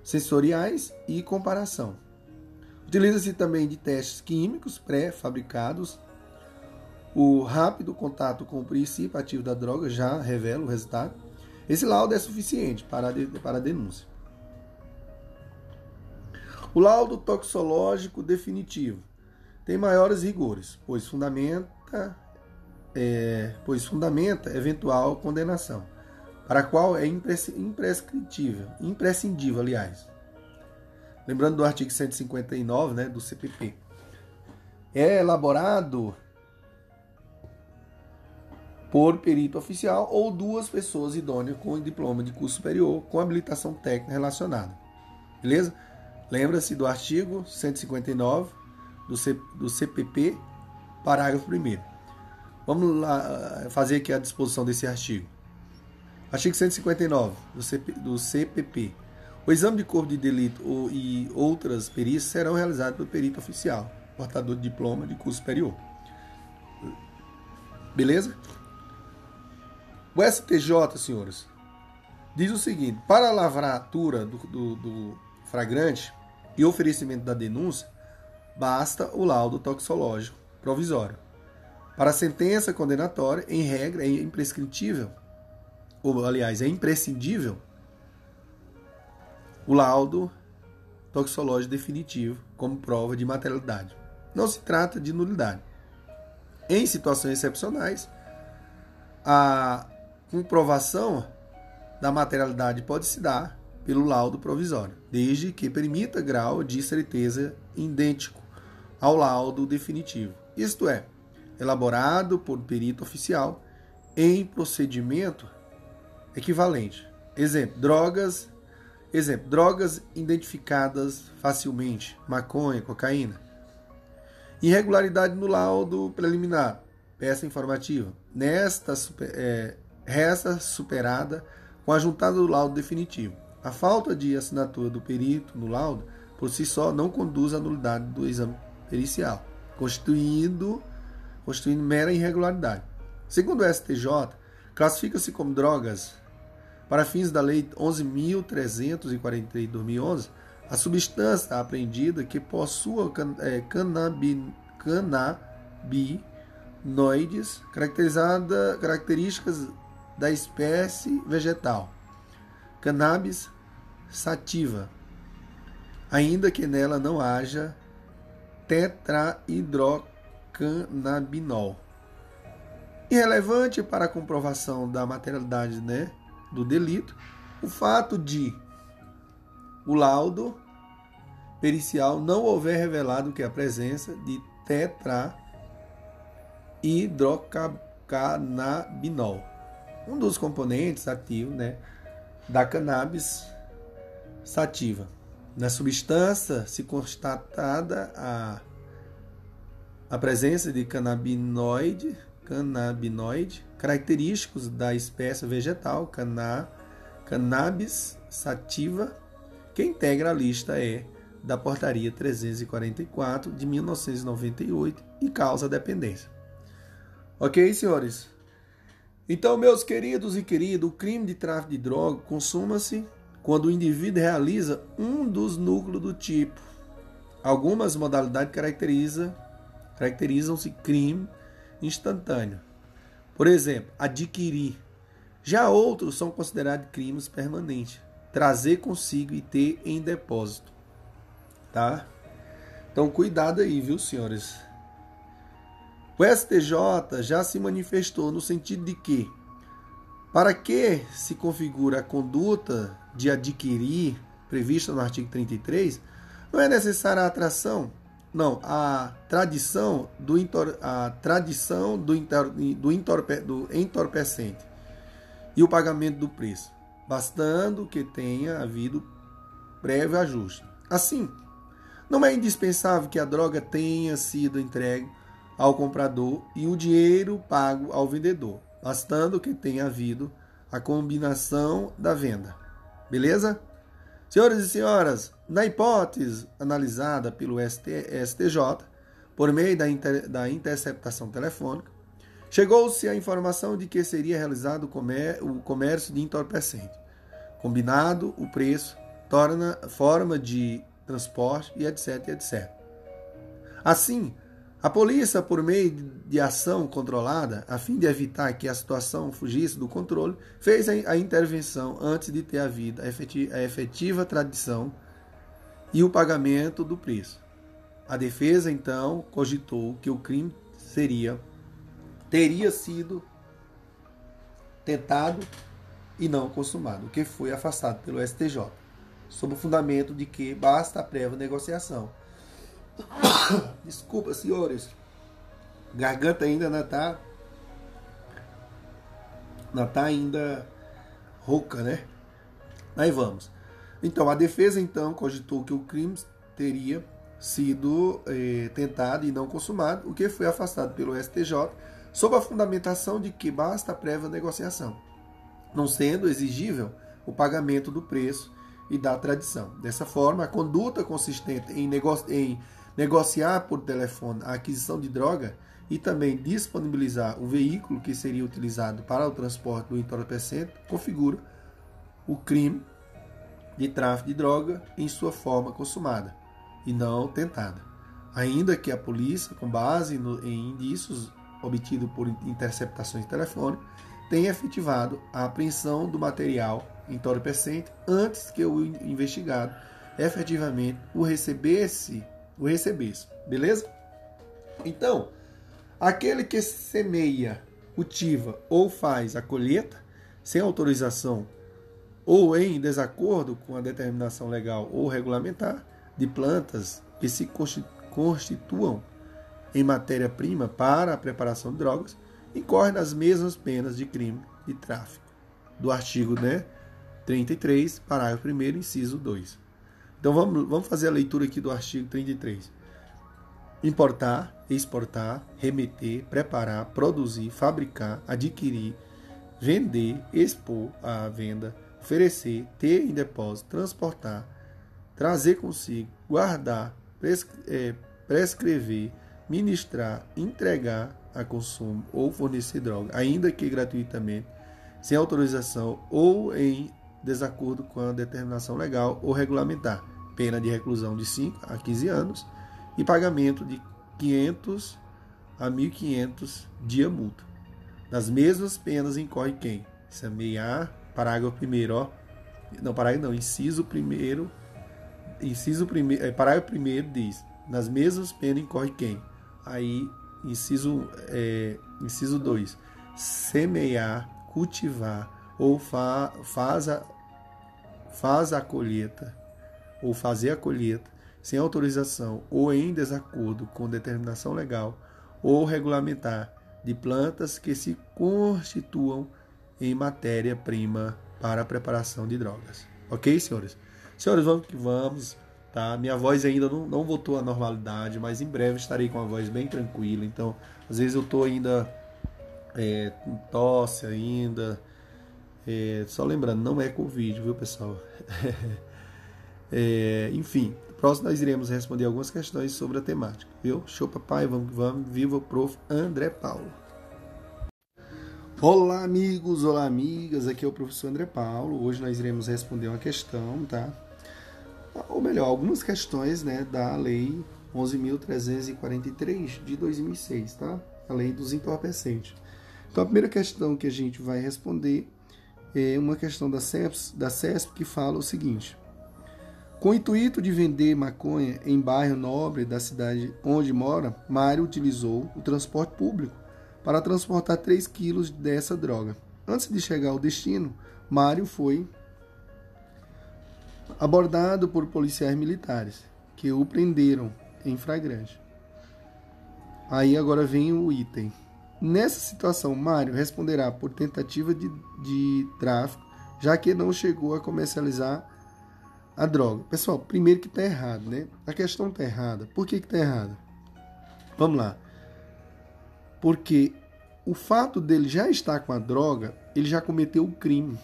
sensoriais e comparação. Utiliza-se também de testes químicos pré-fabricados. O rápido contato com o princípio ativo da droga já revela o resultado. Esse laudo é suficiente para a, de, para a denúncia. O laudo toxicológico definitivo tem maiores rigores, pois fundamenta, é, pois fundamenta eventual condenação, para a qual é imprescritível, imprescindível, aliás. Lembrando do artigo 159 né, do CPP. É elaborado por perito oficial ou duas pessoas idôneas com diploma de curso superior com habilitação técnica relacionada. Beleza? Lembra-se do artigo 159 do, CPP, parágrafo 1. Vamos lá eh, fazer aqui a disposição desse artigo. Artigo 159 do, CP, do CPP. O exame de corpo de delito ou, e outras perícias serão realizados pelo perito oficial, portador de diploma de curso superior. Beleza? O STJ, senhores, diz o seguinte: para a lavratura do, do, do flagrante e oferecimento da denúncia, basta o laudo toxicológico provisório. Para a sentença condenatória, em regra, é imprescritível, ou aliás, é imprescindível, o laudo toxicológico definitivo como prova de materialidade. Não se trata de nulidade. Em situações excepcionais, a comprovação da materialidade pode se dar pelo laudo provisório, desde que permita grau de certeza idêntico ao laudo definitivo, isto é, elaborado por perito oficial em procedimento equivalente. Exemplo: drogas, exemplo, drogas identificadas facilmente, maconha, cocaína. Irregularidade no laudo preliminar, peça informativa. Nesta é, resta superada com a juntada do laudo definitivo. A falta de assinatura do perito no laudo, por si só, não conduz à nulidade do exame pericial, constituindo, constituindo mera irregularidade. Segundo o STJ, classifica-se como drogas, para fins da Lei 11.343 de 2011, a substância apreendida que possua can, é, canabinoides caracterizada, características da espécie vegetal cannabis sativa, ainda que nela não haja tetrahidrocannabinol. Irrelevante para a comprovação da materialidade né, do delito, o fato de o laudo pericial não houver revelado que a presença de tetrahidrocannabinol, um dos componentes ativos né, da cannabis sativa. Na substância, se constatada a, a presença de canabinoide, canabinoide, característicos da espécie vegetal cana, cannabis sativa, que integra a lista é da Portaria 344 de 1998 e causa dependência. Ok, senhores? Então, meus queridos e queridas, o crime de tráfico de droga consuma-se quando o indivíduo realiza um dos núcleos do tipo. Algumas modalidades caracteriza, caracterizam-se crime instantâneo. Por exemplo, adquirir. Já outros são considerados crimes permanentes. Trazer consigo e ter em depósito. Tá? Então, cuidado aí, viu, senhores? O STJ já se manifestou no sentido de que, para que se configura a conduta de adquirir prevista no artigo 33, não é necessária a atração, não, a tradição do, a tradição do, do, entorpe, do entorpecente e o pagamento do preço. bastando que tenha havido prévio ajuste. Assim, não é indispensável que a droga tenha sido entregue ao comprador e o dinheiro pago ao vendedor, bastando que tenha havido a combinação da venda. Beleza? Senhores e senhoras, na hipótese analisada pelo STJ, por meio da, inter, da interceptação telefônica, chegou-se à informação de que seria realizado o comércio de entorpecente. Combinado o preço, torna forma de transporte e etc, etc. Assim, a polícia, por meio de ação controlada, a fim de evitar que a situação fugisse do controle, fez a intervenção antes de ter havido a efetiva, a efetiva tradição e o pagamento do preço. A defesa, então, cogitou que o crime seria teria sido tentado e não consumado, o que foi afastado pelo STJ, sob o fundamento de que basta a prévia negociação [coughs] Desculpa, senhores. Garganta ainda não tá. Não tá ainda rouca, né? Aí vamos. Então, a defesa então cogitou que o crime teria sido eh, tentado e não consumado, o que foi afastado pelo STJ, sob a fundamentação de que basta prévia negociação, não sendo exigível o pagamento do preço e da tradição. Dessa forma, a conduta consistente em, em negociar por telefone a aquisição de droga e também disponibilizar o veículo que seria utilizado para o transporte do entorpecente configura o crime de tráfico de droga em sua forma consumada e não tentada. Ainda que a polícia, com base no, em indícios obtidos por interceptações telefônicas, tenha efetivado a apreensão do material entorpecente antes que o investigado efetivamente o recebesse o recebesse. Beleza? Então, aquele que semeia, cultiva ou faz a colheita sem autorização ou em desacordo com a determinação legal ou regulamentar de plantas que se constituam em matéria-prima para a preparação de drogas, incorre nas mesmas penas de crime de tráfico. Do artigo né, 33, parágrafo 1, inciso 2. Então vamos, vamos fazer a leitura aqui do artigo 33. Importar, exportar, remeter, preparar, produzir, fabricar, adquirir, vender, expor à venda, oferecer, ter em depósito, transportar, trazer consigo, guardar, é, prescrever, ministrar, entregar a consumo ou fornecer droga, ainda que gratuitamente, sem autorização ou em desacordo com a determinação legal ou regulamentar pena de reclusão de 5 a 15 anos e pagamento de 500 a 1.500 dia multa. Das mesmas penas incorre quem? Semear, parágrafo primeiro, ó. Não, parágrafo não, inciso primeiro, inciso primeiro, é, parágrafo primeiro diz, nas mesmas penas incorre quem? Aí, inciso, é, inciso 2, semear, cultivar ou fa, faz, a, faz a colheita ou fazer a colheita sem autorização ou em desacordo com determinação legal ou regulamentar de plantas que se constituam em matéria-prima para a preparação de drogas. Ok, senhores? Senhores, vamos que vamos. Tá? Minha voz ainda não, não voltou à normalidade, mas em breve estarei com a voz bem tranquila. Então, às vezes eu estou ainda é, com tosse ainda. É, só lembrando, não é Covid, viu, pessoal? [laughs] É, enfim, próximo nós iremos responder algumas questões sobre a temática. Viu? Show papai, vamos que vamos. Viva o prof. André Paulo. Olá amigos, olá amigas, aqui é o professor André Paulo. Hoje nós iremos responder uma questão, tá? Ou melhor, algumas questões, né, da lei 11.343 de 2006, tá? A lei dos entorpecentes. Então a primeira questão que a gente vai responder é uma questão da CESP, da CESP que fala o seguinte: com o intuito de vender maconha em bairro nobre da cidade onde mora, Mário utilizou o transporte público para transportar 3 quilos dessa droga. Antes de chegar ao destino, Mário foi abordado por policiais militares, que o prenderam em flagrante. Aí agora vem o item. Nessa situação, Mário responderá por tentativa de, de tráfico já que não chegou a comercializar a droga. Pessoal, primeiro que está errado, né? A questão está errada. Por que está errada? Vamos lá. Porque o fato dele já estar com a droga, ele já cometeu o crime.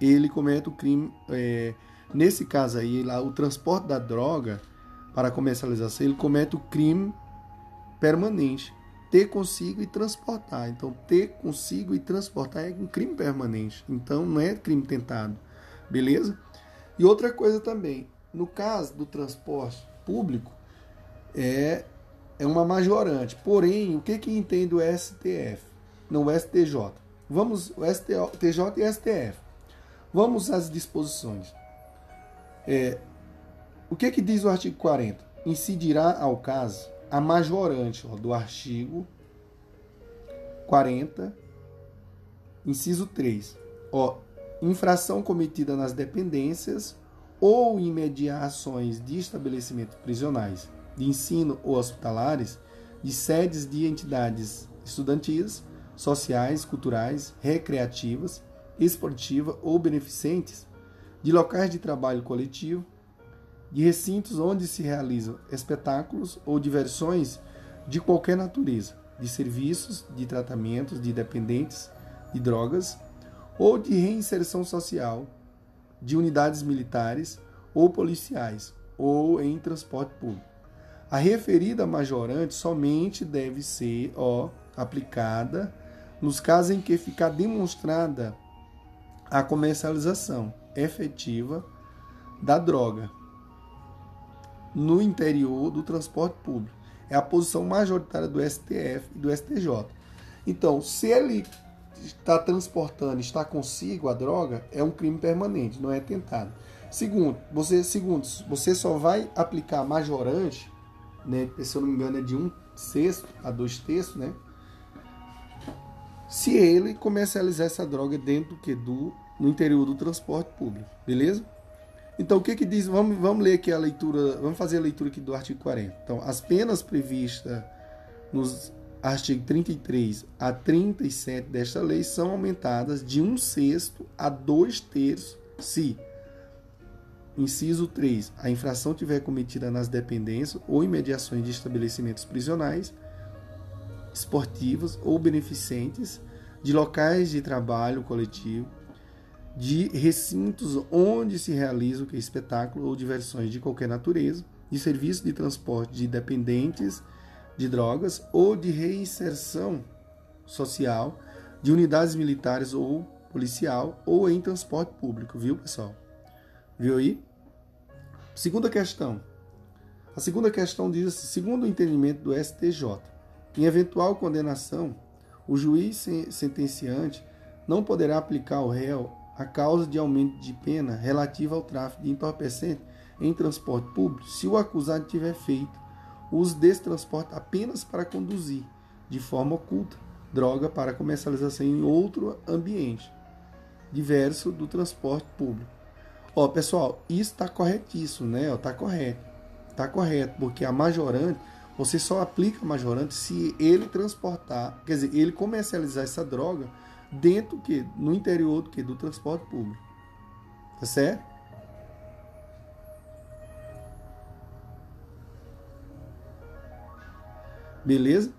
Ele comete o crime. É, nesse caso aí, lá, o transporte da droga para comercialização, ele comete o crime permanente. Ter consigo e transportar. Então, ter consigo e transportar é um crime permanente. Então, não é crime tentado. Beleza? E outra coisa também, no caso do transporte público, é, é uma majorante. Porém, o que, que entende o STF? Não o STJ. Vamos, o STJ e STF. Vamos às disposições. É, o que, que diz o artigo 40? Incidirá ao caso a majorante ó, do artigo 40, inciso 3. Ó, infração cometida nas dependências ou em mediações de estabelecimentos prisionais, de ensino ou hospitalares, de sedes de entidades estudantis, sociais, culturais, recreativas, esportivas ou beneficentes, de locais de trabalho coletivo, de recintos onde se realizam espetáculos ou diversões de qualquer natureza, de serviços, de tratamentos de dependentes de drogas ou de reinserção social, de unidades militares ou policiais, ou em transporte público. A referida majorante somente deve ser ó, aplicada nos casos em que ficar demonstrada a comercialização efetiva da droga no interior do transporte público. É a posição majoritária do STF e do STJ. Então, se ele está transportando, está consigo a droga, é um crime permanente, não é tentado. Segundo, você, segundo, você só vai aplicar majorante, né, se eu não me engano é de um sexto a dois terços, né, se ele comercializar essa droga dentro do que do no interior do transporte público, beleza? Então o que que diz? Vamos, vamos ler aqui a leitura, vamos fazer a leitura aqui do artigo 40. Então, as penas previstas nos artigo 33 a 37 desta lei são aumentadas de um sexto a dois terços se, inciso 3, a infração tiver cometida nas dependências ou imediações de estabelecimentos prisionais, esportivos ou beneficentes, de locais de trabalho coletivo, de recintos onde se realiza o espetáculo ou diversões de qualquer natureza, de serviços de transporte de dependentes de drogas ou de reinserção social de unidades militares ou policial ou em transporte público, viu, pessoal? Viu aí? Segunda questão. A segunda questão diz assim: segundo o entendimento do STJ, em eventual condenação, o juiz sentenciante não poderá aplicar ao réu a causa de aumento de pena relativa ao tráfico de entorpecente em transporte público se o acusado tiver feito uso desse transporte apenas para conduzir, de forma oculta, droga para comercialização em outro ambiente, diverso do transporte público. Ó, pessoal, isso está corretíssimo, né? Está correto. Está correto, porque a majorante, você só aplica a majorante se ele transportar, quer dizer, ele comercializar essa droga dentro que no interior do que do transporte público. Tá certo? Beleza?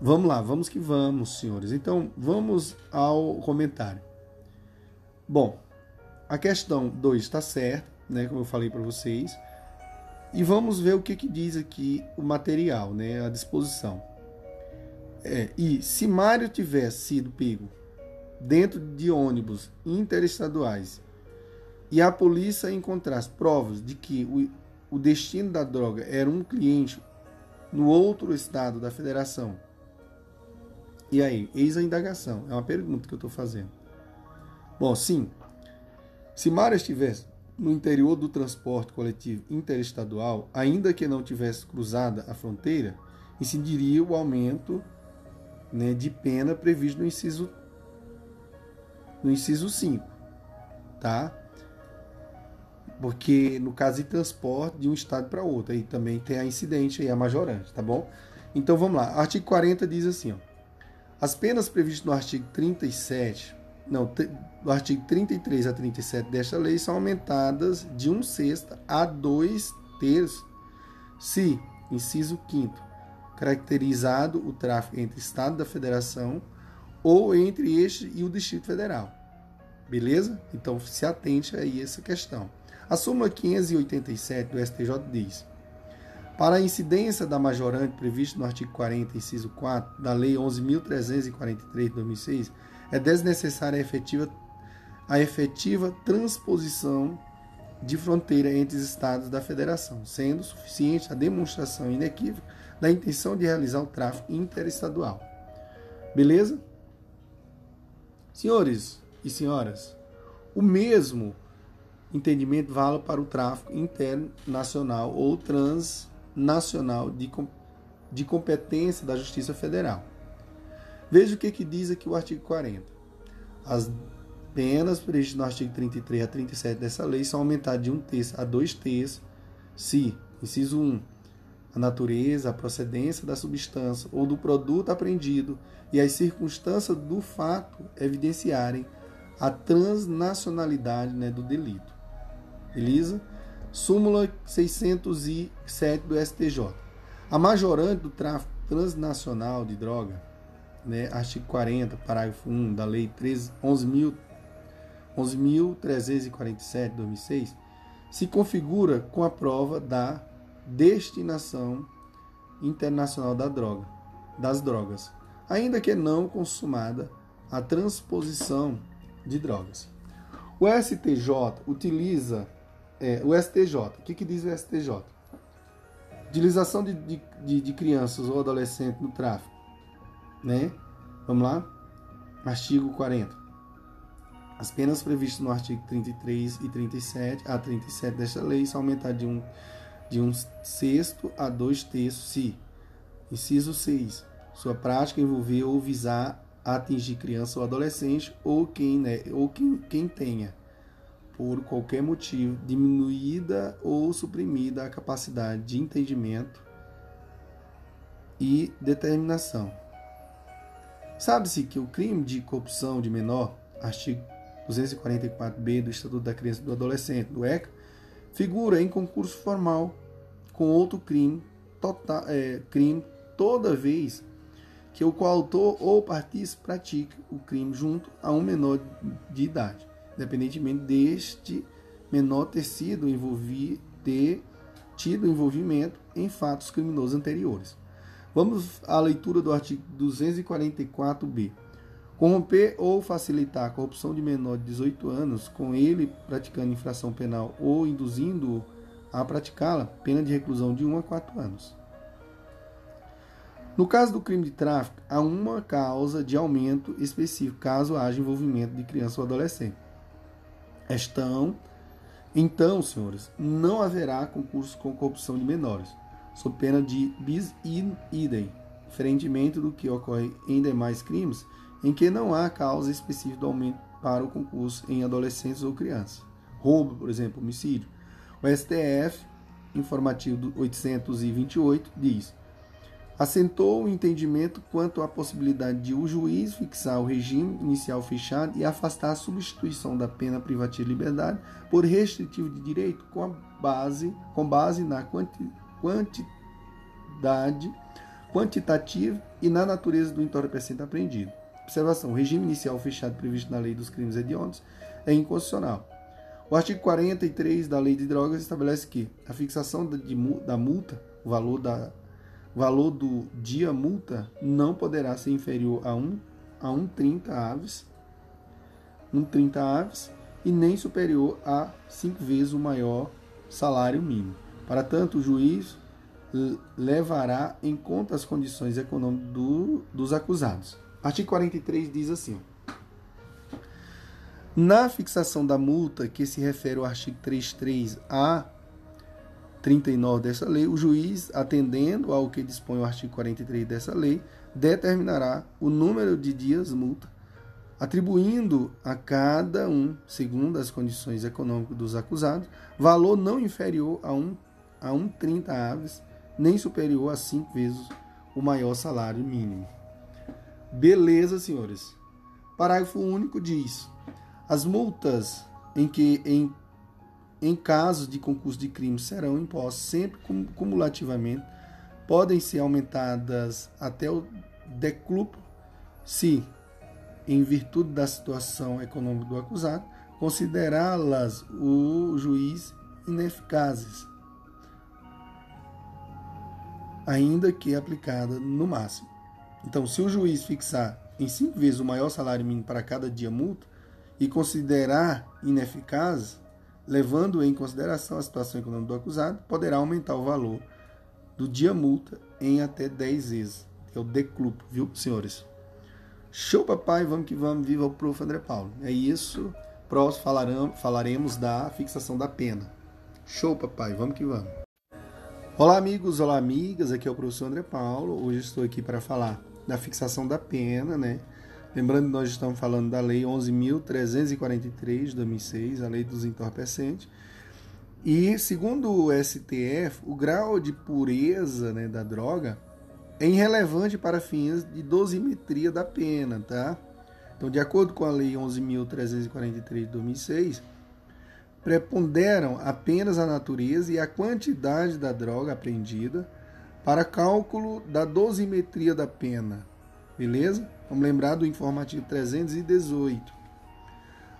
Vamos lá, vamos que vamos, senhores. Então, vamos ao comentário. Bom, a questão 2 está certa, né, como eu falei para vocês. E vamos ver o que, que diz aqui o material, né, a disposição. É, e se Mário tivesse sido pego dentro de ônibus interestaduais e a polícia encontrasse provas de que o destino da droga era um cliente no outro estado da federação. E aí, eis a indagação. É uma pergunta que eu estou fazendo. Bom, sim. Se Mário estivesse no interior do transporte coletivo interestadual, ainda que não tivesse cruzada a fronteira, incidiria o aumento né, de pena previsto no inciso no inciso 5, tá? Porque no caso de transporte de um estado para outro, aí também tem a incidente aí, a majorante, tá bom? Então vamos lá. Artigo 40 diz assim, ó. As penas previstas no artigo 37, não, do artigo 33 a 37 desta lei são aumentadas de um sexto a dois terços, se, inciso 5 caracterizado o tráfico entre Estado da Federação ou entre este e o Distrito Federal. Beleza? Então se atente aí a essa questão. A súmula 587 do STJ diz: para a incidência da majorante prevista no artigo 40, inciso 4 da Lei 11.343 de 2006, é desnecessária a efetiva, a efetiva transposição de fronteira entre os estados da federação, sendo suficiente a demonstração inequívoca da intenção de realizar o tráfico interestadual. Beleza? Senhores e senhoras, o mesmo entendimento vale para o tráfico internacional ou transnacional de, de competência da Justiça Federal. Veja o que, que diz aqui o artigo 40. As penas previstas no artigo 33 a 37 dessa lei são aumentadas de um terço a dois terços se, inciso 1, a natureza, a procedência da substância ou do produto apreendido e as circunstâncias do fato evidenciarem a transnacionalidade né, do delito. Beleza? Súmula 607 do STJ. A majorante do tráfico transnacional de droga, né, artigo 40, parágrafo 1 da Lei 11.347 de 2006, se configura com a prova da destinação internacional da droga, das drogas, ainda que não consumada a transposição de drogas. O STJ utiliza é, o STJ. O que, que diz o STJ? Utilização de, de, de crianças ou adolescentes no tráfico. Né? Vamos lá? Artigo 40. As penas previstas no artigo 33 e 37 a 37 desta lei são aumentadas de um de um sexto a dois terços se, inciso 6, sua prática envolver ou visar atingir criança ou adolescente ou quem, né, ou quem, quem tenha, por qualquer motivo, diminuída ou suprimida a capacidade de entendimento e determinação. Sabe-se que o crime de corrupção de menor, artigo 244b do Estatuto da Criança e do Adolescente, do ECA, figura em concurso formal com outro crime, total, é, crime toda vez que o coautor ou partícipe pratique o crime junto a um menor de idade, independentemente deste menor ter sido envolvido, ter tido envolvimento em fatos criminosos anteriores. Vamos à leitura do artigo 244b. Corromper ou facilitar a corrupção de menor de 18 anos, com ele praticando infração penal ou induzindo-o a praticá-la, pena de reclusão de 1 a 4 anos. No caso do crime de tráfico, há uma causa de aumento específico caso haja envolvimento de criança ou adolescente. Estão, então, senhores, não haverá concurso com corrupção de menores, sob pena de bis in idem, diferentemente do que ocorre em demais crimes, em que não há causa específica do aumento para o concurso em adolescentes ou crianças. Roubo, por exemplo, homicídio, o STF, informativo do 828, diz: assentou o entendimento quanto à possibilidade de o juiz fixar o regime inicial fechado e afastar a substituição da pena privativa de liberdade por restritivo de direito com base, com base na quanti, quantidade quantitativa e na natureza do entorpecente apreendido. Observação: o regime inicial fechado previsto na lei dos crimes hediondos é inconstitucional. O artigo 43 da Lei de Drogas estabelece que a fixação da multa, o valor, da, valor do dia multa, não poderá ser inferior a 1 a 1,30 aves, 1,30 aves e nem superior a 5 vezes o maior salário mínimo. Para tanto, o juiz levará em conta as condições econômicas do, dos acusados. Artigo 43 diz assim: na fixação da multa, que se refere ao artigo 33 a 39 dessa lei, o juiz, atendendo ao que dispõe o artigo 43 dessa lei, determinará o número de dias multa, atribuindo a cada um, segundo as condições econômicas dos acusados, valor não inferior a um, a um 30 aves, nem superior a cinco vezes o maior salário mínimo. Beleza, senhores. Parágrafo único diz: as multas em que em, em casos de concurso de crime serão impostas sempre cumulativamente podem ser aumentadas até o decluplo se, em virtude da situação econômica do acusado, considerá-las o juiz ineficazes, ainda que aplicada no máximo. Então, se o juiz fixar em cinco vezes o maior salário mínimo para cada dia multa e considerar ineficaz, levando em consideração a situação econômica do acusado, poderá aumentar o valor do dia multa em até 10 vezes. É o decluplo, viu, senhores? Show, papai, vamos que vamos, viva o prof. André Paulo. É isso. Próximo falaremos da fixação da pena. Show, papai, vamos que vamos. Olá, amigos, olá, amigas. Aqui é o professor André Paulo. Hoje estou aqui para falar da fixação da pena, né? Lembrando que nós estamos falando da Lei 11.343 de 2006, a Lei dos Entorpecentes. E, segundo o STF, o grau de pureza né, da droga é irrelevante para fins de dosimetria da pena, tá? Então, de acordo com a Lei 11.343 de 2006, preponderam apenas a natureza e a quantidade da droga apreendida para cálculo da dosimetria da pena. Beleza? Vamos lembrar do informativo 318.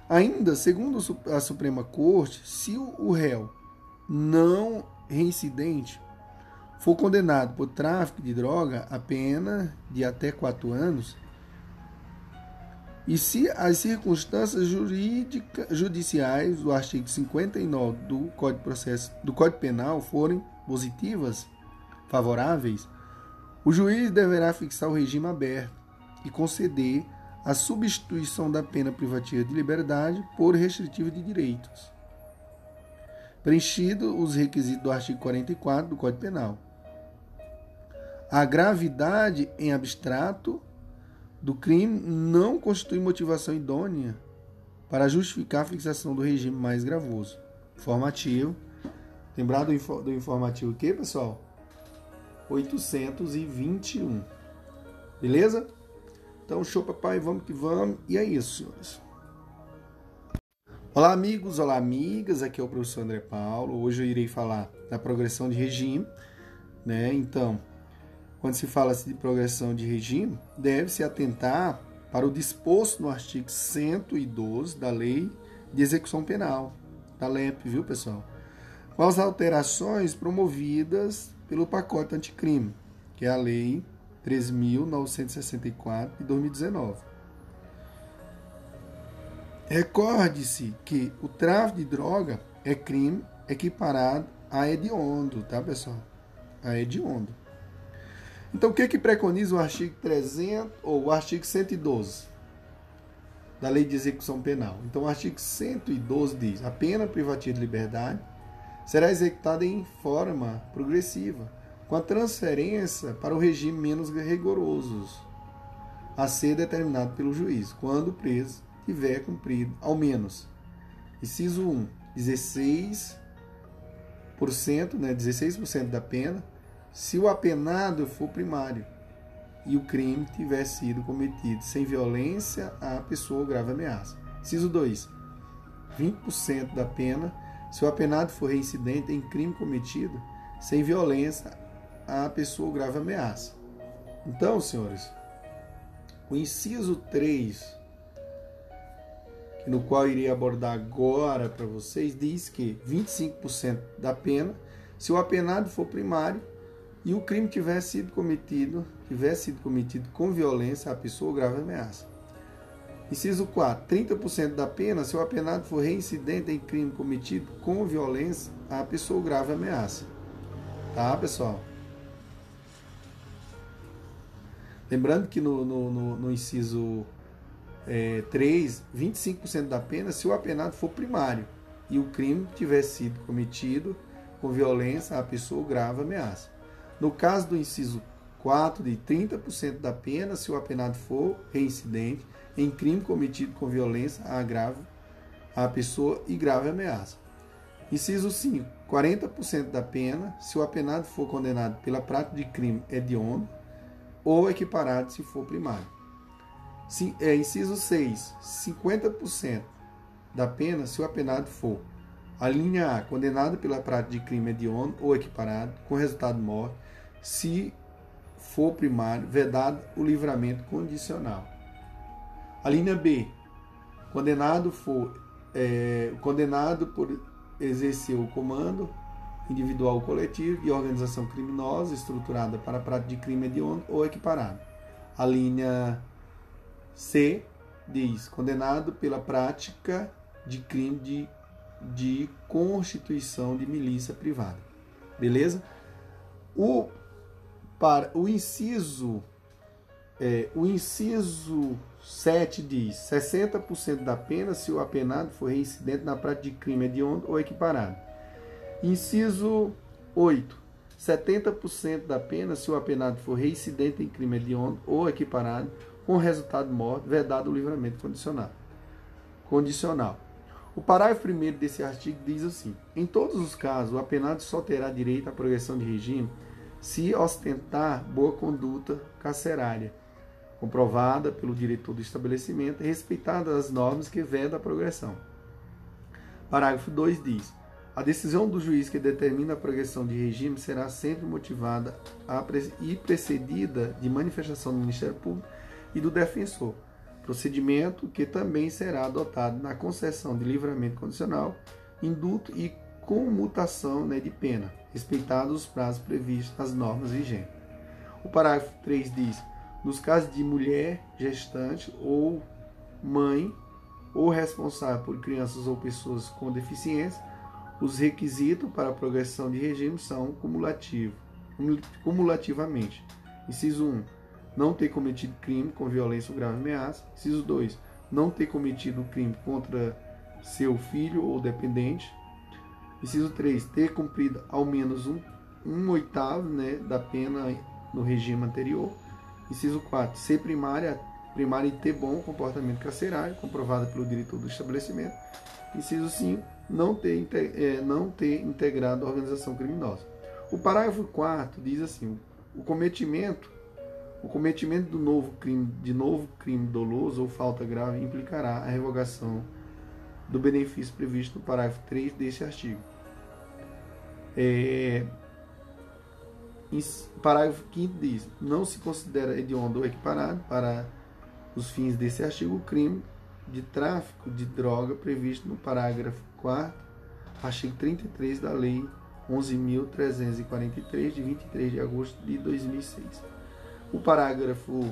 Ainda, segundo a Suprema Corte, se o réu não reincidente for condenado por tráfico de droga, a pena de até quatro anos, e se as circunstâncias jurídica, judiciais do artigo 59 do Código, Processo, do Código Penal forem positivas, favoráveis, o juiz deverá fixar o regime aberto e conceder a substituição da pena privativa de liberdade por restritiva de direitos, preenchido os requisitos do artigo 44 do Código Penal. A gravidade em abstrato do crime não constitui motivação idônea para justificar a fixação do regime mais gravoso. Informativo. Lembrar do, do informativo o quê, pessoal? 821. Beleza? Então, show, papai, vamos que vamos. E é isso, senhores. Olá, amigos, olá, amigas. Aqui é o professor André Paulo. Hoje eu irei falar da progressão de regime, né? Então, quando se fala de progressão de regime, deve-se atentar para o disposto no artigo 112 da Lei de Execução Penal, da LEP, viu, pessoal? Com as alterações promovidas pelo pacote anticrime, que é a Lei 3.964 de 2019. Recorde-se que o tráfico de droga é crime equiparado a hediondo, tá, pessoal? A hediondo. Então, o que que preconiza o artigo 300 ou o artigo 112 da Lei de Execução Penal? Então, o artigo 112 diz: a pena privativa de liberdade será executada em forma progressiva, com a transferência para o regime menos rigoroso, a ser determinado pelo juiz, quando o preso tiver cumprido ao menos. Inciso 1, 16%, né, 16% da pena se o apenado for primário e o crime tiver sido cometido sem violência à pessoa ou grave ameaça. Inciso 2. 20% da pena se o apenado for reincidente em crime cometido sem violência à pessoa grave ameaça. Então, senhores, o inciso 3, no qual irei abordar agora para vocês, diz que 25% da pena se o apenado for primário e o crime tiver sido cometido, tiver sido cometido com violência à pessoa grave ameaça. Inciso 4. 30% da pena se o apenado for reincidente em crime cometido com violência à pessoa grave ameaça. Tá, pessoal? Lembrando que no, no, no, no inciso é, 3, 25% da pena se o apenado for primário e o crime tiver sido cometido com violência à pessoa grave ameaça. No caso do inciso 4, de 30% da pena, se o apenado for reincidente em crime cometido com violência a grave à pessoa e grave ameaça. Inciso 5, 40% da pena, se o apenado for condenado pela prática de crime hediondo ou equiparado se for primário. Sim, é, inciso 6. 50% da pena se o apenado for a linha A, condenado pela prática de crime hediondo ou equiparado, com resultado morte, se for primário, vedado o livramento condicional. A linha B, condenado for é, condenado por exercer o comando individual ou coletivo e organização criminosa estruturada para a prática de crime hediondo ou equiparado. A linha C diz condenado pela prática de crime de, de constituição de milícia privada. Beleza? O, para, o inciso é, o inciso 7 diz 60% da pena se o apenado for reincidente na prática de crime hediondo ou equiparado. Inciso 8. 70% da pena se o apenado for reincidente em crime hediondo ou equiparado com resultado morte, vedado o livramento condicional. Condicional. O parágrafo 1 desse artigo diz assim: Em todos os casos, o apenado só terá direito à progressão de regime se ostentar boa conduta carcerária, comprovada pelo diretor do estabelecimento, respeitadas as normas que vedam a progressão. Parágrafo 2 diz: a decisão do juiz que determina a progressão de regime será sempre motivada e precedida de manifestação do Ministério Público e do defensor, procedimento que também será adotado na concessão de livramento condicional, induto e comutação né, de pena, respeitados os prazos previstos nas normas vigentes. O parágrafo 3 diz: nos casos de mulher gestante ou mãe ou responsável por crianças ou pessoas com deficiência, os requisitos para a progressão de regime são cumulativos, cumulativamente. Inciso 1. Não ter cometido crime com violência ou grave ameaça. Inciso 2. Não ter cometido crime contra seu filho ou dependente. Inciso 3. Ter cumprido ao menos um, um oitavo né, da pena no regime anterior. Inciso 4. Ser primária, primária e ter bom comportamento carcerário, comprovada pelo diretor do estabelecimento. Inciso 5 não ter, é, não ter integrado a organização criminosa. O parágrafo 4 diz assim: o cometimento, o cometimento do novo crime, de novo crime doloso ou falta grave implicará a revogação do benefício previsto no parágrafo 3 deste artigo. É, parágrafo 5 diz: não se considera hediondo ou equiparado para os fins desse artigo o crime de tráfico de droga previsto no parágrafo 4 artigo 33 da Lei 11.343, de 23 de agosto de 2006. O parágrafo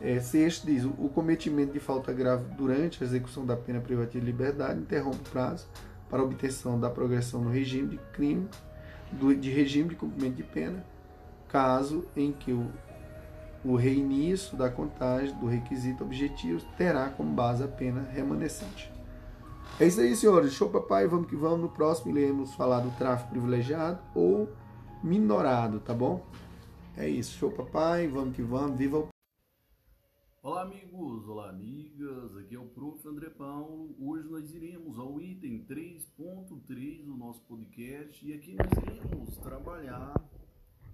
é, 6 diz: o cometimento de falta grave durante a execução da pena privativa de liberdade interrompe o prazo para obtenção da progressão no regime de crime, do, de regime de cumprimento de pena, caso em que o o reinício da contagem do requisito objetivo terá como base a pena remanescente. É isso aí, senhores. Show, papai. Vamos que vamos. No próximo iremos falar do tráfico privilegiado ou minorado, tá bom? É isso. Show, papai. Vamos que vamos. Viva o. Olá, amigos. Olá, amigas. Aqui é o Prof. André Paulo. Hoje nós iremos ao item 3.3 do nosso podcast e aqui nós iremos trabalhar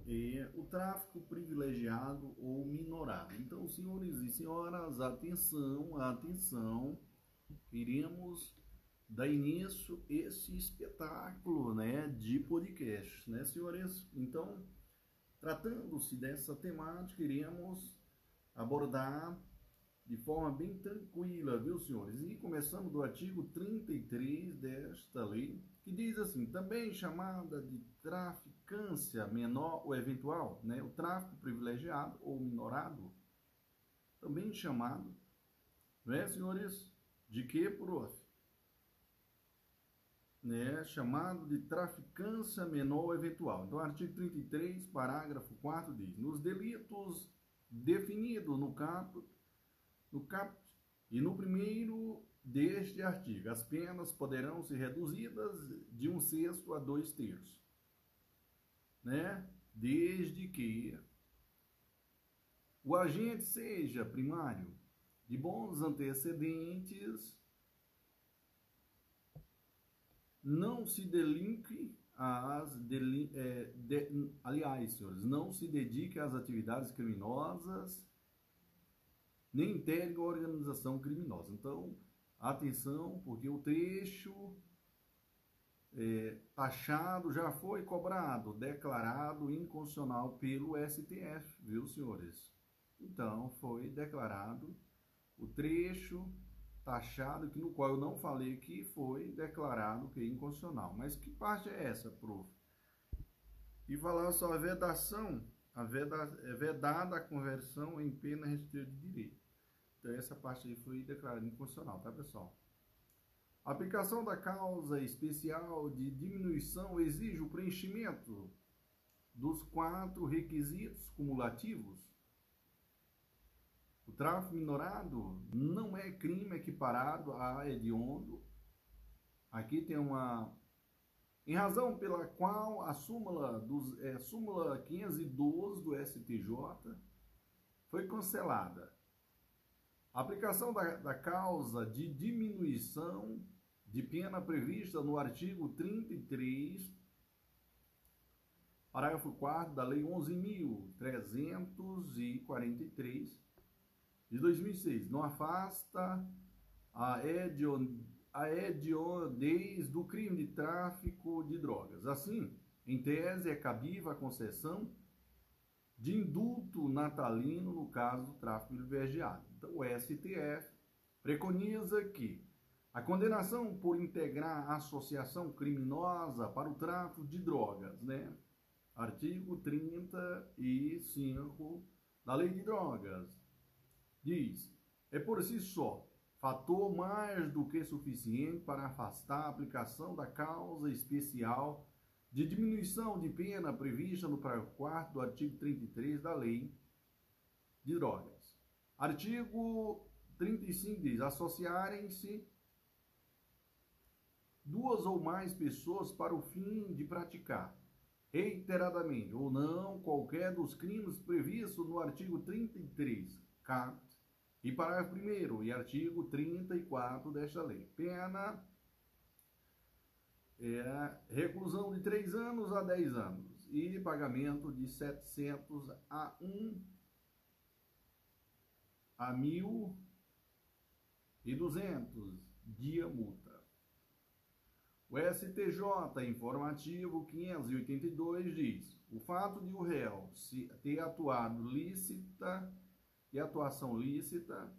é, o tráfico privilegiado ou minorado. Então, senhores e senhoras, atenção, atenção, iremos dar início a esse espetáculo né, de podcast, né, senhores? Então, tratando-se dessa temática, iremos abordar de forma bem tranquila, viu, senhores? E começando do artigo 33 desta lei, que diz assim, também chamada de traficância menor ou eventual, né? o tráfico privilegiado ou minorado, também chamado, né, senhores, de que, prof? Né, chamado de traficância menor ou eventual. Então, artigo 33, parágrafo 4 diz, nos delitos definidos no caput, no caput e no primeiro deste artigo. As penas poderão ser reduzidas de um sexto a dois terços, né? Desde que o agente seja primário de bons antecedentes, não se delinque às delin é, de, aliás, senhores, não se dedique às atividades criminosas nem integra organização criminosa. Então, atenção, porque o trecho é, já foi cobrado, declarado inconstitucional pelo STF, viu, senhores? Então, foi declarado o trecho taxado, que no qual eu não falei que foi declarado que é inconstitucional. Mas que parte é essa, prof? E falar só a vedação, a veda, é vedada a conversão em pena restrita de direito. Então, essa parte aí foi declarada inconstitucional, tá, pessoal? Aplicação da causa especial de diminuição exige o preenchimento dos quatro requisitos cumulativos. O tráfico minorado não é crime equiparado a hediondo. Aqui tem uma em razão pela qual a súmula, dos, é, súmula 512 do STJ foi cancelada. A aplicação da, da causa de diminuição de pena prevista no artigo 33, parágrafo 4 da Lei 11.343 de 2006, não afasta a, hedion, a hediondez do crime de tráfico de drogas. Assim, em tese, é cabível a concessão de indulto natalino no caso do tráfico privilegiado. Então, o STF preconiza que a condenação por integrar associação criminosa para o tráfico de drogas, né? Artigo 35 da Lei de Drogas diz: é por si só fator mais do que suficiente para afastar a aplicação da causa especial de diminuição de pena prevista no parágrafo 4 do artigo 33 da Lei de Drogas. Artigo 35 diz: associarem-se duas ou mais pessoas para o fim de praticar reiteradamente ou não qualquer dos crimes previstos no artigo 33 CAT e parágrafo 1 e artigo 34 desta lei. Pena é reclusão de 3 anos a 10 anos e pagamento de 700 a 1 a 1.200 dia multa. O STJ informativo 582 diz: o fato de o réu se ter atuado lícita e atuação lícita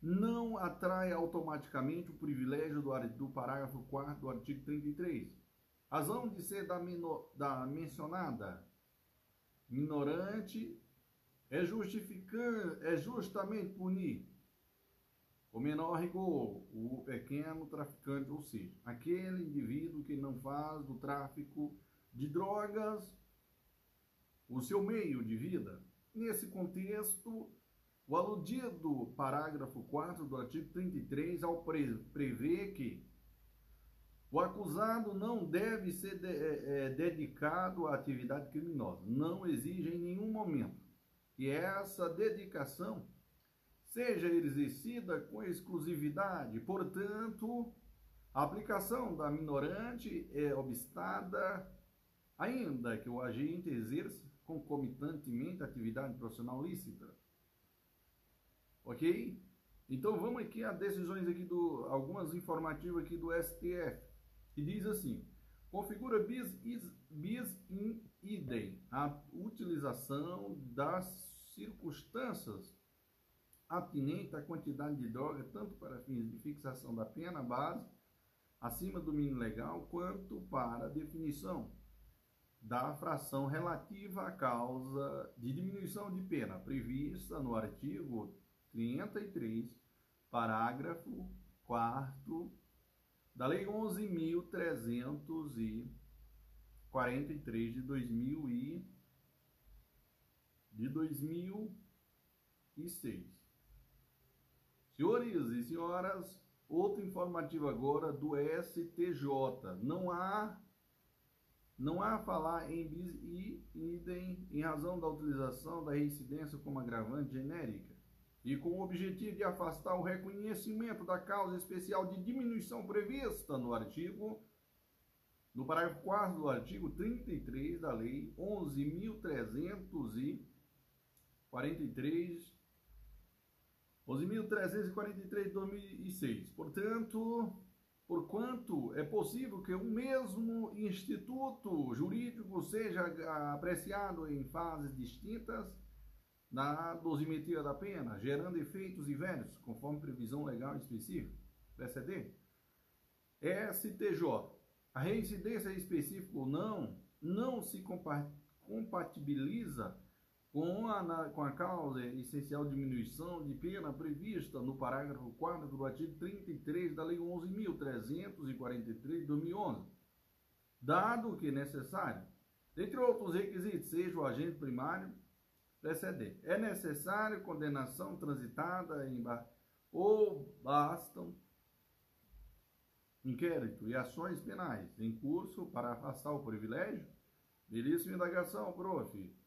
não atrai automaticamente o privilégio do, do parágrafo 4 do artigo 33. Razão de ser da, da mencionada minorante é, justificando, é justamente punir o menor rigor, o pequeno traficante, ou seja, aquele indivíduo que não faz do tráfico de drogas o seu meio de vida. Nesse contexto, o aludido parágrafo 4 do artigo 33 ao pre prevê que o acusado não deve ser de, é, é, dedicado à atividade criminosa, não exige em nenhum momento. E essa dedicação seja exercida com exclusividade. Portanto, a aplicação da minorante é obstada, ainda que o agente exerça concomitantemente atividade profissional lícita. Ok? Então vamos aqui a decisões aqui do algumas informativas aqui do STF que diz assim: configura bis, bis in idem a utilização das circunstâncias atinente à quantidade de droga, tanto para fins de fixação da pena base, acima do mínimo legal, quanto para a definição da fração relativa à causa de diminuição de pena prevista no artigo 33, parágrafo 4 da Lei 11.343 de 2000 e de 2006. Senhores e senhoras, outra informativa agora do STJ. Não há não há falar em bis e idem em razão da utilização da reincidência como agravante genérica e com o objetivo de afastar o reconhecimento da causa especial de diminuição prevista no artigo no parágrafo 4 do artigo 33 da lei 11.343 11.343 de 2006. Portanto, porquanto é possível que um mesmo instituto jurídico seja apreciado em fases distintas na dosimetria da pena, gerando efeitos diversos, conforme previsão legal específica, PCD. STJ. A reincidência específica ou não, não se compatibiliza com a, com a causa essencial diminuição de pena prevista no parágrafo 4 do artigo 33 da Lei 11.343 de 2011, dado que necessário, entre outros requisitos, seja o agente primário preceder. É necessário condenação transitada em ou bastam inquérito e ações penais em curso para afastar o privilégio? Belíssima indagação, prof.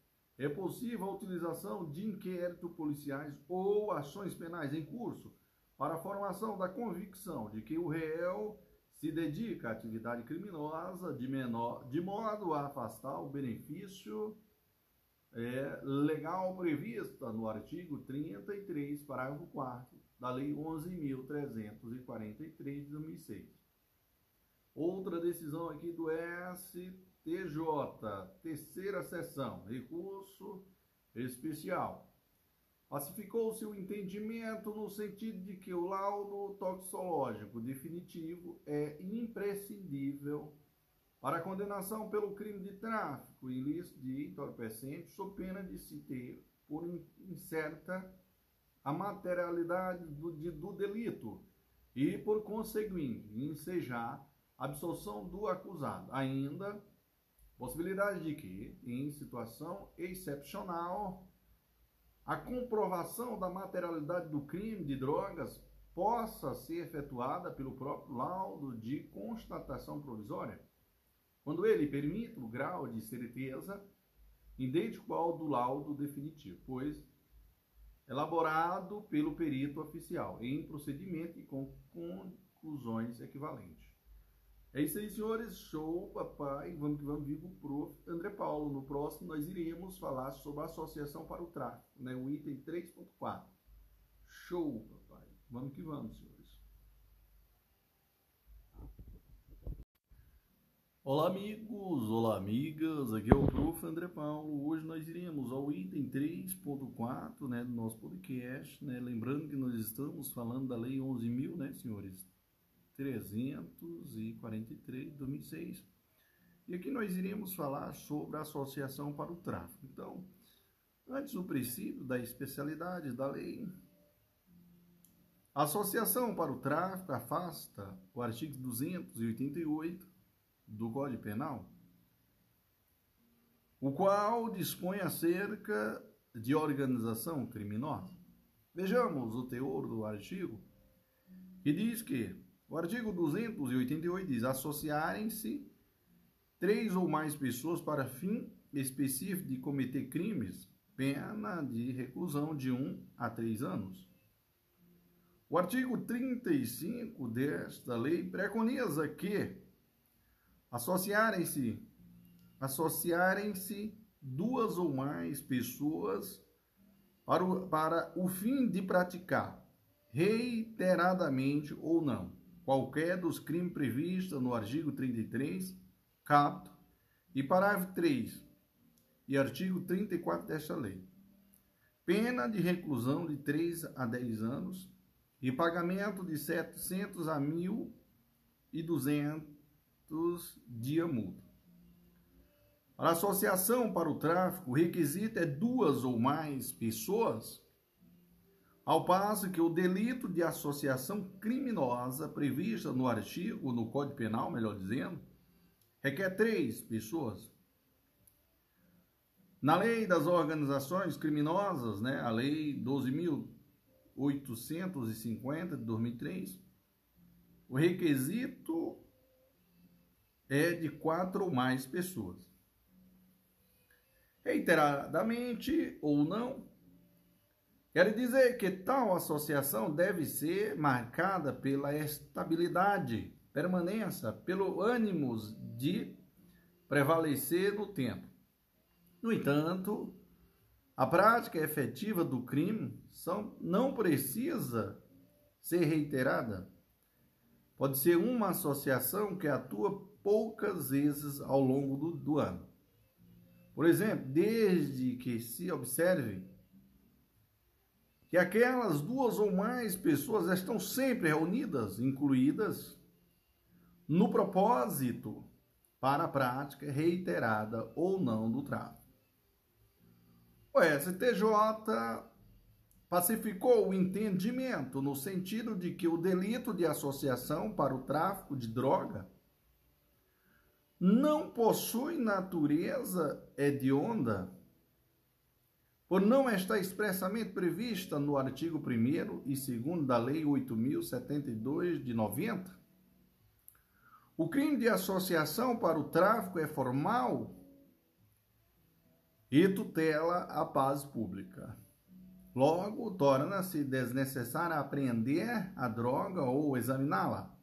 É possível a utilização de inquéritos policiais ou ações penais em curso para a formação da convicção de que o réu se dedica à atividade criminosa de, menor, de modo a afastar o benefício é, legal prevista no artigo 33, parágrafo 4 da Lei 11.343 de 2006. Outra decisão aqui do STJ, terceira sessão, recurso especial. Pacificou-se o entendimento no sentido de que o laudo toxicológico definitivo é imprescindível para a condenação pelo crime de tráfico ilícito de entorpecentes, sob pena de se ter por incerta a materialidade do, de, do delito e, por conseguinte, ensejar a absolução do acusado. Ainda, possibilidade de que, em situação excepcional, a comprovação da materialidade do crime de drogas possa ser efetuada pelo próprio laudo de constatação provisória quando ele permite o grau de certeza idêntico ao do laudo definitivo, pois elaborado pelo perito oficial em procedimento e com conclusões equivalentes. É isso aí, senhores. Show, papai. Vamos que vamos, vivo prof. André Paulo. No próximo, nós iremos falar sobre a Associação para o Tráfico, né? o item 3.4. Show, papai. Vamos que vamos, senhores. Olá amigos, olá amigas, aqui é o Prof. André Paulo. Hoje nós iremos ao item 3.4 né, do nosso podcast, né, lembrando que nós estamos falando da Lei 11.000, né senhores, 343 de 2006. E aqui nós iremos falar sobre a Associação para o Tráfico. Então, antes do princípio da especialidade da lei, a Associação para o Tráfico afasta o artigo 288 do Código Penal, o qual dispõe acerca de organização criminosa. Vejamos o teor do artigo, que diz que o artigo 288 diz: associarem-se três ou mais pessoas para fim específico de cometer crimes, pena de reclusão de um a três anos. O artigo 35 desta lei preconiza que associarem-se associarem-se duas ou mais pessoas para o, para o fim de praticar reiteradamente ou não qualquer dos crimes previstos no artigo 33, capto, e parágrafo 3 e artigo 34 desta lei. Pena de reclusão de 3 a 10 anos e pagamento de 700 a 1.200 de multa. Para associação para o tráfico, o requisito é duas ou mais pessoas, ao passo que o delito de associação criminosa prevista no artigo, no Código Penal, melhor dizendo, requer três pessoas. Na lei das organizações criminosas, né, a lei 12.850 de 2003, o requisito é de quatro ou mais pessoas. Reiteradamente ou não, Quer dizer que tal associação deve ser marcada pela estabilidade, permanência, pelo ânimo de prevalecer no tempo. No entanto, A prática efetiva do crime são, não precisa ser reiterada. Pode ser uma associação que atua poucas vezes ao longo do, do ano. Por exemplo, desde que se observe que aquelas duas ou mais pessoas estão sempre reunidas, incluídas, no propósito para a prática reiterada ou não do tráfico. O STJ pacificou o entendimento no sentido de que o delito de associação para o tráfico de droga não possui natureza hedionda, por não estar expressamente prevista no artigo 1 e 2 da Lei 8.072 de 90. O crime de associação para o tráfico é formal e tutela a paz pública. Logo, torna-se desnecessário apreender a droga ou examiná-la.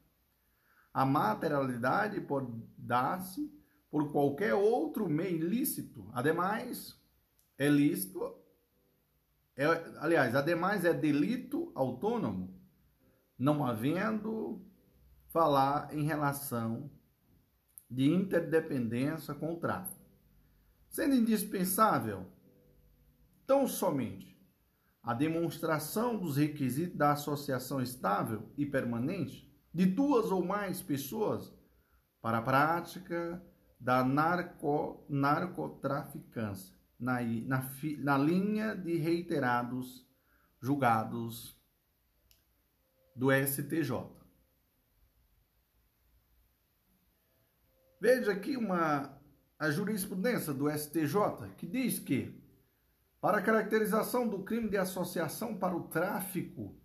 A materialidade pode dar-se por qualquer outro meio ilícito. Ademais, é lícito, é, aliás, ademais é delito autônomo, não havendo falar em relação de interdependência com o tráfico. Sendo indispensável tão somente a demonstração dos requisitos da associação estável e permanente de duas ou mais pessoas para a prática da narco, narcotraficância, na, na, na linha de reiterados julgados do STJ. Veja aqui uma a jurisprudência do STJ, que diz que, para a caracterização do crime de associação para o tráfico,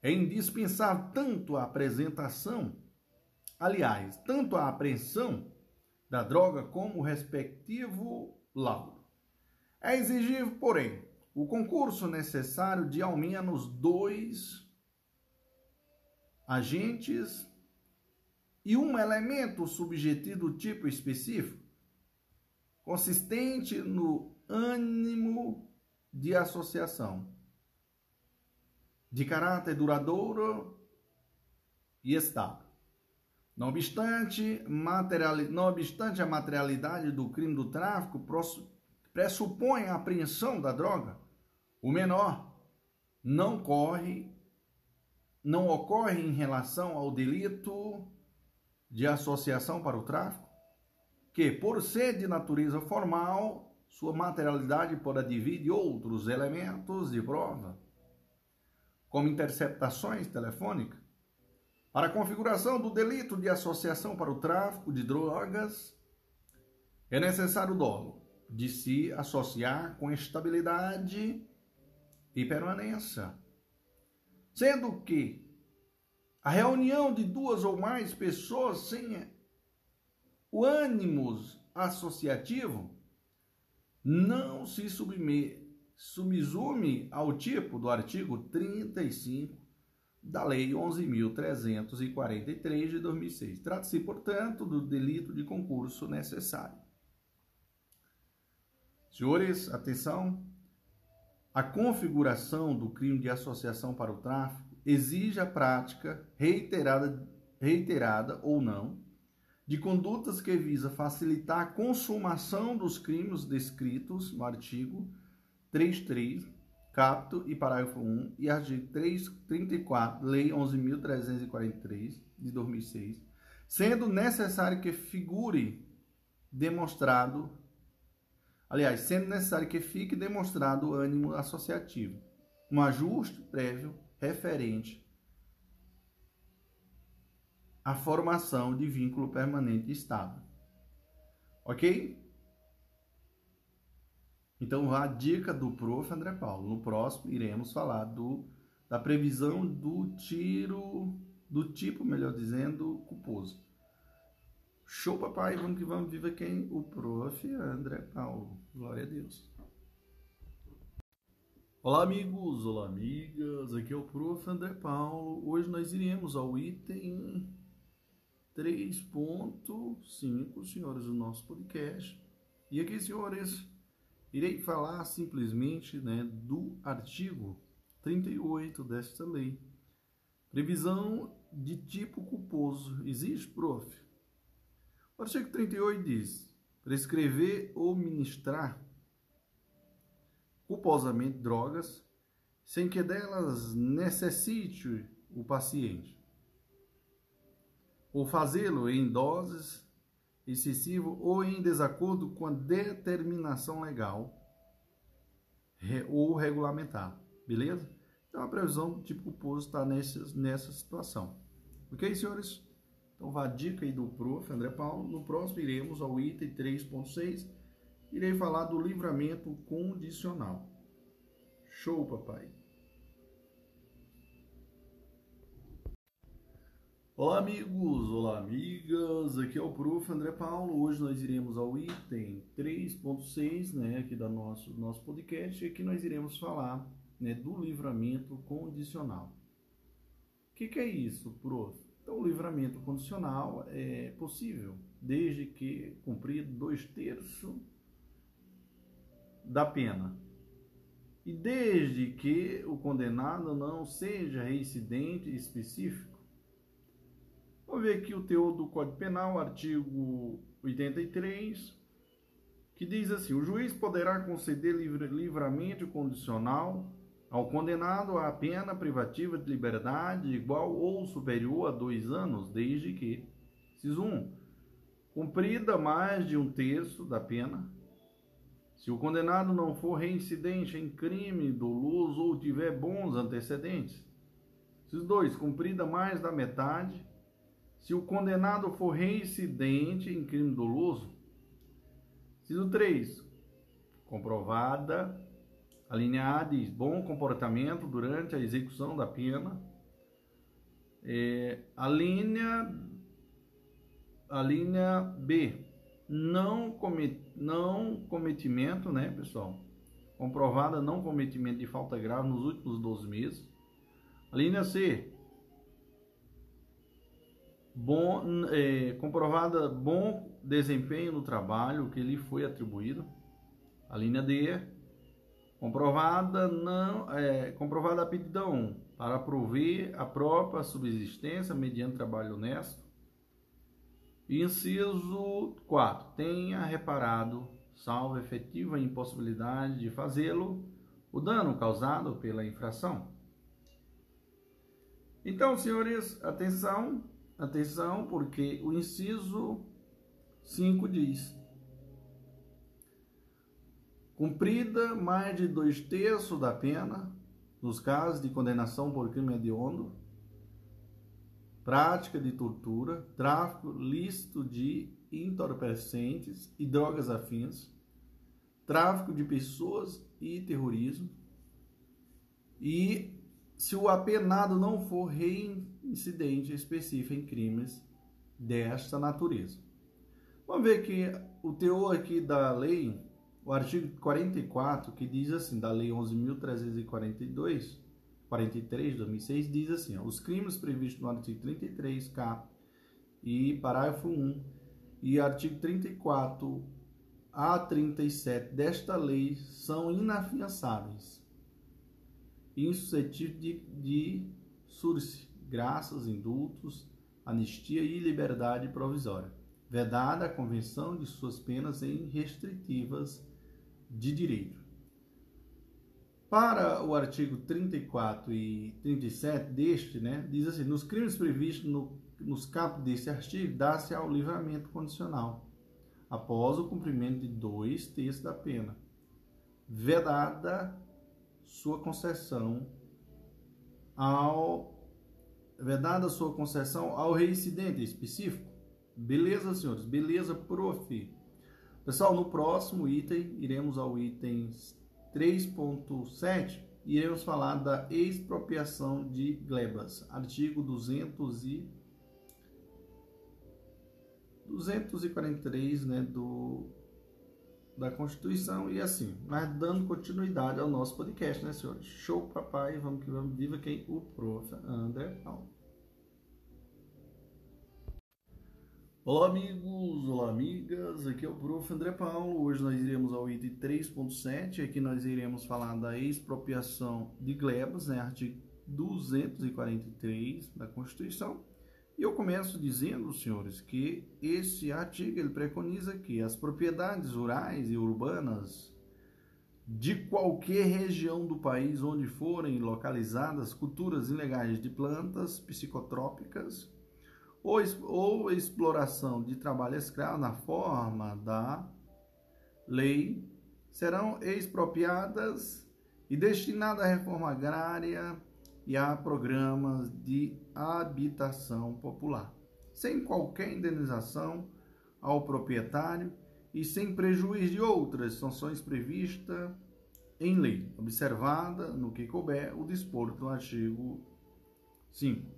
é indispensável tanto a apresentação, aliás, tanto a apreensão da droga como o respectivo laudo. É exigível, porém, o concurso necessário de ao menos dois agentes e um elemento subjetivo do tipo específico, consistente no ânimo de associação, de caráter duradouro e estável. Não obstante, não obstante a materialidade do crime do tráfico pressupõe a apreensão da droga, o menor não corre, não ocorre em relação ao delito de associação para o tráfico, que, por ser de natureza formal, sua materialidade pode de outros elementos de prova, como interceptações telefônicas. Para a configuração do delito de associação para o tráfico de drogas, é necessário dolo de se associar com estabilidade e permanência, sendo que a reunião de duas ou mais pessoas sem o ânimo associativo não se subsume ao tipo do artigo 35 da Lei 11.343 de 2006. Trata-se, portanto, do delito de concurso necessário. Senhores, atenção. A configuração do crime de associação para o tráfico exige a prática reiterada, reiterada ou não de condutas que visa facilitar a consumação dos crimes descritos no artigo 33, capto e parágrafo 1 e artigo 334, Lei 11.343 de 2006, sendo necessário que figure demonstrado, aliás, sendo necessário que fique demonstrado o ânimo associativo, um ajuste prévio referente à formação de vínculo permanente estável. Ok? Então, a dica do prof. André Paulo. No próximo, iremos falar do, da previsão do tiro, do tipo, melhor dizendo, culposo. Show, papai. Vamos que vamos. Viva quem? O prof. André Paulo. Glória a Deus. Olá amigos, olá amigas, aqui é o Prof. André Paulo. Hoje nós iremos ao item 3.5, senhores, do nosso podcast. E aqui, senhores, Irei falar simplesmente né, do artigo 38 desta lei. Previsão de tipo culposo. Existe, prof? O artigo 38 diz: prescrever ou ministrar culposamente drogas sem que delas necessite o paciente, ou fazê-lo em doses excessivo ou em desacordo com a determinação legal ou regulamentar, beleza? Então a previsão do tipo culposo está nessa, nessa situação. Ok, senhores? Então vá a dica aí do prof. André Paulo. No próximo iremos ao item 3.6. Irei falar do livramento condicional. Show, papai! Olá, amigos! Olá, amigas! Aqui é o Prof. André Paulo. Hoje nós iremos ao item 3.6, né, aqui da nosso, nosso podcast, e aqui nós iremos falar né, do livramento condicional. O que, que é isso, Prof? Então, o livramento condicional é possível desde que cumprido dois terços da pena e desde que o condenado não seja reincidente específico. Vamos ver aqui o teor do Código Penal, artigo 83, que diz assim: o juiz poderá conceder livramento condicional ao condenado à pena privativa de liberdade igual ou superior a dois anos, desde que, CIS 1, cumprida mais de um terço da pena, se o condenado não for reincidente em crime doloso ou tiver bons antecedentes. Esses dois, cumprida mais da metade. Se o condenado for reincidente em crime doloso. Inciso 3. Comprovada, a linha A diz bom comportamento durante a execução da pena. É, a linha a linha B não, comet, não cometimento, né, pessoal? Comprovada não cometimento de falta grave nos últimos 12 meses. A linha C. Bom, é, comprovada bom desempenho no trabalho que lhe foi atribuído. A linha D. Comprovada não é, comprovada a aptidão para prover a própria subsistência mediante trabalho honesto. Inciso 4. Tenha reparado, salvo efetiva impossibilidade de fazê-lo, o dano causado pela infração. Então, senhores, atenção, atenção, porque o inciso 5 diz: cumprida mais de dois terços da pena, nos casos de condenação por crime hediondo, prática de tortura, tráfico lícito de entorpecentes e drogas afins, tráfico de pessoas e terrorismo. E se o apenado não for reincidente específico em crimes desta natureza. Vamos ver que o teor aqui da lei, o artigo 44, que diz assim, da lei 11.342, 43 de 2006 diz assim: ó, os crimes previstos no artigo 33K e parágrafo 1 e artigo 34 a 37 desta lei são inafiançáveis, insuscetíveis de, de surse, graças, indultos, anistia e liberdade provisória, vedada a convenção de suas penas em restritivas de direito. Para o artigo 34 e 37 deste, né, diz assim: nos crimes previstos no, nos capos deste artigo, dá-se ao livramento condicional, após o cumprimento de dois terços da pena, vedada sua concessão ao vedada sua concessão ao reincidente específico. Beleza, senhores? Beleza, prof. Pessoal, no próximo item iremos ao item 3.7, iremos falar da expropriação de glebas, artigo 200 e 243, né, do da Constituição e assim, mas dando continuidade ao nosso podcast, né, senhores? Show, papai, vamos que vamos, viva quem? O prof. André Paulo. Olá amigos, olá amigas, aqui é o Prof. André Paulo. Hoje nós iremos ao item 3.7, aqui nós iremos falar da expropriação de glebas, né, artigo 243 da Constituição. E eu começo dizendo, senhores, que esse artigo ele preconiza que as propriedades rurais e urbanas de qualquer região do país onde forem localizadas culturas ilegais de plantas psicotrópicas ou, ou exploração de trabalho escravo na forma da lei serão expropriadas e destinadas à reforma agrária e a programas de habitação popular, sem qualquer indenização ao proprietário e sem prejuízo de outras sanções previstas em lei, observada no que couber o dispor do artigo 5.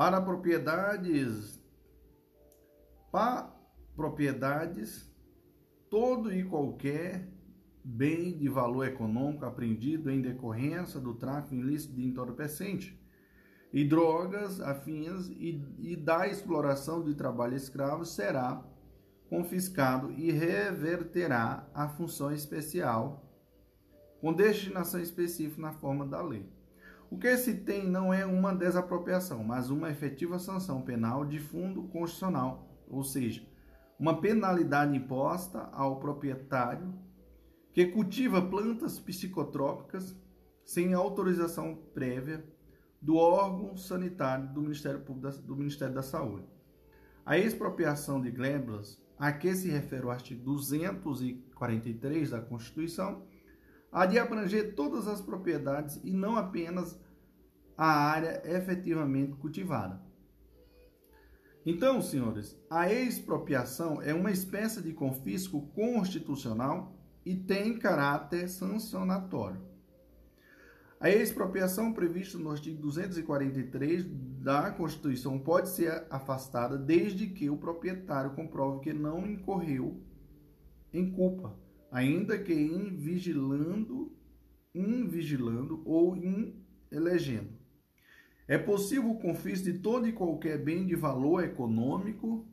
Para propriedades, para propriedades, todo e qualquer bem de valor econômico apreendido em decorrência do tráfico ilícito de entorpecente e drogas afins e, e da exploração de trabalho escravo será confiscado e reverterá a função especial com destinação específica na forma da lei. O que se tem não é uma desapropriação, mas uma efetiva sanção penal de fundo constitucional, ou seja, uma penalidade imposta ao proprietário que cultiva plantas psicotrópicas sem autorização prévia do órgão sanitário do Ministério Público da, do Ministério da Saúde. A expropriação de glébas, a que se refere o artigo 243 da Constituição, há de abranger todas as propriedades e não apenas a área efetivamente cultivada. Então, senhores, a expropriação é uma espécie de confisco constitucional e tem caráter sancionatório. A expropriação prevista no artigo 243 da Constituição pode ser afastada desde que o proprietário comprove que não incorreu em culpa ainda que em vigilando, invigilando ou em elegendo. É possível o confisco de todo e qualquer bem de valor econômico,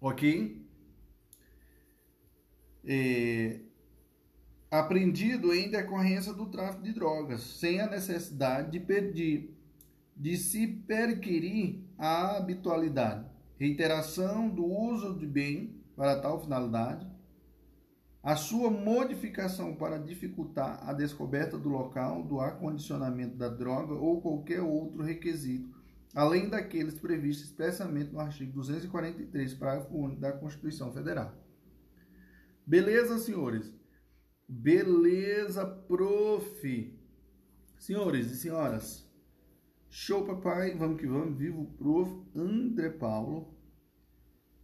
ok? É, apreendido em decorrência do tráfico de drogas, sem a necessidade de pedir, de se perquirir a habitualidade, reiteração do uso de bem para tal finalidade, a sua modificação para dificultar a descoberta do local do acondicionamento da droga ou qualquer outro requisito, além daqueles previstos expressamente no artigo 243, parágrafo único da Constituição Federal. Beleza, senhores? Beleza, prof. Senhores e senhoras, show papai, vamos que vamos, vivo prof. André Paulo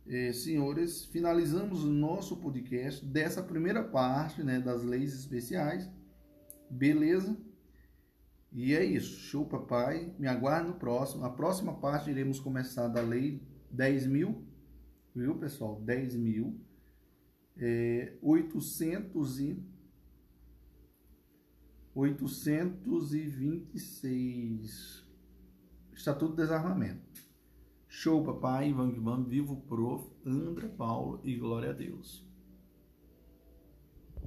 eh, senhores, finalizamos o nosso podcast dessa primeira parte né, das leis especiais. Beleza? E é isso. Show, papai. Me aguarde no próximo. A próxima parte iremos começar da lei 10 mil. Viu, pessoal? 10 mil. É, 800 e 826. Estatuto de Desarmamento. Show, papai, que vamos, vivo prof, André Paulo e glória a Deus.